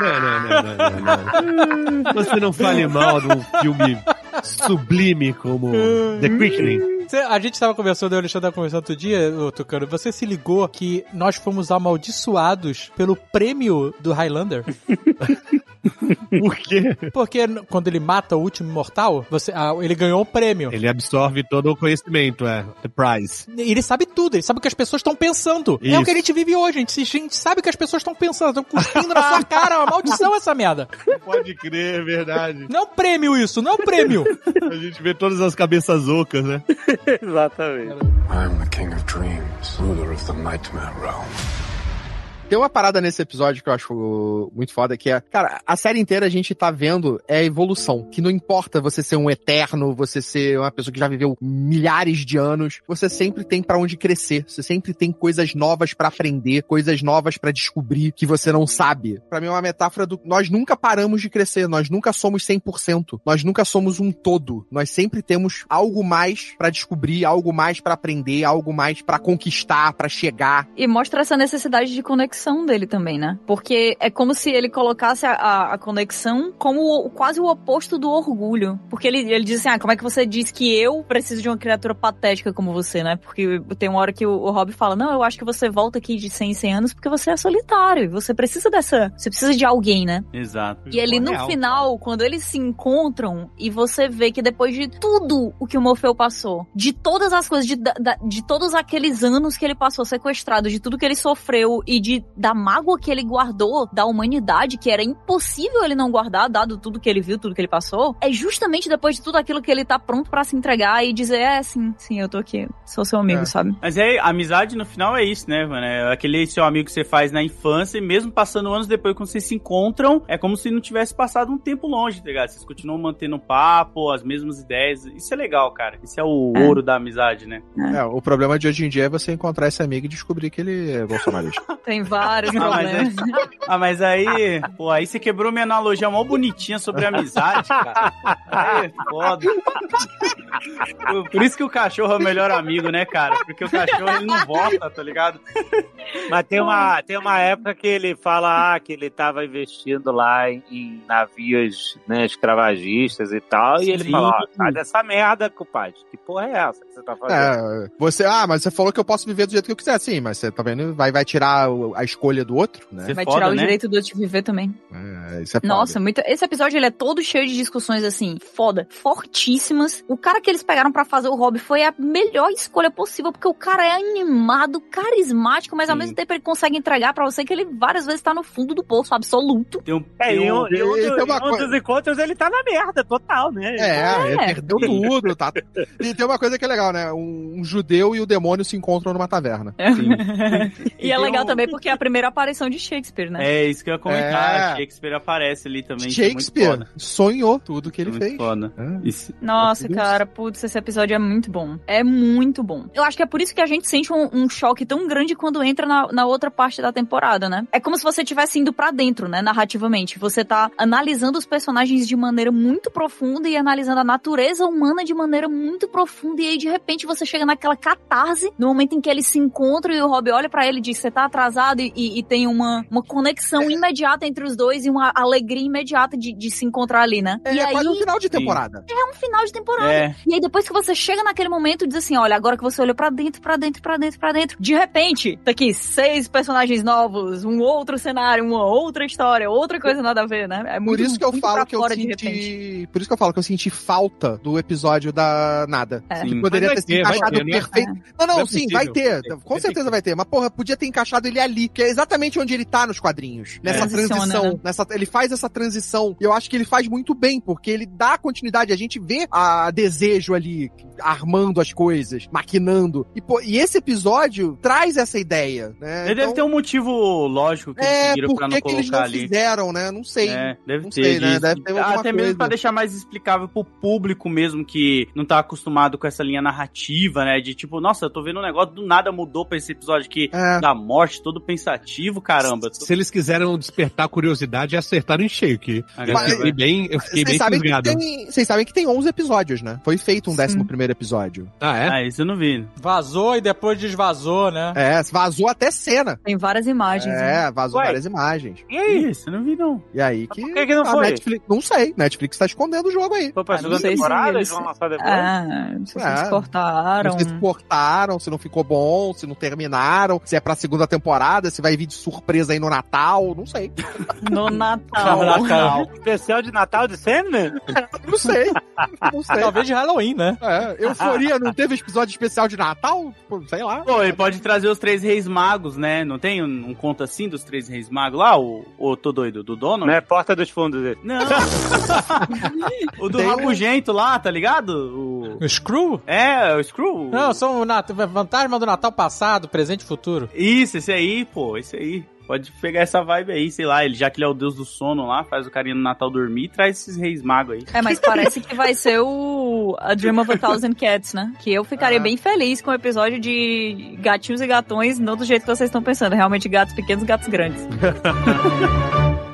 não, não, não, você não fale mal de um filme sublime como The Quickening. A gente tava conversando, eu Alexandre tava conversando outro dia, ô, Tucano, você se ligou que nós fomos amaldiçoados pelo prêmio do Highlander? Por quê? Porque quando ele mata o último imortal, você, ah, ele ganhou um prêmio. Ele absorve todo o conhecimento, é. The prize. Ele sabe tudo, ele sabe o que as pessoas estão pensando. É o Isso. que a gente vive hoje, a gente, a gente sabe o que as pessoas estão pensando, estão cuspindo na sua cara, é uma maldição essa merda. Pode crer, é verdade. Não é um prêmio isso, não é um prêmio. A gente vê todas as cabeças ocas, né? Exatamente. I'm the king of dreams, ruler of the nightmare realm. Tem uma parada nesse episódio que eu acho muito foda, que é, cara, a série inteira a gente tá vendo é a evolução. Que não importa você ser um eterno, você ser uma pessoa que já viveu milhares de anos, você sempre tem pra onde crescer. Você sempre tem coisas novas pra aprender, coisas novas pra descobrir que você não sabe. Pra mim é uma metáfora do nós nunca paramos de crescer, nós nunca somos 100%, nós nunca somos um todo. Nós sempre temos algo mais pra descobrir, algo mais pra aprender, algo mais pra conquistar, pra chegar. E mostra essa necessidade de conexão dele também, né? Porque é como se ele colocasse a, a- a conexão como o- quase o oposto do orgulho. Porque ele, ele diz assim: ah, como é que você diz que eu preciso de uma criatura patética como você, né? Porque tem uma hora que o, o Rob fala: não, eu acho que você volta aqui de 100 em 100 anos porque você é solitário. Você precisa dessa. Você precisa de alguém, né? Exato. E ali no Real. final, quando eles se encontram e você vê que depois de tudo o que o Morfeu passou, de todas as coisas, de, da- de todos aqueles anos que ele passou sequestrado, de tudo que ele sofreu e de da mágoa que ele guardou da humanidade, que era impossível ele não guardar, dado tudo que ele viu, tudo que ele passou, é justamente depois de tudo aquilo que ele tá pronto pra se entregar e dizer, é, sim, sim, eu tô aqui, sou seu amigo, É. sabe? Mas é, amizade no final é isso, né, mano? É aquele seu amigo que você faz na infância e mesmo passando anos depois, quando vocês se encontram, é como se não tivesse passado um tempo longe, tá ligado? Vocês continuam mantendo papo, as mesmas ideias. Isso é legal, cara. Isso é o É. ouro da amizade, né? É, o problema de hoje em dia é você encontrar esse amigo e descobrir que ele é bolsonarista. Tem vários Ah, mas, problemas. é- ah, mas aí, pô, aí você quebrou minha analogia mó bonitinha sobre amizade, cara. Aí é foda. Por- isso que o cachorro é o melhor amigo, né, cara? Porque o cachorro ele não volta, tá ligado? Mas tem uma, tem uma época que ele fala ah, que ele tava investindo lá em, em navios né, escravagistas e tal. E ele Sim. fala: ó, sai dessa merda, compadre. Que porra é essa que você tá fazendo? É, você, ah, mas você falou que eu posso viver do jeito que eu quiser, sim, mas você tá vendo? Vai, vai tirar o- a escolha do outro, né? Você Vai foda, tirar o né? direito do outro de viver também. É, isso é foda. Nossa, muito. Esse episódio ele é todo cheio de discussões assim, foda, fortíssimas. O cara que eles pegaram pra fazer o Rob foi a melhor escolha possível, porque o cara é animado, carismático, mas ao Sim. mesmo tempo ele consegue entregar pra você que ele várias vezes tá no fundo do poço absoluto. Tem um, É, tem e um- um, e um e tem uma e um coisa- dos encontros ele tá na merda, total, né? É, ele É. perdeu tudo, tá? E tem uma coisa que é legal, né? Um, um judeu e o demônio se encontram numa taverna. E, é tem legal um- também porque a, primeira aparição de Shakespeare, né? É, isso que eu ia comentar. É. Shakespeare aparece ali também. é muito Shakespeare foda. sonhou tudo que ele Muito fez. foda. É. Isso. Nossa, cara, putz, esse episódio é muito bom. É muito bom. Eu acho que é por isso que a gente sente um, um choque tão grande quando entra na, na outra parte da temporada, né? É como se você estivesse indo pra dentro, né, narrativamente. Você tá analisando os personagens de maneira muito profunda e analisando a natureza humana de maneira muito profunda. E aí, de repente, você chega naquela catarse, no momento em que eles se encontram e o Rob olha pra ele e diz: Você tá atrasado, e, e- e tem uma, uma conexão imediata entre os dois e uma alegria imediata de, de se encontrar ali, né? É, e é aí, quase um final de temporada. é um final de temporada. É. E aí depois que você chega naquele momento diz assim, olha, agora que você olhou pra dentro, pra dentro, pra dentro, pra dentro, de repente, tá aqui seis personagens novos, um outro cenário, uma outra história, outra coisa nada a ver, né? É Por muito, isso que eu falo que eu senti. Por isso que eu falo que eu senti falta do episódio da nada. É. Que Sim. poderia ter vai encaixado ter, né? perfeito. Não, não, Não é sim, possível. vai ter. Com certeza vai ter. Mas, porra, podia ter encaixado ele ali, que é exatamente onde ele tá nos quadrinhos. Nessa Transiciona, transição. né? Nessa, ele faz essa transição. E eu acho que ele faz muito bem, porque ele dá continuidade. A gente vê a desejo ali, armando as coisas, maquinando. E, pô, e esse episódio traz essa ideia, né? Ele deve ter um motivo lógico que eles É, seguiram por pra que, não que eles colocar não ali. fizeram, né? Não sei. É, deve Não ter. sei, né? Deve ter Até mesmo coisa. pra deixar mais explicável pro público mesmo que não tá acostumado com essa linha narrativa, né? De tipo, nossa, eu tô vendo um negócio, do nada mudou pra esse episódio aqui É. da morte, todo pensativo, caramba. Se eles quiseram despertar a curiosidade, acertaram em cheio, que eu Mas- fiquei bem, eu fiquei Vocês bem sabem, que fisgado. tem, vocês sabem que tem 11 episódios, né? Foi feito um Sim. décimo primeiro episódio. Ah, é? Ah, isso eu não vi. Vazou e depois desvazou, né? É, vazou até cena. Tem várias imagens. né? É, vazou Ué. várias imagens. E aí? Isso eu não vi, não. E aí que. por que que não foi? Netflix, não sei. Netflix tá escondendo o jogo aí. Foi pra Ah, segunda temporada, eles- vão lançar depois. Ah, não sei se eles É. cortaram. Não sei se cortaram, se não ficou bom, se não terminaram, se é pra segunda temporada, se vai vir de surpresa aí no Natal, não sei. No Natal. Caraca. Especial de Natal de Sandman? Não sei. Não sei. Talvez de Halloween, né? É, Euforia não teve episódio especial de Natal? Pô, Sei lá. Pô, ele pode trazer os três reis magos, né? Não tem um, um conto assim dos três reis magos lá? O, o tô doido, do dono? Né? Porta dos fundos dele. Não. o do Tem um- rabugento lá, tá ligado? O... O Screw? É, o Screw. Não, são o Nat... fantasma do Natal passado, presente e futuro. Isso, esse aí, pô, esse aí. Pode pegar essa vibe aí, sei lá, ele já que ele é o deus do sono lá, faz o carinha no Natal dormir e traz esses reis magos aí. É, mas parece que vai ser o A Dream of a Thousand Cats, né? Que eu ficaria Ah. bem feliz com o episódio de gatinhos e gatões, não do jeito que vocês estão pensando. Realmente gatos pequenos, gatos grandes.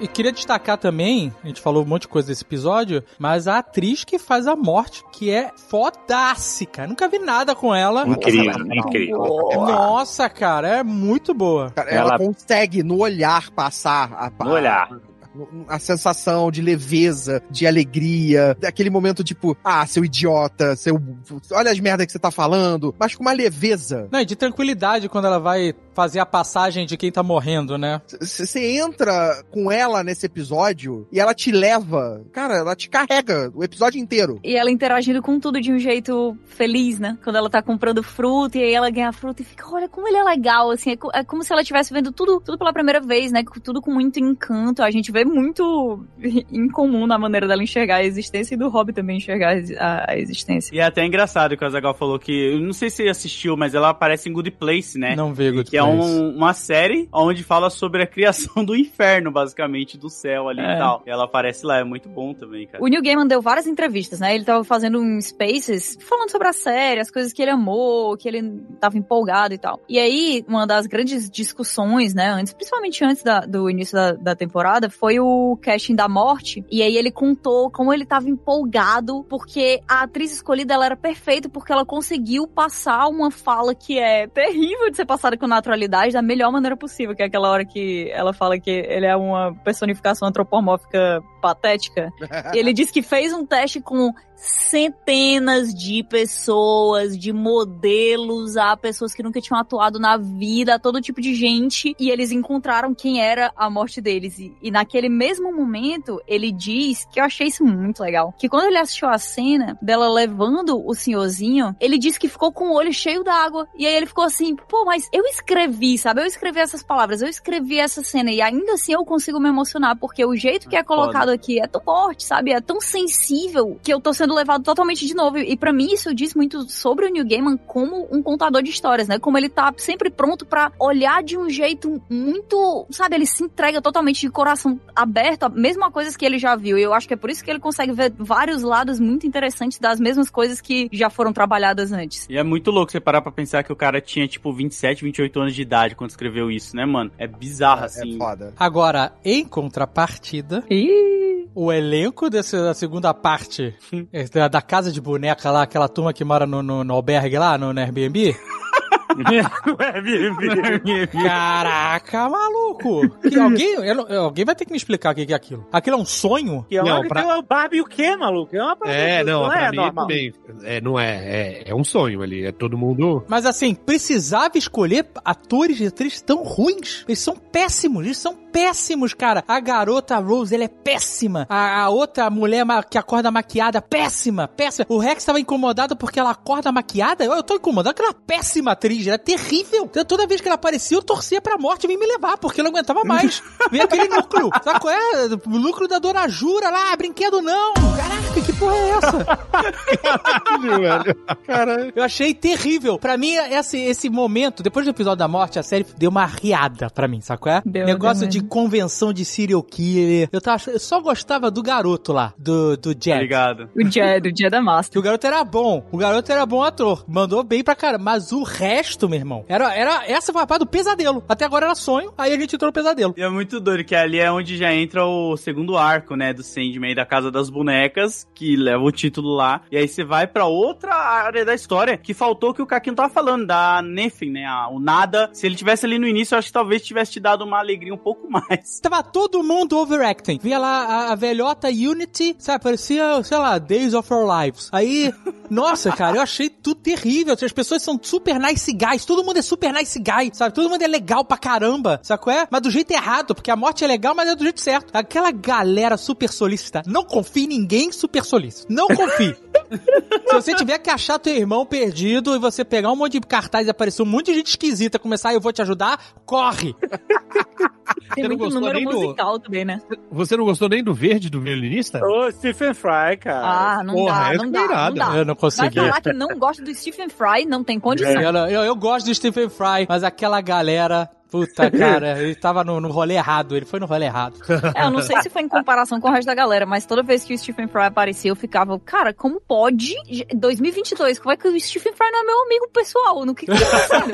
E queria destacar também, a gente falou um monte de coisa desse episódio, mas a atriz que faz a morte, que é fodástica. Nunca vi nada com ela. Incrível, incrível. Nossa, cara, é muito boa. Cara, ela, Ela- consegue no olhar passar a, No olhar. a, a sensação de leveza, de alegria, daquele momento tipo, ah, seu idiota, seu. Olha as merdas que você tá falando, mas com uma leveza. Não, e de tranquilidade quando ela vai fazer a passagem de quem tá morrendo, né? Você entra com ela nesse episódio e ela te leva, cara, ela te carrega o episódio inteiro. E ela interagindo com tudo de um jeito feliz, né? Quando ela tá comprando fruta e aí ela ganha a fruta e fica, olha como ele é legal, assim. É, co- é como se ela estivesse vendo tudo, tudo pela primeira vez, né? Tudo com muito encanto. A gente vê muito incomum na maneira dela enxergar a existência e do Rob também enxergar a a, existência. E é até engraçado que o Azagal falou que, eu não sei se você assistiu, mas ela aparece em Good Place, né? Não vê Good que é Place. Um- uma série onde fala sobre a criação do inferno, basicamente, do céu ali É. e tal. E ela aparece lá, é muito bom também, cara. O Neil Gaiman deu várias entrevistas, né? Ele tava fazendo um Spaces falando sobre a série, as coisas que ele amou, que ele tava empolgado e tal. E aí, uma das grandes discussões, né, antes, principalmente antes da- do início da, da temporada, foi o casting da morte. E aí ele contou como ele tava empolgado, porque a atriz escolhida ela era perfeita, porque ela conseguiu passar uma fala que é terrível de ser passada com naturalidade da melhor maneira possível, que é aquela hora que ela fala que ele é uma personificação antropomórfica patética. Ele disse que fez um teste com centenas de pessoas, de modelos, a pessoas que nunca tinham atuado na vida, a todo tipo de gente, e eles encontraram quem era a morte deles. E, e naquele mesmo momento, ele diz que eu achei isso muito legal. Que quando ele assistiu a cena dela levando o senhorzinho, ele disse que ficou com o olho cheio d'água. E aí ele ficou assim, pô, mas eu escrevi escrevi, sabe? Eu escrevi essas palavras, eu escrevi essa cena e ainda assim eu consigo me emocionar, porque o jeito que é colocado aqui é tão forte, sabe? É tão sensível que eu tô sendo levado totalmente de novo. E para mim isso diz muito sobre o Neil Gaiman como um contador de histórias, né? Como ele tá sempre pronto para olhar de um jeito muito, sabe? Ele se entrega totalmente de coração aberto, a mesma coisas que ele já viu. E eu acho que é por isso que ele consegue ver vários lados muito interessantes das mesmas coisas que já foram trabalhadas antes. E é muito louco você parar pra pensar que o cara tinha, tipo, 27, 28 anos de idade quando escreveu isso, né, mano? É bizarro, assim. É foda. Agora, em contrapartida, o elenco dessa da segunda parte é, da, da casa de boneca lá, aquela turma que mora no, no, no albergue lá, no, no Airbnb. Caraca, maluco! Que alguém, eu não- alguém vai ter que me explicar o que é aquilo. Aquilo é um sonho? Que é Não, pra- que é o Barbie o quê, maluco? É uma parada É, não, pra é mim normal. também. É, não é, é. É um sonho ali. É todo mundo. Mas assim, precisava escolher atores e atrizes tão ruins. Eles são péssimos, eles são péssimos, cara. A garota Rose, ela é péssima. A, a outra mulher que acorda maquiada, péssima, péssima. O Rex tava incomodado porque ela acorda maquiada. Eu, eu tô incomodado porque ela é péssima atriz, ela é terrível. Então, toda vez que ela aparecia, eu torcia pra morte e vim me levar, porque eu não aguentava mais. Vem aquele núcleo. Sabe qual é? O núcleo da Dona Jura lá, brinquedo não. Caraca, que porra é essa? Cara, Eu achei terrível. Pra mim, esse, esse momento, depois do episódio da morte, a série deu uma riada pra mim, sacou? É? Deu, Negócio deu de mesmo. convenção de serial killer. Eu, tava, eu só gostava do garoto lá, do, do Jack. ligado? O dia, do dia da máscara. que o garoto era bom. O garoto era bom ator. Mandou bem pra caramba. Mas o resto, meu irmão, era, era, essa foi a parte do pesadelo. Até agora era sonho, aí a gente entrou no pesadelo. E é muito doido, que ali é onde já entra o segundo arco, né, do Sandman, da Casa das Bonecas, que leva o título lá. E aí você vai pra outra área da história, que faltou que o Caquinho tava falando, da Nephin, né, a- o nada. Se ele tivesse ali no início, eu acho que talvez tivesse te dado uma alegria um pouco mais. Tava todo mundo overacting. Via lá a, a velhota Unity, sabe? Parecia, sei lá, Days of Our Lives. Aí, nossa, cara, eu achei tudo terrível. As pessoas são super nice guys. Todo mundo é super nice guy, sabe? Todo mundo é legal pra caramba, sabe qual é? Mas do jeito errado, porque a morte é legal, mas é do jeito certo. Aquela galera super solícita. Não confie em ninguém super solícito. Não confie. Se você tiver que achar teu irmão perdido e você pegar um monte de cartaz e aparecer um monte de gente esquisita, começar, eu vou te ajudar, corre. Tem não muito gostou número nem do- musical também, né? Você não gostou nem do verde do violinista? Ô, Stephen Fry, cara. Ah, não porra, dá, essa não é dá, não irada. dá. Eu não Vai consegui. falar que não gosta do Stephen Fry, não tem condição. Eu, não- eu, eu gosto do Stephen Fry, mas aquela galera. Puta, cara, ele tava no, no rolê errado, ele foi no rolê errado. É, eu não sei se foi em comparação com o resto da galera, mas toda vez que o Stephen Fry aparecia, eu ficava, cara, como pode? 2022, como é que o Stephen Fry não é meu amigo pessoal? No que que tá acontecendo?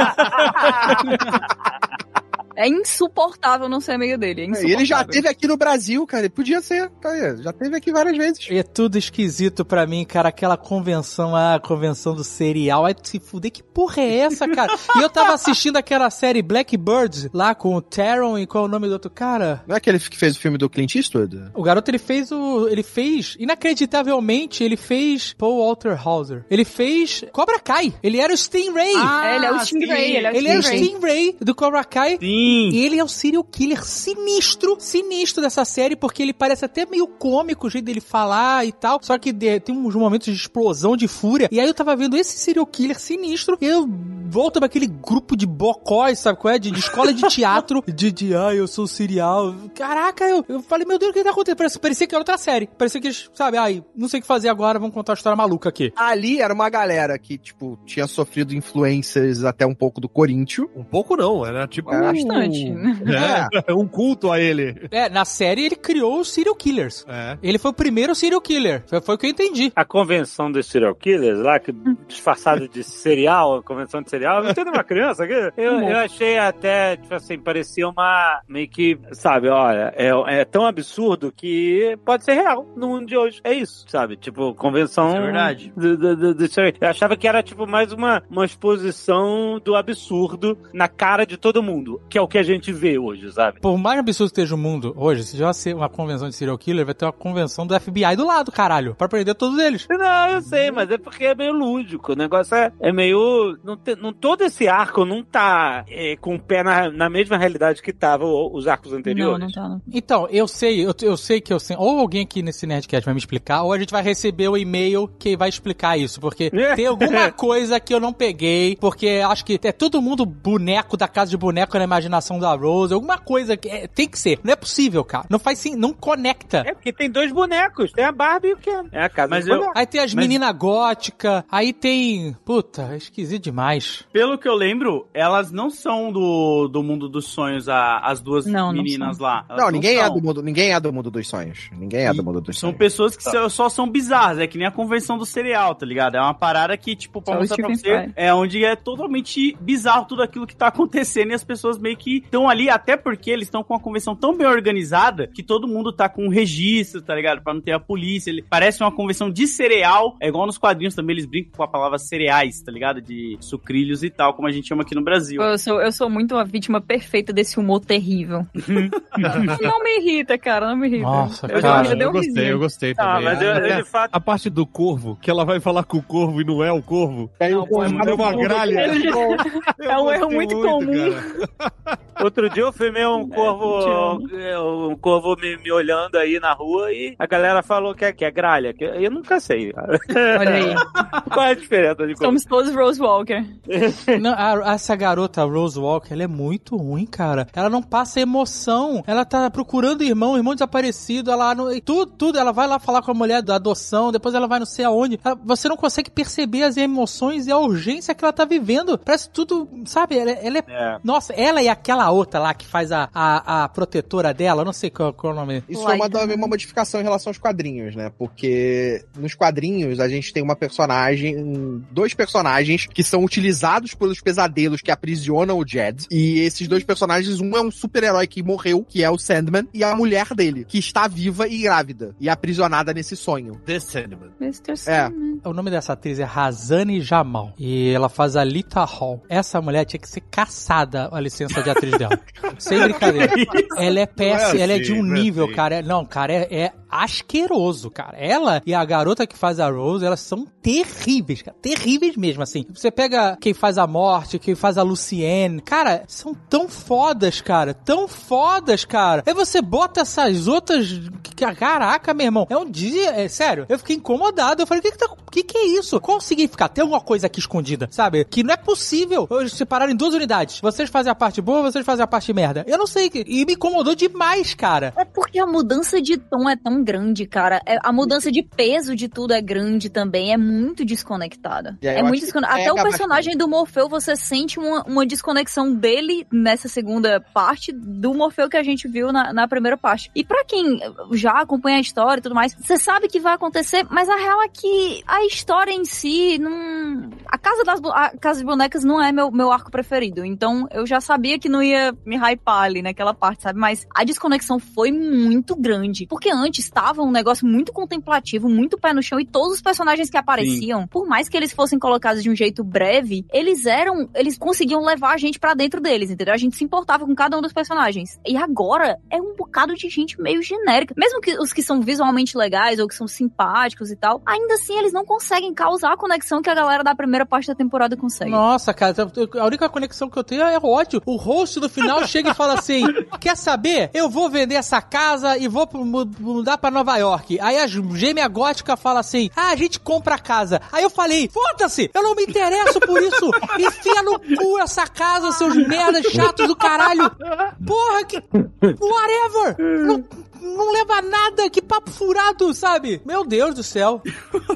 É insuportável não ser amigo dele. É insuportável. ele já teve aqui no Brasil, cara. Ele podia ser, tá aí, já teve aqui várias vezes. E é tudo esquisito pra mim, cara, aquela convenção, a convenção do cereal, aí tu se fuder, que porra é essa, cara? E eu tava assistindo aquela série Blackbird, lá com o Taron e qual é o nome do outro cara? Não é aquele que fez o filme do Clint Eastwood? O garoto, ele fez o... Ele fez, inacreditavelmente, ele fez Paul Walter Hauser. Ele fez Cobra Kai. Ele era o Stingray. É, ele é o Stingray, ele é o Ele é o Stingray. Stingray do Cobra Kai. Sim. E ele é o serial killer sinistro, sinistro dessa série, porque ele parece até meio cômico o jeito dele falar e tal. Só que de- tem uns momentos de explosão de fúria. E aí eu tava vendo esse serial killer sinistro. E eu volto pra aquele grupo de bocóis, sabe qual é? De, de escola de teatro. de, de, ai, eu sou serial. Caraca, eu, eu falei, meu Deus, o que tá acontecendo? Parecia, parecia que era outra série. Parecia que eles, sabe, ai, não sei o que fazer agora, vamos contar uma história maluca aqui. Ali era uma galera que, tipo, tinha sofrido influências até um pouco do Corinthians. Um pouco não, era tipo. É, Bastante. É, um culto a ele. É, na série ele criou os serial killers. É. Ele foi o primeiro serial killer. Foi, foi o que eu entendi. A convenção dos serial killers lá, que disfarçado de serial, convenção de serial, não tem uma criança aqui? Eu, eu achei até, tipo assim, parecia uma. meio que, sabe, olha, é, é tão absurdo que pode ser real no mundo de hoje. É isso, sabe? Tipo, convenção. É verdade. do- do- do- do eu achava que era, tipo, mais uma, uma exposição do absurdo na cara de todo mundo, que é o que a gente vê hoje, sabe? Por mais absurdo que esteja o mundo hoje, se já ser uma convenção de serial killer, vai ter uma convenção do FBI do lado, caralho. Pra prender todos eles. Não, eu sei, mas é porque é meio lúdico. O negócio é, é meio. Não, tem- não, todo esse arco não tá é, com o pé na, na mesma realidade que tava o- os arcos anteriores. Não, não tá. não. Então, eu sei, eu, eu sei que eu sei. Ou alguém aqui nesse Nerdcast vai me explicar, ou a gente vai receber o e-mail que vai explicar isso. Porque tem alguma coisa que eu não peguei, porque acho que é todo mundo boneco da casa de boneco na imaginação da Rose. Alguma coisa que é, tem que ser. Não é possível, cara. Não faz sim, não conecta. É porque tem dois bonecos, tem a Barbie e o Ken. É a casa Mas eu-. Aí tem as Mas- meninas góticas, aí tem. Puta, é esquisito demais. Pelo que eu lembro, elas não são do, do mundo dos sonhos, a- as duas Não, não meninas são. lá. Elas Não, ninguém é são. do mundo, ninguém é do mundo dos sonhos. Ninguém é do mundo dos São sonhos. pessoas que só- só são bizarras, é que nem a convenção do cereal, tá ligado? É uma parada que, tipo, pra Só mostrar pra você, é onde é totalmente bizarro tudo aquilo que tá acontecendo e as pessoas meio que estão ali, até porque eles estão com uma convenção tão bem organizada que todo mundo tá com um registro, tá ligado? Pra não ter a polícia. Ele parece uma convenção de cereal, é igual nos quadrinhos também, eles brincam com a palavra cereais, tá ligado? De sucrilhos e tal, como a gente chama aqui no Brasil. Eu sou, eu sou muito a vítima perfeita desse humor terrível. não me irrita, cara, não me irrita. Nossa, eu, cara. eu, dei eu um gostei, risinho. eu gostei Ah, também. mas eu, eu, Até de fato, A parte do corvo, que ela vai falar com o corvo e não é o corvo. Aí Não, o pô, é muito É uma gralha. É um erro gostei muito comum. Outro dia eu filmei um corvo, é, um corvo me, me olhando aí na rua e a galera falou que é, que é gralha. Que eu nunca sei, cara. Olha aí. Qual é a diferença de corvo? Somos todos Rose Walker. Não, a- essa garota, a Rose Walker, ela é muito ruim, cara. Ela não passa emoção. Ela tá procurando irmão, irmão desaparecido. Ela não, tudo, tudo. Ela vai lá falar com a mulher da adoção. Depois ela vai não sei aonde. Ela- você não consegue perceber as emoções e a urgência que ela tá vivendo. Parece tudo, sabe? Ela, ela é, É. Nossa, ela e aquela outra lá que faz a, a, a protetora dela. eu Não sei qual, qual é o nome. Isso foi uma, Laika. uma modificação em relação aos quadrinhos, né? Porque nos quadrinhos a gente tem uma personagem, dois personagens que são utilizados pelos pesadelos que aprisionam o Jed. E esses dois personagens, um é um super-herói que morreu, que é o Sandman, e a mulher dele, que está viva e grávida e aprisionada nesse sonho. The Sandman. Mr. É. Sandman. O nome dessa atriz é Razane Jamal. E ela faz a Lita Hall. Essa mulher tinha que ser caçada a licença de atriz dela. Sem brincadeira. Ela é péssima, Não é ela é de assim, um é nível, assim. cara. é- Não, cara, é, é asqueroso, cara. Ela e a garota que faz a Rose, elas são terríveis, cara. Terríveis mesmo, assim. Você pega quem faz a morte, quem faz a Lucienne. Cara, são tão fodas, cara. Tão fodas, cara. Aí você bota essas outras. Caraca, meu irmão. É um dia. É sério. Eu fiquei incomodado. Eu falei, o que que, tá, que que é isso? Qual o significado? Tem alguma coisa aqui escondida, sabe? Que não é possível. Eles separaram em duas unidades. Vocês fazem a parte boa, vocês fazem a parte merda. Eu não sei. E me incomodou demais, cara. É porque a mudança de tom é tão grande, cara. É- a mudança de peso de tudo é grande também. É muito desconectada. É, É, muito que desconectada. Até o personagem do Morfeu, você sente uma, uma desconexão dele nessa segunda parte do Morfeu que a gente viu na, na primeira parte. E pra quem já acompanha a história e tudo mais, você sabe que vai acontecer, mas a real é que a história em si não. A Casa das a Casa de Bonecas não é meu, meu arco preferido. Então eu já sabia que não ia me hypar ali naquela parte, sabe? Mas a desconexão foi muito grande. Porque antes estava um negócio muito contemplativo, muito pé no chão, e todos os personagens que apareciam, por mais que eles fossem colocados de um jeito breve, eles eram. Eles conseguiam levar a gente pra dentro deles, entendeu? A gente se importava com cada um dos personagens. E agora é um bocado de gente meio genérica. Mesmo que os que são visualmente legais ou que são simpáticos e tal, ainda assim eles não conseguem causar a conexão que a galera da primeira parte da temporada consegue. Nossa, cara, a única conexão que eu tenho é ódio. O host no final chega e fala assim: Quer saber? Eu vou vender essa casa e vou mudar pra Nova York. Aí a gêmea gótica fala assim: Ah, a gente compra a casa. Aí eu falei: Foda-se, eu não me interesso por isso. Enfia no cu essa casa, seus merdas chatos do caralho. Porra, que. Whatever! Não, não leva a nada, que papo furado, sabe? Meu Deus do céu.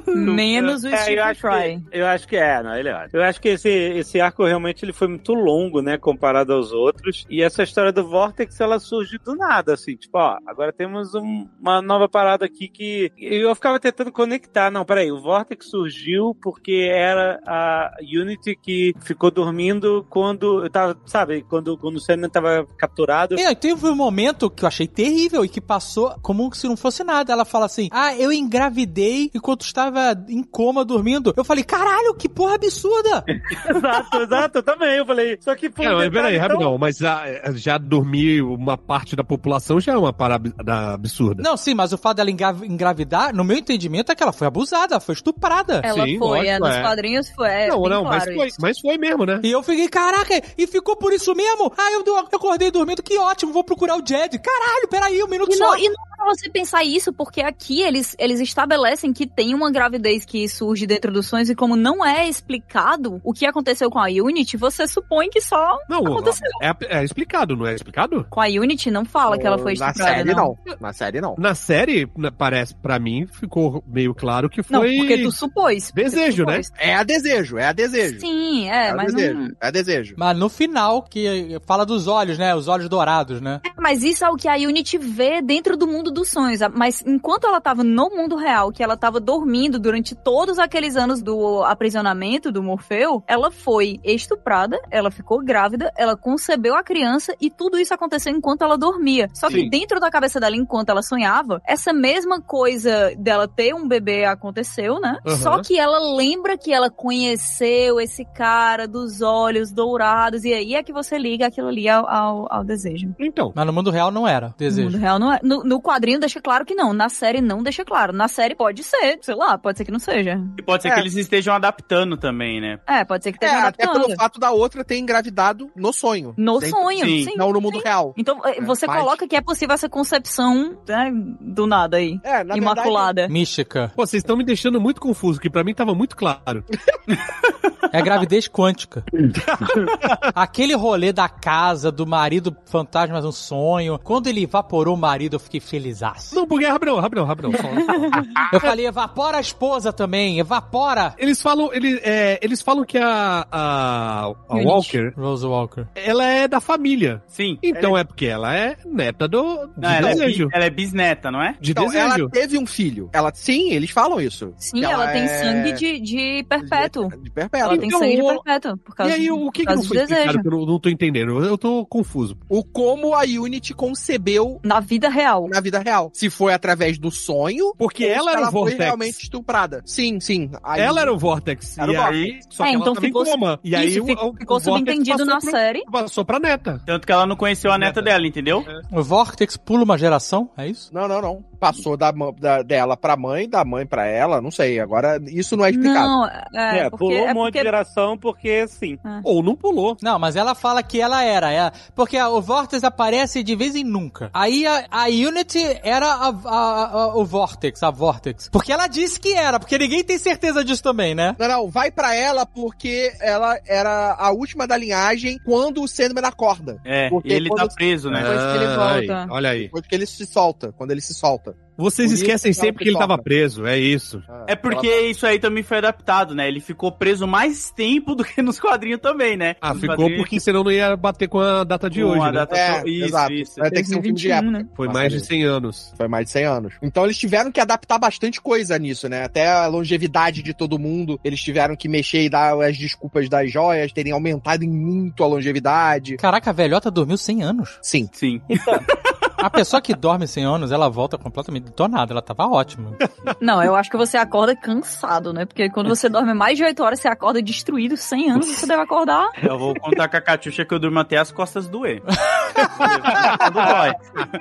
Menos o É, eu Stephen acho Fry. que, eu acho que é, não, ele é. Eu acho que esse, esse arco realmente ele foi muito longo, né, comparado aos outros. E essa história do Vortex, ela surge do nada, assim, tipo, ó, agora temos um- uma nova parada aqui que eu ficava tentando conectar. Não, peraí, o Vortex surgiu porque era a Unity que ficou dormindo quando eu tava, sabe, quando, quando o Sandman tava capturado. Aí teve um momento que eu achei terrível e que passou passou como se não fosse nada. Ela fala assim: Ah, eu engravidei enquanto estava em coma dormindo. Eu falei, caralho, que porra absurda! exato, exato, eu também. Eu falei, só que foi. Não, um peraí, detalhe tão- rapidão, mas já, já dormir uma parte da população já é uma parada absurda. Não, sim, mas o fato dela engra- engravidar, no meu entendimento, é que ela foi abusada, ela foi estuprada. Ela Sim, foi, é, lógico, nos é. quadrinhos foi. É, não, não, mas foi, mas foi mesmo, né? E eu fiquei, caraca, e ficou por isso mesmo? Ah, eu, eu acordei dormindo, que ótimo, vou procurar o Jed. Caralho, peraí, um minuto E só. Não, e não é pra você pensar isso, porque aqui eles, eles estabelecem que tem uma gravidez que surge dentro dos sonhos e como não é explicado o que aconteceu com a Unity, você supõe que só Não, aconteceu. é, é explicado, não é explicado? Com a Unity não fala que ela foi Na estuprada, série, não. não. Na série, não. Na série, na- parece, pra mim, ficou meio claro que Não, foi... porque tu supôs. porque tu Desejo, né? supôs. É a desejo, é a desejo. Sim, é, a mas desejo. não... É desejo. Mas no final, que fala dos olhos, né? Os olhos dourados, né? É, Mas isso é o que a Unity vê dentro do mundo dos sonhos. Mas enquanto ela tava no mundo real, que ela tava dormindo durante todos aqueles anos do aprisionamento do Morfeu, ela foi estuprada, ela ficou grávida, ela concebeu a criança e tudo isso aconteceu enquanto ela dormia. Só que Sim. dentro da cabeça dela, enquanto ela sonhava, essa mesma coisa dela ter um bebê aconteceu, né? Aham. Só que ela lembra que ela conheceu esse cara dos olhos dourados e aí é que você liga aquilo ali ao, ao, ao desejo. Então, Mas no mundo real não era No desejo. mundo real não é. No, no quadrinho deixa claro que não. Na série não deixa claro. Na série pode ser, sei lá, pode ser que não seja. E pode ser É. que eles estejam adaptando também, né? É, pode ser que É, esteja até adaptando. pelo fato da outra ter engravidado no sonho. No sonho, sim. sim. Não no mundo real. Então eh, você mas- coloca que é possível essa concepção né, do nada aí. É, na Imaculada. Mística. pô, vocês estão me deixando muito confuso, que pra mim tava muito claro. É gravidez quântica. Aquele rolê da casa, do marido fantasma um sonho. Quando ele evaporou o marido, eu fiquei felizaço. Não, porque, rapidão, rapidão, rapidão. Eu falei, evapora a esposa também, evapora. Eles falam, eles, é, eles falam que a, a, a. Walker, Rose Walker. ela é da família. Sim. Então é porque ela é neta do, de Não, ela, é, desejo. bi- ela é bisneta, não é? De Então, desejo. ela teve um filho. Ela, sim, eles falam isso. Sim, Que ela, tem é sangue de, de perpétuo. De perpétuo. Ela tem Então, sangue de perpétuo. Por E causa, aí, o que, que não foi do explicado eu não, não tô entendendo? Eu tô confuso. O como a Unity concebeu Na vida real. na vida real. Se foi através do sonho, Porque ou ela era o foi Vortex. realmente estuprada. Sim, sim. Aí- Ela era o Vortex. Era e o aí, só É, que então ela tava ficou- em coma. E aí o- ficou, o, ficou o subentendido na pro- série. Passou pra neta. Tanto que ela não conheceu a neta dela, entendeu? O Vortex pula uma geração, é isso? Não, não, não. Passou da, da- dela pra mãe, da mãe pra ela, não sei. Agora, isso não é explicado. Não, é, É, porque, pulou um é monte porque de geração porque sim. Ou não pulou. Não, mas ela fala que ela era, é, porque a- o Vortex aparece de vez em nunca. Aí a, a Unity era a- a- a- o Vortex, a Vortex. Porque ela disse que era, porque ninguém tem certeza disso também, né? Não, não, vai pra ela porque ela era a última da linhagem quando o Sandman acorda. É, Porque e ele tá preso, né? Depois que ele Ai, volta. olha aí. Depois que ele se solta, quando ele se solta. Vocês Por esquecem que ela sempre que ele se tava solta. preso, é isso. É porque isso aí também foi adaptado, né? Ele ficou preso mais tempo do que nos quadrinhos também, né? Ah, Nos ficou quadrinhos- porque senão não ia bater com a data de Com hoje, a né? data- É, Isso, exato. isso. Vai ter que ser um filme de 2021, época. né? Foi Nossa, mais de gente. 100 anos. Foi mais de 100 anos. Então eles tiveram que adaptar bastante coisa nisso, né? Até a longevidade de todo mundo, eles tiveram que mexer e dar as desculpas das joias, terem aumentado em muito a longevidade. Caraca, a velhota dormiu 100 anos. Sim. Sim. A pessoa que dorme 100 anos, ela volta completamente detonada, ela tava ótima. Não, eu acho que você acorda cansado, né? Porque quando você dorme mais de 8 horas, você acorda destruído, 100 anos, você deve acordar. Eu vou contar com a Catiuxa que eu durmo até as costas doer.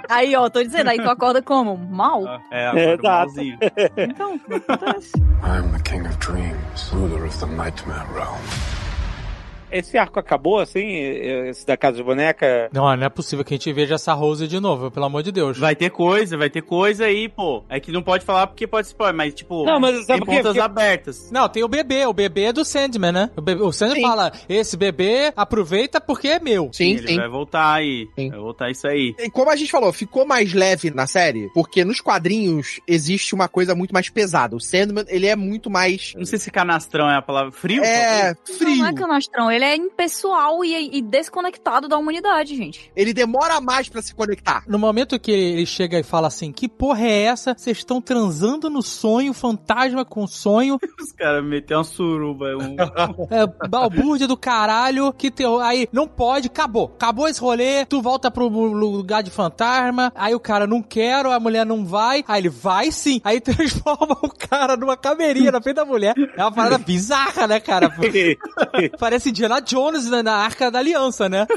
Aí, ó, tô dizendo, aí tu acorda como? Mal? É, acordo Exato. malzinho. Então, o que acontece? I'm the king of dreams, ruler of the nightmare realm. Esse arco acabou, assim? Esse da Casa de Boneca? Não, não é possível que a gente veja essa Rose de novo, pelo amor de Deus. Vai ter coisa, vai ter coisa aí, pô. É que não pode falar porque pode spoiler, mas tipo, Não, mas tem por quê? pontas Porque- abertas. Não, tem o bebê, o bebê é do Sandman, né? O, bebê- o Sandman fala, esse bebê aproveita porque é meu. Sim, ele sim. vai voltar aí. Sim. Vai voltar isso aí. E como a gente falou, ficou mais leve na série, porque nos quadrinhos existe uma coisa muito mais pesada. O Sandman, ele é muito mais. Não sei se canastrão é a palavra frio. É, talvez? frio. Não é canastrão, ele é impessoal e, e desconectado da humanidade, gente. Ele demora mais pra se conectar. No momento que ele chega e fala assim, que porra é essa? Vocês estão transando no sonho, fantasma com sonho. Os caras meteram uma suruba. Um... É, balbúrdia do caralho, que teu, aí não pode, acabou. Acabou esse rolê, tu volta pro lugar de fantasma, aí o cara não quero, a mulher não vai, aí ele vai sim, aí transforma o cara numa camerinha na frente da mulher. É uma parada bizarra, né, cara? Parece Indiana Jones na, na Arca da Aliança, né?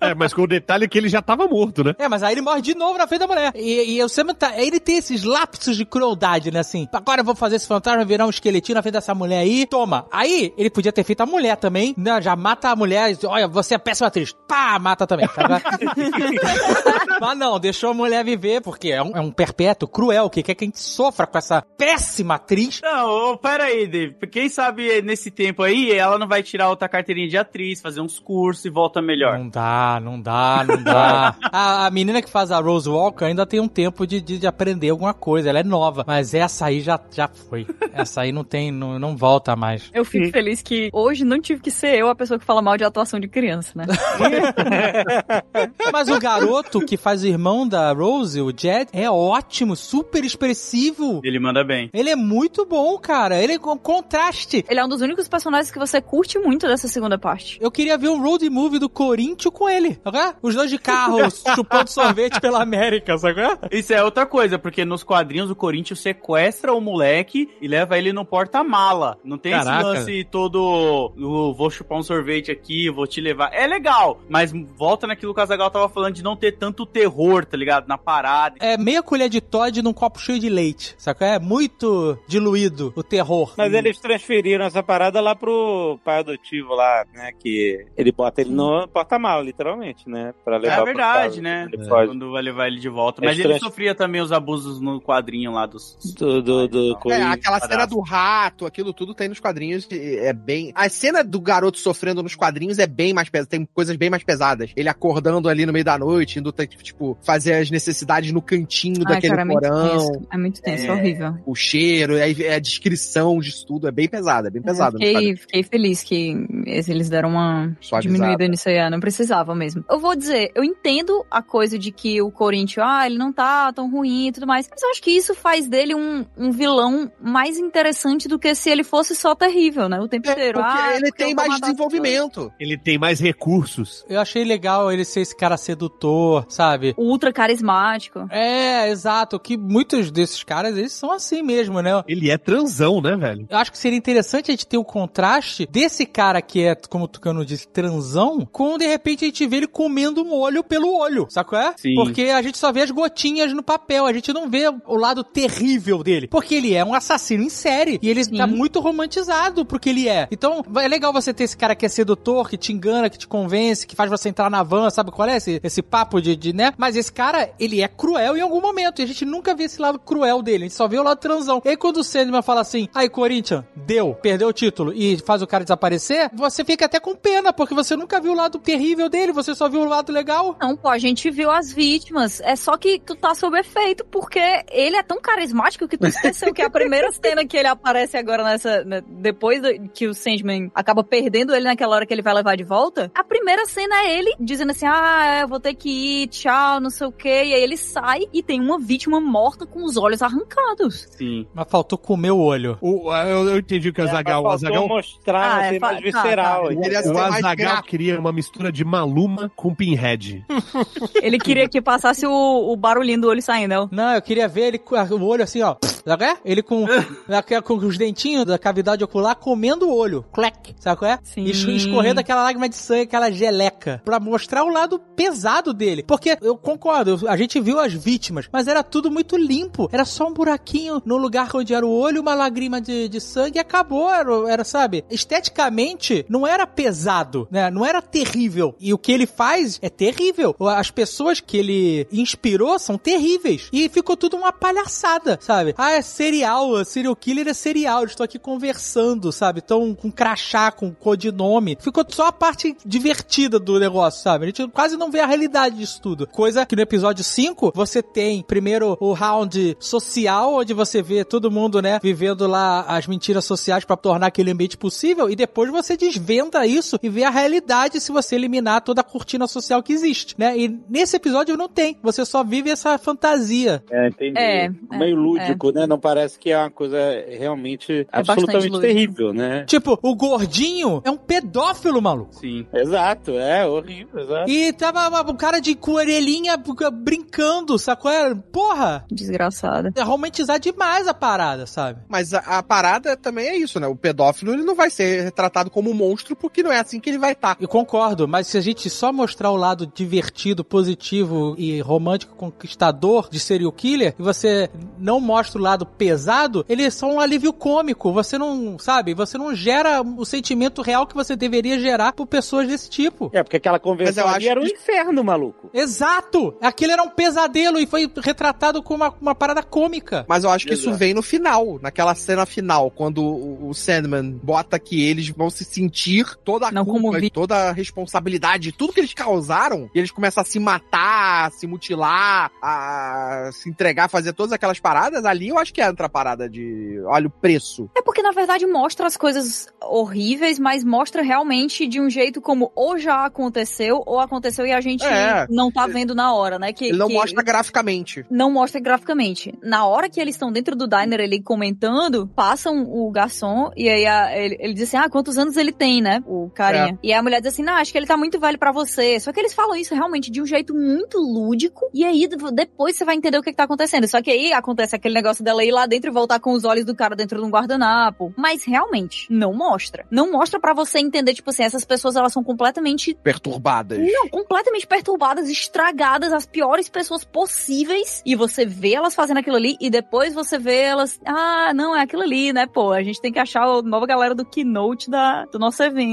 É, mas com o detalhe que ele já tava morto, né? É, mas aí ele morre de novo na frente da mulher. E, e eu sempre tá, ele tem esses lapsos de crueldade, né, assim. Agora eu vou fazer esse fantasma virar um esqueletinho na frente dessa mulher aí, toma. Aí, ele podia ter feito a mulher também, né, já mata a mulher, e diz, olha, você é péssima atriz. Pá, mata também, sabe? mas não, deixou a mulher viver, porque é um, é um perpétuo cruel, que quer que a gente sofra com essa péssima atriz. Não, pera aí, Dave. Quem sabe nesse tempo aí, ela não vai tirar outra carteirinha de atriz, fazer uns cursos e volta melhor. Não dá, não dá, não dá. a, a menina que faz a Rose Walker ainda tem um tempo de, de, de aprender alguma coisa, ela é nova, mas essa aí já, já foi. Essa aí não tem, não, não volta mais. Eu fico feliz que hoje não tive que ser eu a pessoa que fala mal de atuação de criança, né? Mas o garoto que faz o irmão da Rose, o Jed, é ótimo, super expressivo. Ele manda bem. Ele é muito bom, cara. Ele é um contraste. Ele é um dos únicos personagens que você curte muito dessa segunda parte. Eu queria ver um road movie do Corinthians com ele, sabe? Os dois de carro chupando sorvete pela América, sabe? Isso é outra coisa, porque nos quadrinhos o Corinthians sequestra o moleque e leva ele no porta-mala. Não tem Caraca. esse lance todo, eu vou chupar um sorvete aqui, vou te levar. É legal, mas volta naquilo que o Casagal tava falando de não ter tanto terror, tá ligado? Na parada. É meia colher de Todd num copo cheio de leite, sabe? É muito diluído o terror. Mas eles transferiram essa parada lá pro pai adotivo lá, né? Que ele bota ele no porta-mal, literalmente, né? Pra levar É verdade, né? Ele pode. Quando vai levar ele de volta. Eles Mas ele trans- sofria também os abusos no quadrinho lá dos. Do, do, do É, Corinthians. aquela cena do rato, aquilo tudo tem nos quadrinhos. É bem. A cena do garoto sofrendo nos quadrinhos é bem mais pesada. Tem coisas bem mais pesadas. Ele acordando ali no meio da noite, indo, tipo, fazer as necessidades no cantinho Ai, daquele cara, é muito porão. tenso. É muito tenso, é horrível. O cheiro, é a descrição disso tudo. É bem pesado, é bem nos fiquei, fiquei feliz que eles deram uma Suavizada. diminuída nisso aí. ah, Não precisava mesmo. Eu vou dizer, eu entendo a coisa de que o Corinthians, ah, ele não tá tão ruim e tudo mais. Mas eu acho que isso faz dele um, um vilão mais interessante do que se ele fosse só terrível, né? O tempo inteiro. Porque ah, ele tem mais desenvolvimento. Ele tem mais recursos. Eu achei legal ele ser esse cara sedutor, sabe? Ultra carismático. É, exato. Que muitos desses caras, eles são assim mesmo, né? Ele é transão, né, velho? Eu acho que seria interessante a gente ter o contraste desse cara que é, como o Tucano disse, transão, com de repente a gente vê ele comendo um olho pelo olho, sacou? É? Sim. Porque a gente só vê as gotinhas no papel, a gente não vê o lado terrível dele. Porque ele é um assassino em série. E ele Sim. tá muito romantizado pro que ele é. Então, é legal você ter esse cara que é sedutor, que te engana, que te convence, que faz você entrar na van, sabe qual é? Esse, esse papo de, de, né? Mas esse cara, ele é cruel em algum momento. E a gente nunca vê esse lado cruel dele. A gente só vê o lado transão. E aí quando o Sandman fala assim, aí Corinthians, deu, perdeu o título e faz o cara desaparecer, você fica até com pena, porque você nunca viu o lado terrível dele, você só viu o lado legal. Não, pô, a gente viu as vítimas. É só que tu tá sob efeito, porque ele é tão carismático que tu esqueceu que a primeira cena que ele aparece agora nessa. né, depois do- que o Sandman acaba perdendo ele naquela hora que ele vai levar de volta, a primeira cena é ele dizendo assim: ah, eu vou ter que ir, tchau, não sei o quê. E aí ele sai e tem uma vítima morta com os olhos arrancados. Sim. Mas faltou comer o olho. O, eu, eu entendi o que o Azagal. O Azagal, mostrar, Ah, né, é, mais tá, visceral. tá. entendeu? Queria ser o mais Azagal queria uma mistura de Maluma com Pinhead. Ele queria que passasse o, o barulhinho do olho saindo. Não, eu queria ver ele com o olho assim, ó. Sabe qual é? Ele com, aquela- com os dentinhos da cavidade ocular comendo o olho. Clec. Sabe qual é? Sim. E es- escorrendo aquela lágrima de sangue, aquela geleca. Pra mostrar o lado pesado dele. Porque eu concordo, a gente viu as vítimas, mas era tudo muito limpo. Era só um buraquinho no lugar onde era o olho, uma lágrima de, de sangue e acabou. Era, era, sabe? Esteticamente, não era pesado, né? Não era terrível. E o que ele faz é terrível. As pessoas que ele inspirou são terríveis. E ficou tudo uma palhaçada, sabe? Ah, é serial, é serial killer é serial. Estou aqui conversando, sabe? Então, com crachá, com codinome. Ficou só a parte divertida do negócio, sabe? A gente quase não vê a realidade disso tudo. Coisa que no episódio 5, você tem primeiro o round social, onde você vê todo mundo, né, vivendo lá as mentiras sociais pra tornar aquele ambiente possível, e depois você desvenda entenda isso e vê a realidade se você eliminar toda a cortina social que existe, né? E nesse episódio não tem. Você só vive essa fantasia. É, entendi. É, Meio lúdico, né? Não parece que é uma coisa realmente absolutamente lúdico. terrível, né? Tipo, o gordinho é um pedófilo, maluco. Sim. Exato, é horrível, exato. E tava uma- um cara de coelhinha brincando, sacou? É, Porra! Desgraçada. É romantizar demais a parada, sabe? Mas a, a parada também é isso, né? O pedófilo ele não vai ser tratado como um monstro porque não é assim que ele vai estar. Eu concordo, mas se a gente só mostrar o lado divertido, positivo e romântico conquistador de serial killer, e você não mostra o lado pesado, ele é só um alívio cômico. Você não, sabe, você não gera o sentimento real que você deveria gerar por pessoas desse tipo. É, porque aquela convenção ali acho era um inferno, maluco. Exato! Aquilo era um pesadelo e foi retratado como uma, uma parada cômica. Mas eu acho que isso Exato. vem no final, naquela cena final, quando o, o Sandman bota que eles vão se sentir toda a Não culpa, e toda a responsabilidade, tudo que eles causaram, e eles começam a se matar, a se mutilar, a se entregar, fazer todas aquelas paradas, ali eu acho que entra a parada de, olha o preço. É porque, na verdade, mostra as coisas horríveis, mas mostra realmente de um jeito como ou já aconteceu, ou aconteceu e a gente É. não tá vendo na hora, né? Que, Ele não que- mostra graficamente. não mostra graficamente. Na hora que eles estão dentro do diner ali comentando, passam o garçom e aí a- ele, ele diz assim: Ah, quantos anos ele tem, né? O carinha. E a mulher diz assim: Não, acho que ele tá muito velho pra você. Só que eles falam isso realmente de um jeito muito lúdico. E aí depois você vai entender o que, que tá acontecendo. Só que aí acontece aquele negócio dela ir lá dentro e voltar com os olhos do cara dentro de um guardanapo. Mas realmente, não mostra. Não mostra pra você entender, tipo assim, essas pessoas elas são completamente Perturbadas. não, completamente perturbadas, estragadas, as piores pessoas possíveis. E você vê elas fazendo aquilo ali e depois você vê elas. Ah, não, é aquilo ali, né, pô? A gente tem que achar a nova galera do keynote da, do nosso evento.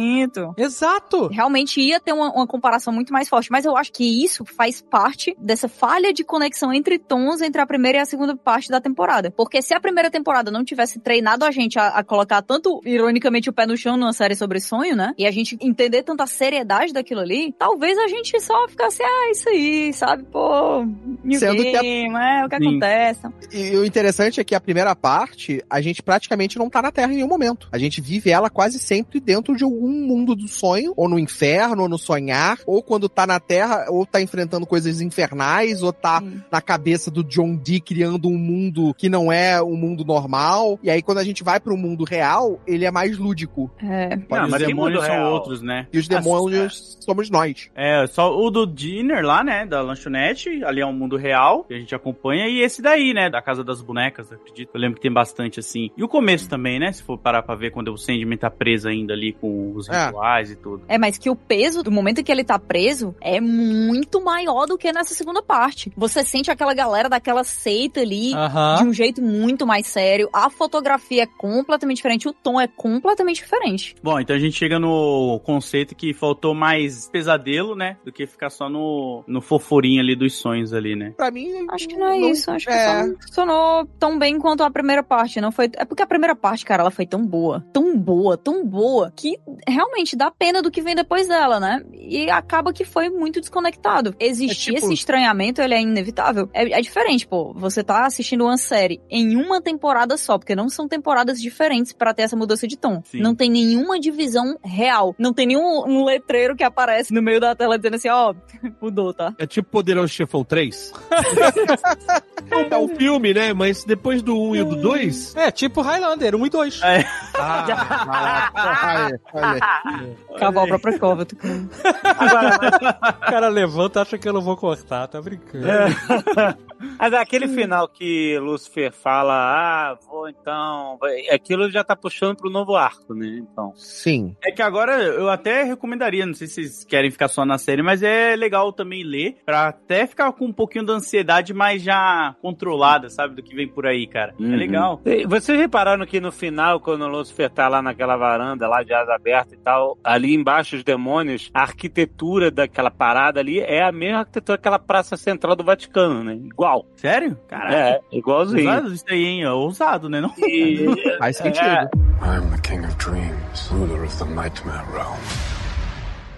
Exato! Realmente ia ter uma, uma comparação muito mais forte, mas eu acho que isso faz parte dessa falha de conexão entre tons entre a primeira e a segunda parte da temporada. Porque se a primeira temporada não tivesse treinado a gente a, a colocar tanto, ironicamente, o pé no chão numa série sobre sonho, né? E a gente entender tanta seriedade daquilo ali, talvez a gente só ficasse, ah, isso aí, sabe? Pô, new Sendo que a- game, é o que Sim. acontece. E o interessante é que a primeira parte, a gente praticamente não tá na Terra em nenhum momento. A gente vive ela quase sempre dentro de algum mundo do sonho, ou no inferno, ou no sonhar, ou quando tá na Terra, ou tá enfrentando coisas infernais, ou tá Sim. na cabeça do John Dee criando um mundo que não é um mundo normal. E aí quando a gente vai pro mundo real, ele é mais lúdico. É. Não, mas os demônios são real? outros, né? E os demônios somos nós. É, só o do dinner lá, né, da lanchonete, ali é um mundo real, que a gente acompanha, e esse daí, né, da Casa das Bonecas, acredito. Eu lembro que tem bastante, assim. E o começo também, né, se for parar pra ver, quando o Sandman tá preso ainda ali com os É. rituais e tudo. É, mas que o peso do momento em que ele tá preso é muito maior do que nessa segunda parte. Você sente aquela galera daquela seita ali de um jeito muito mais sério. A fotografia é completamente diferente, o tom é completamente diferente. Bom, então a gente chega no conceito que faltou mais pesadelo, né, do que ficar só no, no foforinho ali dos sonhos ali, né. Pra mim, Acho que não é isso. Acho que é. só funcionou tão bem quanto a primeira parte. Não foi. É porque a primeira parte, cara, ela foi tão boa, tão boa, tão boa, que realmente dá pena do que vem depois dela, né? E acaba que foi muito desconectado. Existir É tipo- esse estranhamento, ele é inevitável. É, é diferente, pô. Você tá assistindo uma série em uma temporada só, porque não são temporadas diferentes pra ter essa mudança de tom. Sim. Não tem nenhuma divisão real. Não tem nenhum um letreiro que aparece no meio da tela dizendo assim, ó, mudou, tá? É tipo Poderoso Chefão 3. é um filme, né? Mas depois do 1 e do 2. É, tipo Highlander, 1 e 2. É. Ah, olha, olha. Cavar a própria cova. tu- O cara levanta acha que eu não vou cortar, tá brincando. Mas aquele final que Lúcifer fala, ah, vou então. Aquilo já tá puxando pro novo arco, né? Então. Sim. É que agora eu até recomendaria, não sei se vocês querem ficar só na série, mas é legal também ler, pra até ficar com um pouquinho da ansiedade mais já controlada, sabe, do que vem por aí, cara. É Uhum. legal. E Vocês repararam que no final, quando o Lúcifer tá lá naquela varanda, lá de asa aberta e tal, ali embaixo os demônios, a arquitetura daquela parada ali é a mesma arquitetura daquela praça central do Vaticano, né? Igual. Sério? Caraca. É, igualzinho. Ousado isso aí, hein? É ousado, né? Não? E- Faz sentido. É. I'm the king of dreams, ruler of the nightmare realm.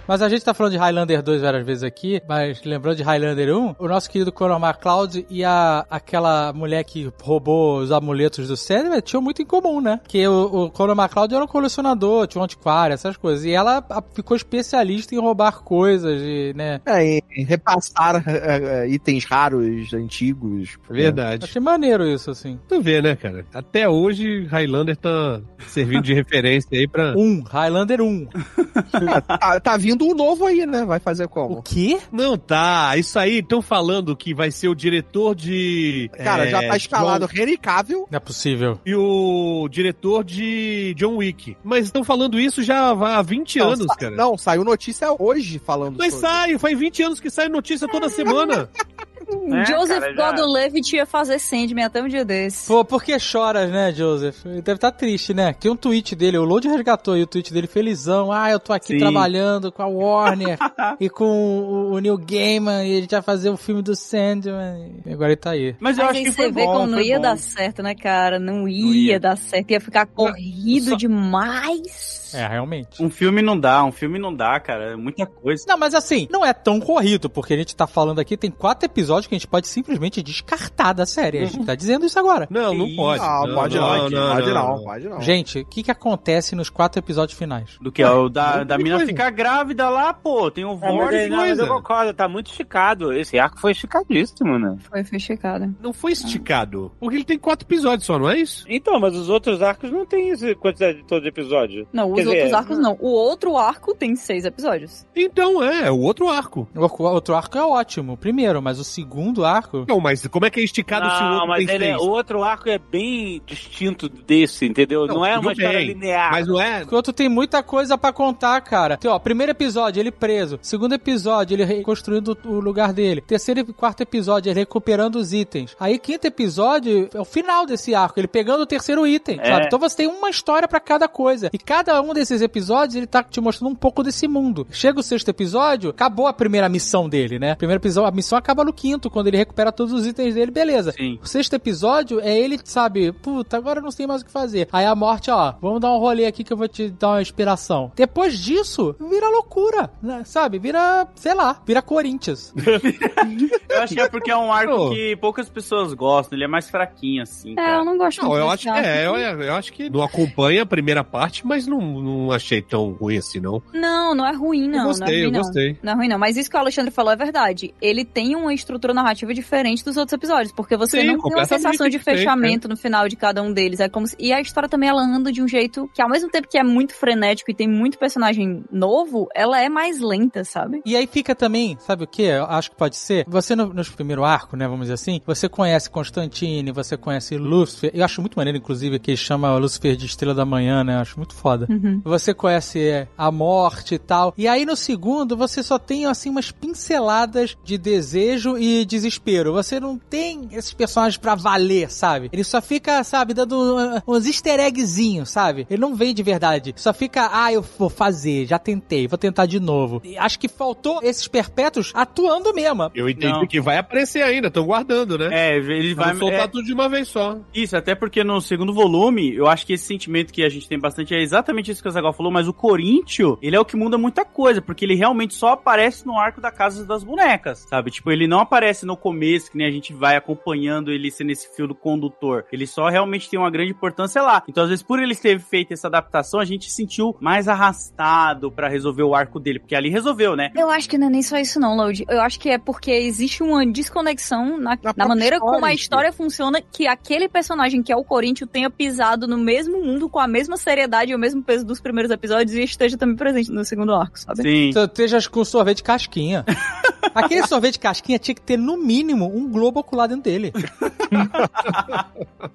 Mas a gente tá falando de Highlander 2 várias vezes aqui, mas lembrando de Highlander 1, o nosso querido Conor McCloud e a, aquela mulher que roubou os amuletos do Sandman tinham muito em comum, né? Que o, o Conor McCloud era um colecionador, tinha um antiquário, essas coisas. E ela ficou especialista em roubar coisas, e, né? É, em repassar é, itens raros, antigos. Verdade. Achei maneiro isso, assim. Tu vê, né, cara? Até hoje, Highlander tá servindo de referência aí pra. Um, Highlander 1. tá, tá vindo um novo aí, né? Vai fazer como? O quê? Não tá. Isso aí, estão falando que vai ser o diretor de. Cara, é, já tá escalado John- Henry Cavill. Não é possível. E o diretor de John Wick. Mas estão falando isso já há 20 Não, anos, sa- cara. Não, saiu notícia hoje falando Mas sobre. sai, faz 20 anos que sai notícia toda semana. É, Joseph cara, já- Gordon-Levitt ia fazer Sandman até um dia desse. Pô, por que choras, né, Joseph? Ele deve estar triste, né? Tem um tweet dele, o Load resgatou aí o tweet dele felizão. Ah, eu tô aqui Sim. trabalhando com a Warner e com o, o Neil Gaiman e a gente vai fazer o filme do Sandman. E agora ele tá aí. Mas eu Mas acho que você foi vê bom, como não ia bom. dar certo, né, cara? Não ia, ia. dar certo. Ia ficar corrido Só- demais. É, realmente. Um filme não dá, um filme não dá, cara. É muita coisa. Não, mas assim, não é tão corrido, porque a gente tá falando aqui, tem quatro episódios que a gente pode simplesmente descartar da série. A gente tá dizendo isso agora. Não, não Ih, pode. Não, pode não, pode não, pode não, não. pode não. Gente, o que que acontece nos quatro episódios finais? Do que? é o da, não da mina ficar grávida lá, pô. Tem o Ah, mas, Vortex. aí, não, mas eu coisa. concordo, tá muito esticado. Esse arco foi esticadíssimo, né? Foi fechado. Não foi esticado. Porque ele tem quatro episódios só, não é isso? Então, mas os outros arcos não tem essa quantidade de todo de episódio. Não, os Quer outros dizer, arcos não. O outro arco tem seis episódios. Então é, é o outro arco. O outro arco é ótimo, o primeiro, mas o segundo arco. Não, mas como é que é esticado se o Não, outro mas tem ele é- seis? o outro arco é bem distinto desse, entendeu? Não, é tudo uma história bem, linear. Mas não é. O outro tem muita coisa pra contar, cara. Tem, ó, primeiro episódio, ele preso. Segundo episódio, ele reconstruindo o lugar dele. Terceiro e quarto episódio, ele recuperando os itens. Aí, quinto episódio, é o final desse arco, ele pegando o terceiro item, É. sabe? Então você tem uma história pra cada coisa. E cada um desses episódios, ele tá te mostrando um pouco desse mundo. Chega o sexto episódio, acabou a primeira missão dele, né? Primeiro episódio, a missão acaba no quinto, quando ele recupera todos os itens dele, beleza. Sim. O sexto episódio é ele, sabe, puta, agora eu não sei mais o que fazer. Aí a morte, ó, vamos dar um rolê aqui que eu vou te dar uma inspiração. Depois disso, vira loucura, né? sabe? Vira, sei lá, vira Corinthians. Eu acho que é porque é um arco que poucas pessoas gostam. Ele é mais fraquinho, assim. É, cara. eu não gosto Não, muito eu acho é, eu, eu acho que não acompanha a primeira parte, mas não, não achei tão ruim assim, não. Não, não é ruim, não. eu não é gostei, ruim, eu não. gostei. Não é ruim, não. Mas isso que o Alexandre falou é verdade. Ele tem uma estrutura narrativa diferente dos outros episódios, porque você Sim, não tem uma sensação de diferente, fechamento no final de cada um deles. É como se... E a história também, ela anda de um jeito que, ao mesmo tempo que é muito frenético e tem muito personagem novo, ela é mais lenta, sabe? E aí fica também, sabe o que? Eu acho que pode ser. Você no, nos primeiro arco, né, vamos dizer assim, você conhece Constantine, você conhece Lúcifer. Eu acho muito maneiro, inclusive, que ele chama Lúcifer de Estrela da Manhã, né? Eu acho muito foda. Uhum. Você conhece é, a morte e tal. E aí no segundo, você só tem, assim, umas pinceladas de desejo e desespero. Você não tem esses personagens pra valer, sabe? Ele só fica, sabe, dando uh, uns easter eggzinhos, sabe? Ele não vem de verdade. Só fica, ah, eu vou fazer, já tentei, vou tentar de novo. E acho que faltou esses perpétuos atuando mesmo. Eu entendi Não. que vai aparecer ainda, estão guardando, né? É, ele Vai vai. soltar é, tudo de uma vez só. Isso, até porque no segundo volume, eu acho que esse sentimento que a gente tem bastante é exatamente isso que o Zagal falou, mas o Corinthians, ele é o que muda muita coisa, porque ele realmente só aparece no arco da Casa das Bonecas, sabe? Tipo, ele não aparece no começo, que nem a gente vai acompanhando ele sendo esse fio do condutor. Ele só realmente tem uma grande importância lá. Então, às vezes, por ele ter feito essa adaptação, a gente se sentiu mais arrastado pra resolver o arco dele, porque ali resolveu, né? Eu acho que não é nem só isso não, Load. Eu acho que é porque existe uma desconexão na, na própria maneira história, como a gente. história funciona, que aquele personagem que é o Corinthians tenha pisado no mesmo mundo com a mesma seriedade e o mesmo peso dos primeiros episódios e esteja também presente no segundo arco, sabe? Sim. Esteja com sorvete casquinha. Aquele sorvete casquinha tinha que ter, no mínimo, um globo ocular dentro dele.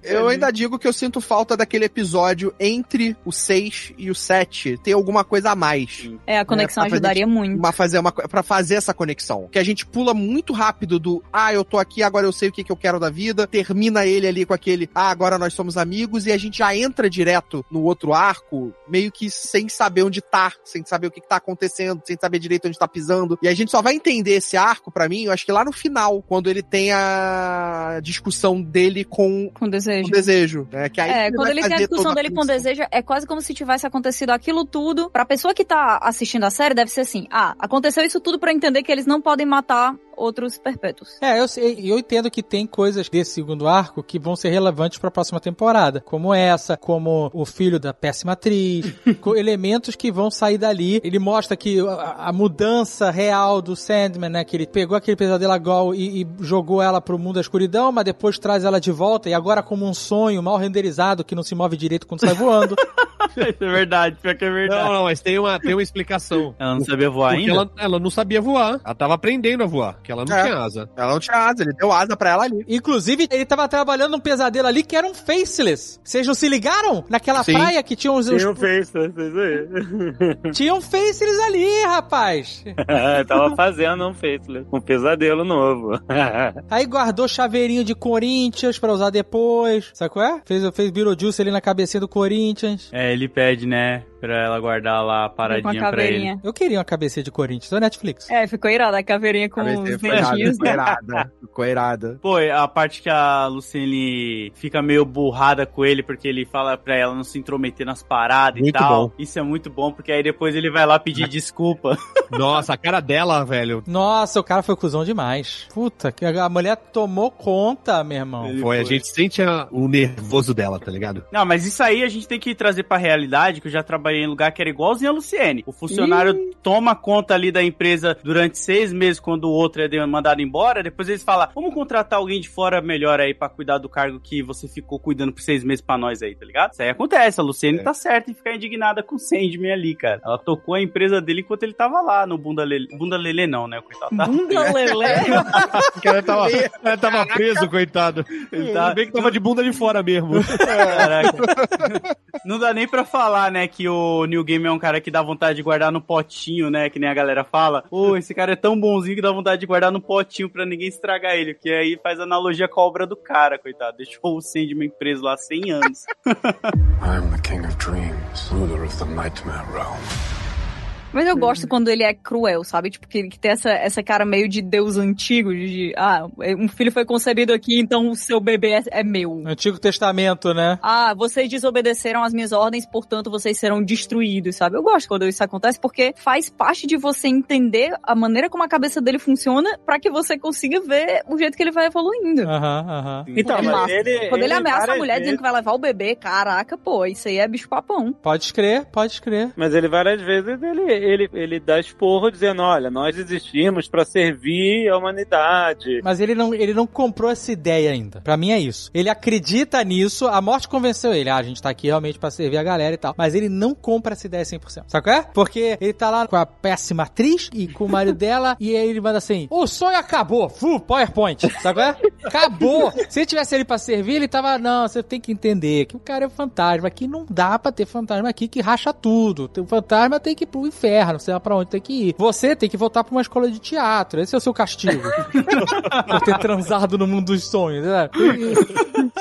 Eu ainda digo que eu sinto falta daquele episódio entre o 6 e o 7. Ter alguma coisa a mais. É, a conexão É, pra ajudaria muito. Uma fazer uma, pra fazer essa conexão. Que a gente pula muito rápido do ah, eu tô aqui, agora eu sei o que, que eu quero da vida. Termina ele ali com aquele ah, agora nós somos amigos. E a gente já entra direto no outro arco, meio meio que sem saber onde tá, sem saber o que, que tá acontecendo, sem saber direito onde tá pisando. E a gente só vai entender esse arco, pra mim, eu acho que lá no final, quando ele tem a discussão dele com, Com desejo. com o desejo. Né? Que aí É, quando vai ele tem a discussão toda a dele com desejo, é quase como se tivesse acontecido aquilo tudo. Pra pessoa que tá assistindo a série, deve ser assim: ah, aconteceu isso tudo pra entender que eles não podem matar outros perpétuos. É, eu, sei, eu entendo que tem coisas desse segundo arco que vão ser relevantes pra próxima temporada. Como essa, como o filho da péssima atriz, elementos que vão sair dali. Ele mostra que a, a mudança real do Sandman, né? Que ele pegou aquele pesadelo Gol e, e jogou ela pro mundo da escuridão, mas depois traz ela de volta e agora como um sonho mal renderizado que não se move direito quando sai voando. Isso é verdade, pior que é verdade. Não, não, mas tem uma, tem uma explicação. Ela não sabia voar Porque ainda? ela, ela não sabia voar. Ela tava aprendendo a voar, porque ela não É. tinha asa. Ela não tinha asa, ele deu asa pra ela ali. Inclusive, ele tava trabalhando num pesadelo ali que era um faceless. Vocês não se ligaram? Naquela Sim. praia que tinha uns. Sim, uns- não isso aí. Tinha um faceless ali, rapaz. Tava fazendo um facelift, um pesadelo novo. Aí guardou chaveirinho de Corinthians pra usar depois. Sabe qual é? Fez, fez Beetlejuice ali na cabecinha do Corinthians. É, ele pede, né, pra ela guardar lá a paradinha pra ele. Eu queria uma cabecinha de Corinthians da Netflix. É, ficou irada a caveirinha com Cabeça os foi dentinhos. ficou irada. Ficou irada. Pô, a parte que a Luciene fica meio burrada com ele porque ele fala pra ela não se intrometer nas paradas e Muito tal. bom. Isso é muito bom, porque aí depois ele vai lá pedir desculpa. Nossa, a cara dela, velho. Nossa, o cara foi cuzão demais. Puta, que a mulher tomou conta, meu irmão. Ele Foi, a foi. gente sente o nervoso dela, tá ligado? Não, mas isso aí a gente tem que trazer pra realidade, que eu já trabalhei em lugar que era igualzinho a Luciene. O funcionário toma conta ali da empresa durante seis meses, quando o outro é de- mandado embora, depois eles falam, vamos contratar alguém de fora melhor aí pra cuidar do cargo que você ficou cuidando por seis meses pra nós aí, tá ligado? Isso aí acontece, a Luciene É. tá certa em ficar indignada com o Sandman ali, cara. Ela tocou a empresa dele enquanto ele tava lá no Bunda Lelê. Bunda Lelê não, né, coitado. Tá- Bunda lelê. O cara tava, cara tava preso, coitado. Ele tá- bem que tava de bunda de fora mesmo. Caraca. Não dá nem pra falar, né, que o New Game é um cara que dá vontade de guardar no potinho, né, que nem a galera fala. Pô, esse cara é tão bonzinho que dá vontade de guardar no potinho pra ninguém estragar ele, que aí faz analogia com a obra do cara, coitado. Deixou o Sandman preso lá 100 anos. I'm the king of dreams, ruler of the nightmare realm. Mas eu gosto quando ele é cruel, sabe? Tipo, que, que tem essa, essa cara meio de deus antigo, de, ah, um filho foi concebido aqui, então o seu bebê é, é meu. Antigo Testamento, né? Ah, vocês desobedeceram as minhas ordens, portanto vocês serão destruídos, sabe? Eu gosto quando isso acontece porque faz parte de você entender a maneira como a cabeça dele funciona pra que você consiga ver o jeito que ele vai evoluindo. Aham, aham. Então, É ele, Quando ele, ameaça a mulher vezes- dizendo que vai levar o bebê, caraca, pô, isso aí é bicho papão. Pode escrever, pode escrever. Mas ele várias vezes ele, ele, ele dá esporro dizendo, olha, nós existimos pra servir a humanidade. Mas ele não, ele não comprou essa ideia ainda. Pra mim é isso. Ele acredita nisso, a morte convenceu ele. Ah, a gente tá aqui realmente pra servir a galera e tal. Mas ele não compra essa ideia 100%. Sabe qual é? Porque ele tá lá com a péssima atriz e com o marido dela e aí ele manda assim, o sonho acabou. Fu, PowerPoint. Sabe qual é? Acabou. Se ele tivesse ele pra servir, ele tava, não, você tem que entender que o cara é fantasma. Aqui não dá pra ter fantasma aqui que racha tudo. O fantasma tem que ir pro inferno, sei lá pra onde tem que ir. Você tem que voltar pra uma escola de teatro. Esse é o seu castigo. por ter transado no mundo dos sonhos, né?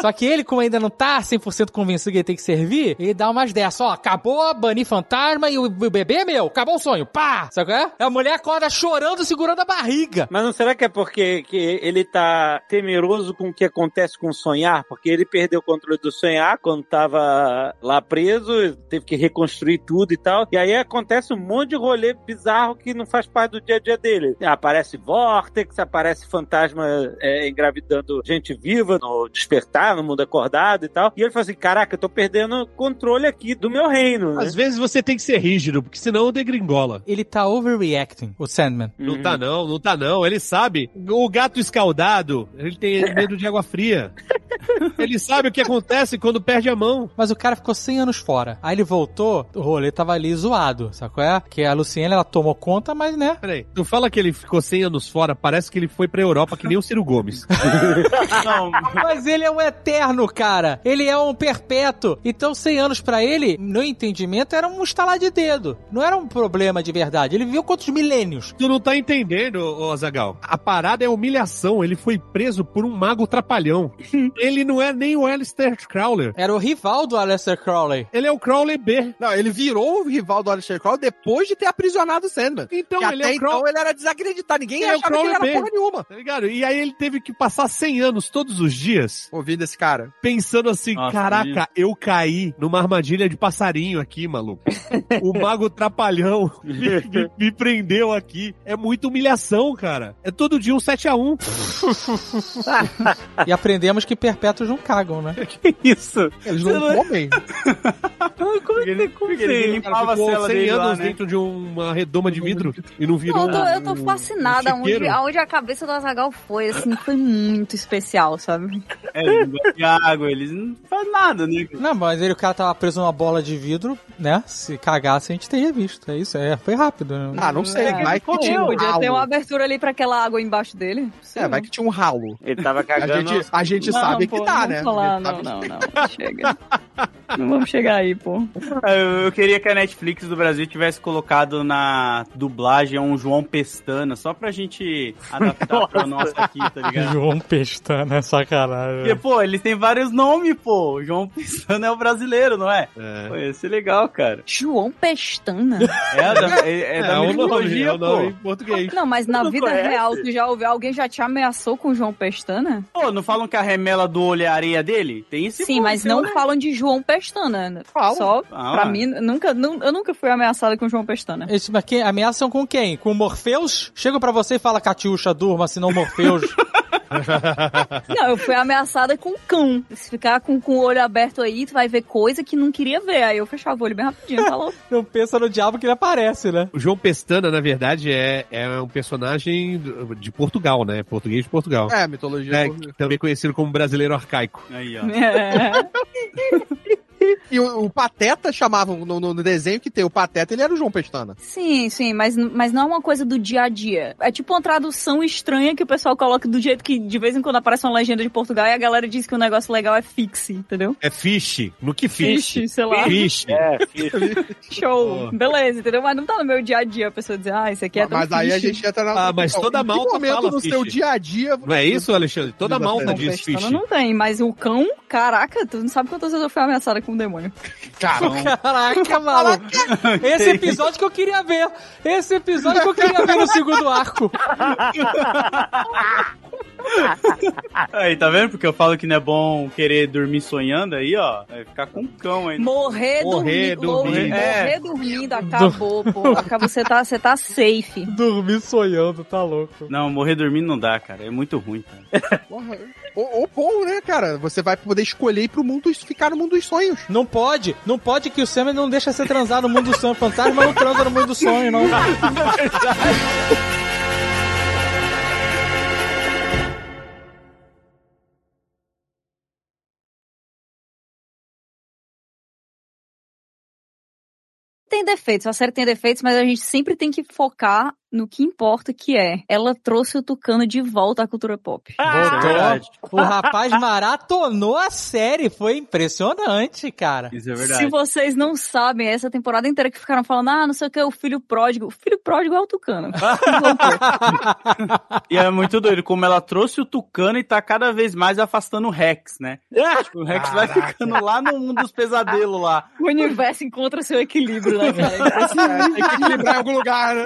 Só que ele, como ainda não tá 100% convencido que ele tem que servir, ele dá umas dessas, ó, acabou, bani fantasma e o, o bebê é meu, acabou o sonho, pá! Sabe qual é? A mulher acorda chorando, segurando a barriga. Mas não será que é porque que ele tá temeroso com o que acontece com o sonhar? Porque ele perdeu o controle do sonhar quando tava lá preso, teve que reconstruir tudo e tal. E aí acontece um monte de rolê bizarro que não faz parte do dia a dia dele. Aparece vórtex, aparece fantasma é, engravidando gente viva no despertar, no mundo acordado e tal. E ele fala assim: caraca, eu tô perdendo o controle aqui do meu reino. Né? Às vezes você tem que ser rígido, porque senão degringola. Ele tá overreacting, o Sandman. Não tá não, não tá não. Ele sabe. O gato escaldado, ele tem medo de água fria. Ele sabe o que acontece quando perde a mão. Mas o cara ficou 100 anos fora. Aí ele voltou, o rolê tava ali zoado, sabe qual é? Que a Luciene, ela tomou conta, mas né? Peraí, tu fala que ele ficou 100 anos fora, parece que ele foi pra Europa que nem o Ciro Gomes. Não, Mas ele é um eterno, cara. Ele é um perpétuo. Então, 100 anos pra ele, no entendimento, era um estalar de dedo. Não era um problema de verdade. Ele viveu quantos milênios? tu não tá entendendo, Azagal. A parada é humilhação. Ele foi preso por um mago trapalhão. ele não é nem o Alistair Crowler. Era o rival do Aleister Crowley. Ele é o Crowley B. Não, ele virou o rival do Aleister Crowley depois de ter aprisionado o Sandman. Então, ele até é o Crow- então ele era desacreditado. Ninguém Ele é o achava que ele era Crowley B. porra nenhuma. Tá ligado? E aí ele teve que passar 100 anos todos os dias Ouvindo esse cara. pensando assim, Nossa, caraca, eu caí numa armadilha de passarinho aqui, maluco. o mago trapalhão me, me- me prendeu aqui. É muita humilhação, cara. É todo dia um 7x1. E aprendemos que perpétuos não cagam, né? Que isso? Eles não comem. Como é que ele, como Porque ele ele limpava a cela 100 dele anos lá, né? dentro de uma redoma de vidro e não virou Não, eu tô, eu tô fascinada um aonde, chiqueiro. aonde a cabeça do Azagal foi, assim, foi muito especial, sabe? É, bebem água, eles não fazem nada, né? Não, mas ele, o cara tava preso numa bola de vidro, né? Se cagasse, a gente teria visto. É isso, é. Foi rápido. né? Ah, não sei. É, vai que tinha um Podia ter uma ralo. abertura ali pra aquela água embaixo dele. É, lá. vai que tinha um ralo. Ele tava A cagando. gente, a gente Não, sabe pô, que tá, não né? vamos Falar, A não, não, não, Chega. não vamos chegar aí, pô. Eu, eu queria que a Netflix do Brasil tivesse colocado na dublagem um João Pestana, só pra gente adaptar pra nossa aqui, tá ligado? João Pestana, é sacanagem. Porque, pô, eles têm vários nomes, pô. O João Pestana é o brasileiro, não é? Pô, ia ser legal, cara. João Pestana? É da, é, é da É o nome, mitologia, é o nome em português. Não, mas na não vida conhece? real, tu já ouviu? Alguém já te ameaçou com João Pestana? Pô, não falam que a remela do olho é a areia dele? Tem esse Sim, mas não falam de João Pestana. Falam. Só, Ah, pra ué. mim, nunca, nu- eu nunca fui ameaçada com João Pestana. Esse, mas quem, ameaçam com quem? Com o Morpheus? Chega pra você e fala, Catiuxa, durma, senão Morpheus. Não, eu fui ameaçada com cão. Se ficar com, com o olho aberto aí, tu vai ver coisa que não queria ver. Aí eu fechava o olho bem rapidinho, falou. não pensa no diabo que ele aparece, né? O João Pestana, na verdade, é, é um personagem de Portugal, né? Português de Portugal. É, mitologia. É, também conhecido como brasileiro arcaico. Aí, ó. É. E o, o Pateta chamavam no, no desenho que tem o Pateta, ele era o João Pestana. Sim, sim, mas, mas não é uma coisa do dia a dia. É tipo uma tradução estranha que o pessoal coloca do jeito que de vez em quando aparece uma legenda de Portugal e a galera diz que o negócio legal é fixe, entendeu? É fish. No que fish? Fish, sei lá. Fish. É, fiz. Show. Beleza, entendeu? Mas não tá no meu dia a dia a pessoa dizer, ah, isso aqui é tão Mas aí a fish. gente entra na. Ah, mas toda malta momento fala no fish. seu dia a dia. Não é isso, Alexandre? Toda Não, diz fish. não tem, mas o cão, caraca, tu não sabe quantas vezes eu fui ameaçada com um demônio. Cara, Caraca, maluco. Esse episódio que eu queria ver. Esse episódio que eu queria ver no segundo arco. Aí, tá vendo? Porque eu falo que não é bom querer dormir sonhando aí, ó. Vai ficar com um cão aí. Morrer, Morrer dormindo. Morrer, dormindo. morrer dormindo, acabou, pô. Acabou, Você tá, você tá safe. Dormir sonhando, tá louco. Não, morrer dormindo não dá, cara. É muito ruim, cara. Ou, ou bom, né, cara? Você vai poder escolher ir pro mundo, ficar no mundo dos sonhos. Não pode, não pode que o Sam não deixa você transar no mundo do sonho. Fantasma não transa no mundo do sonho, não. Tem defeitos, a série tem defeitos, mas a gente sempre tem que focar no que importa, que é ela trouxe o Tucano de volta à cultura pop. Voltou. O rapaz maratonou a série. Foi impressionante, cara. Isso é Se verdade. vocês não sabem, essa temporada inteira que ficaram falando, ah, não sei o que, o filho pródigo. O filho pródigo é o Tucano. E é muito doido, como ela trouxe o Tucano e tá cada vez mais afastando o Rex, né? Tipo, o Rex vai ficando lá no mundo dos pesadelos lá. o universo encontra seu equilíbrio, né, cara? Tem que equilibrar em algum lugar, né?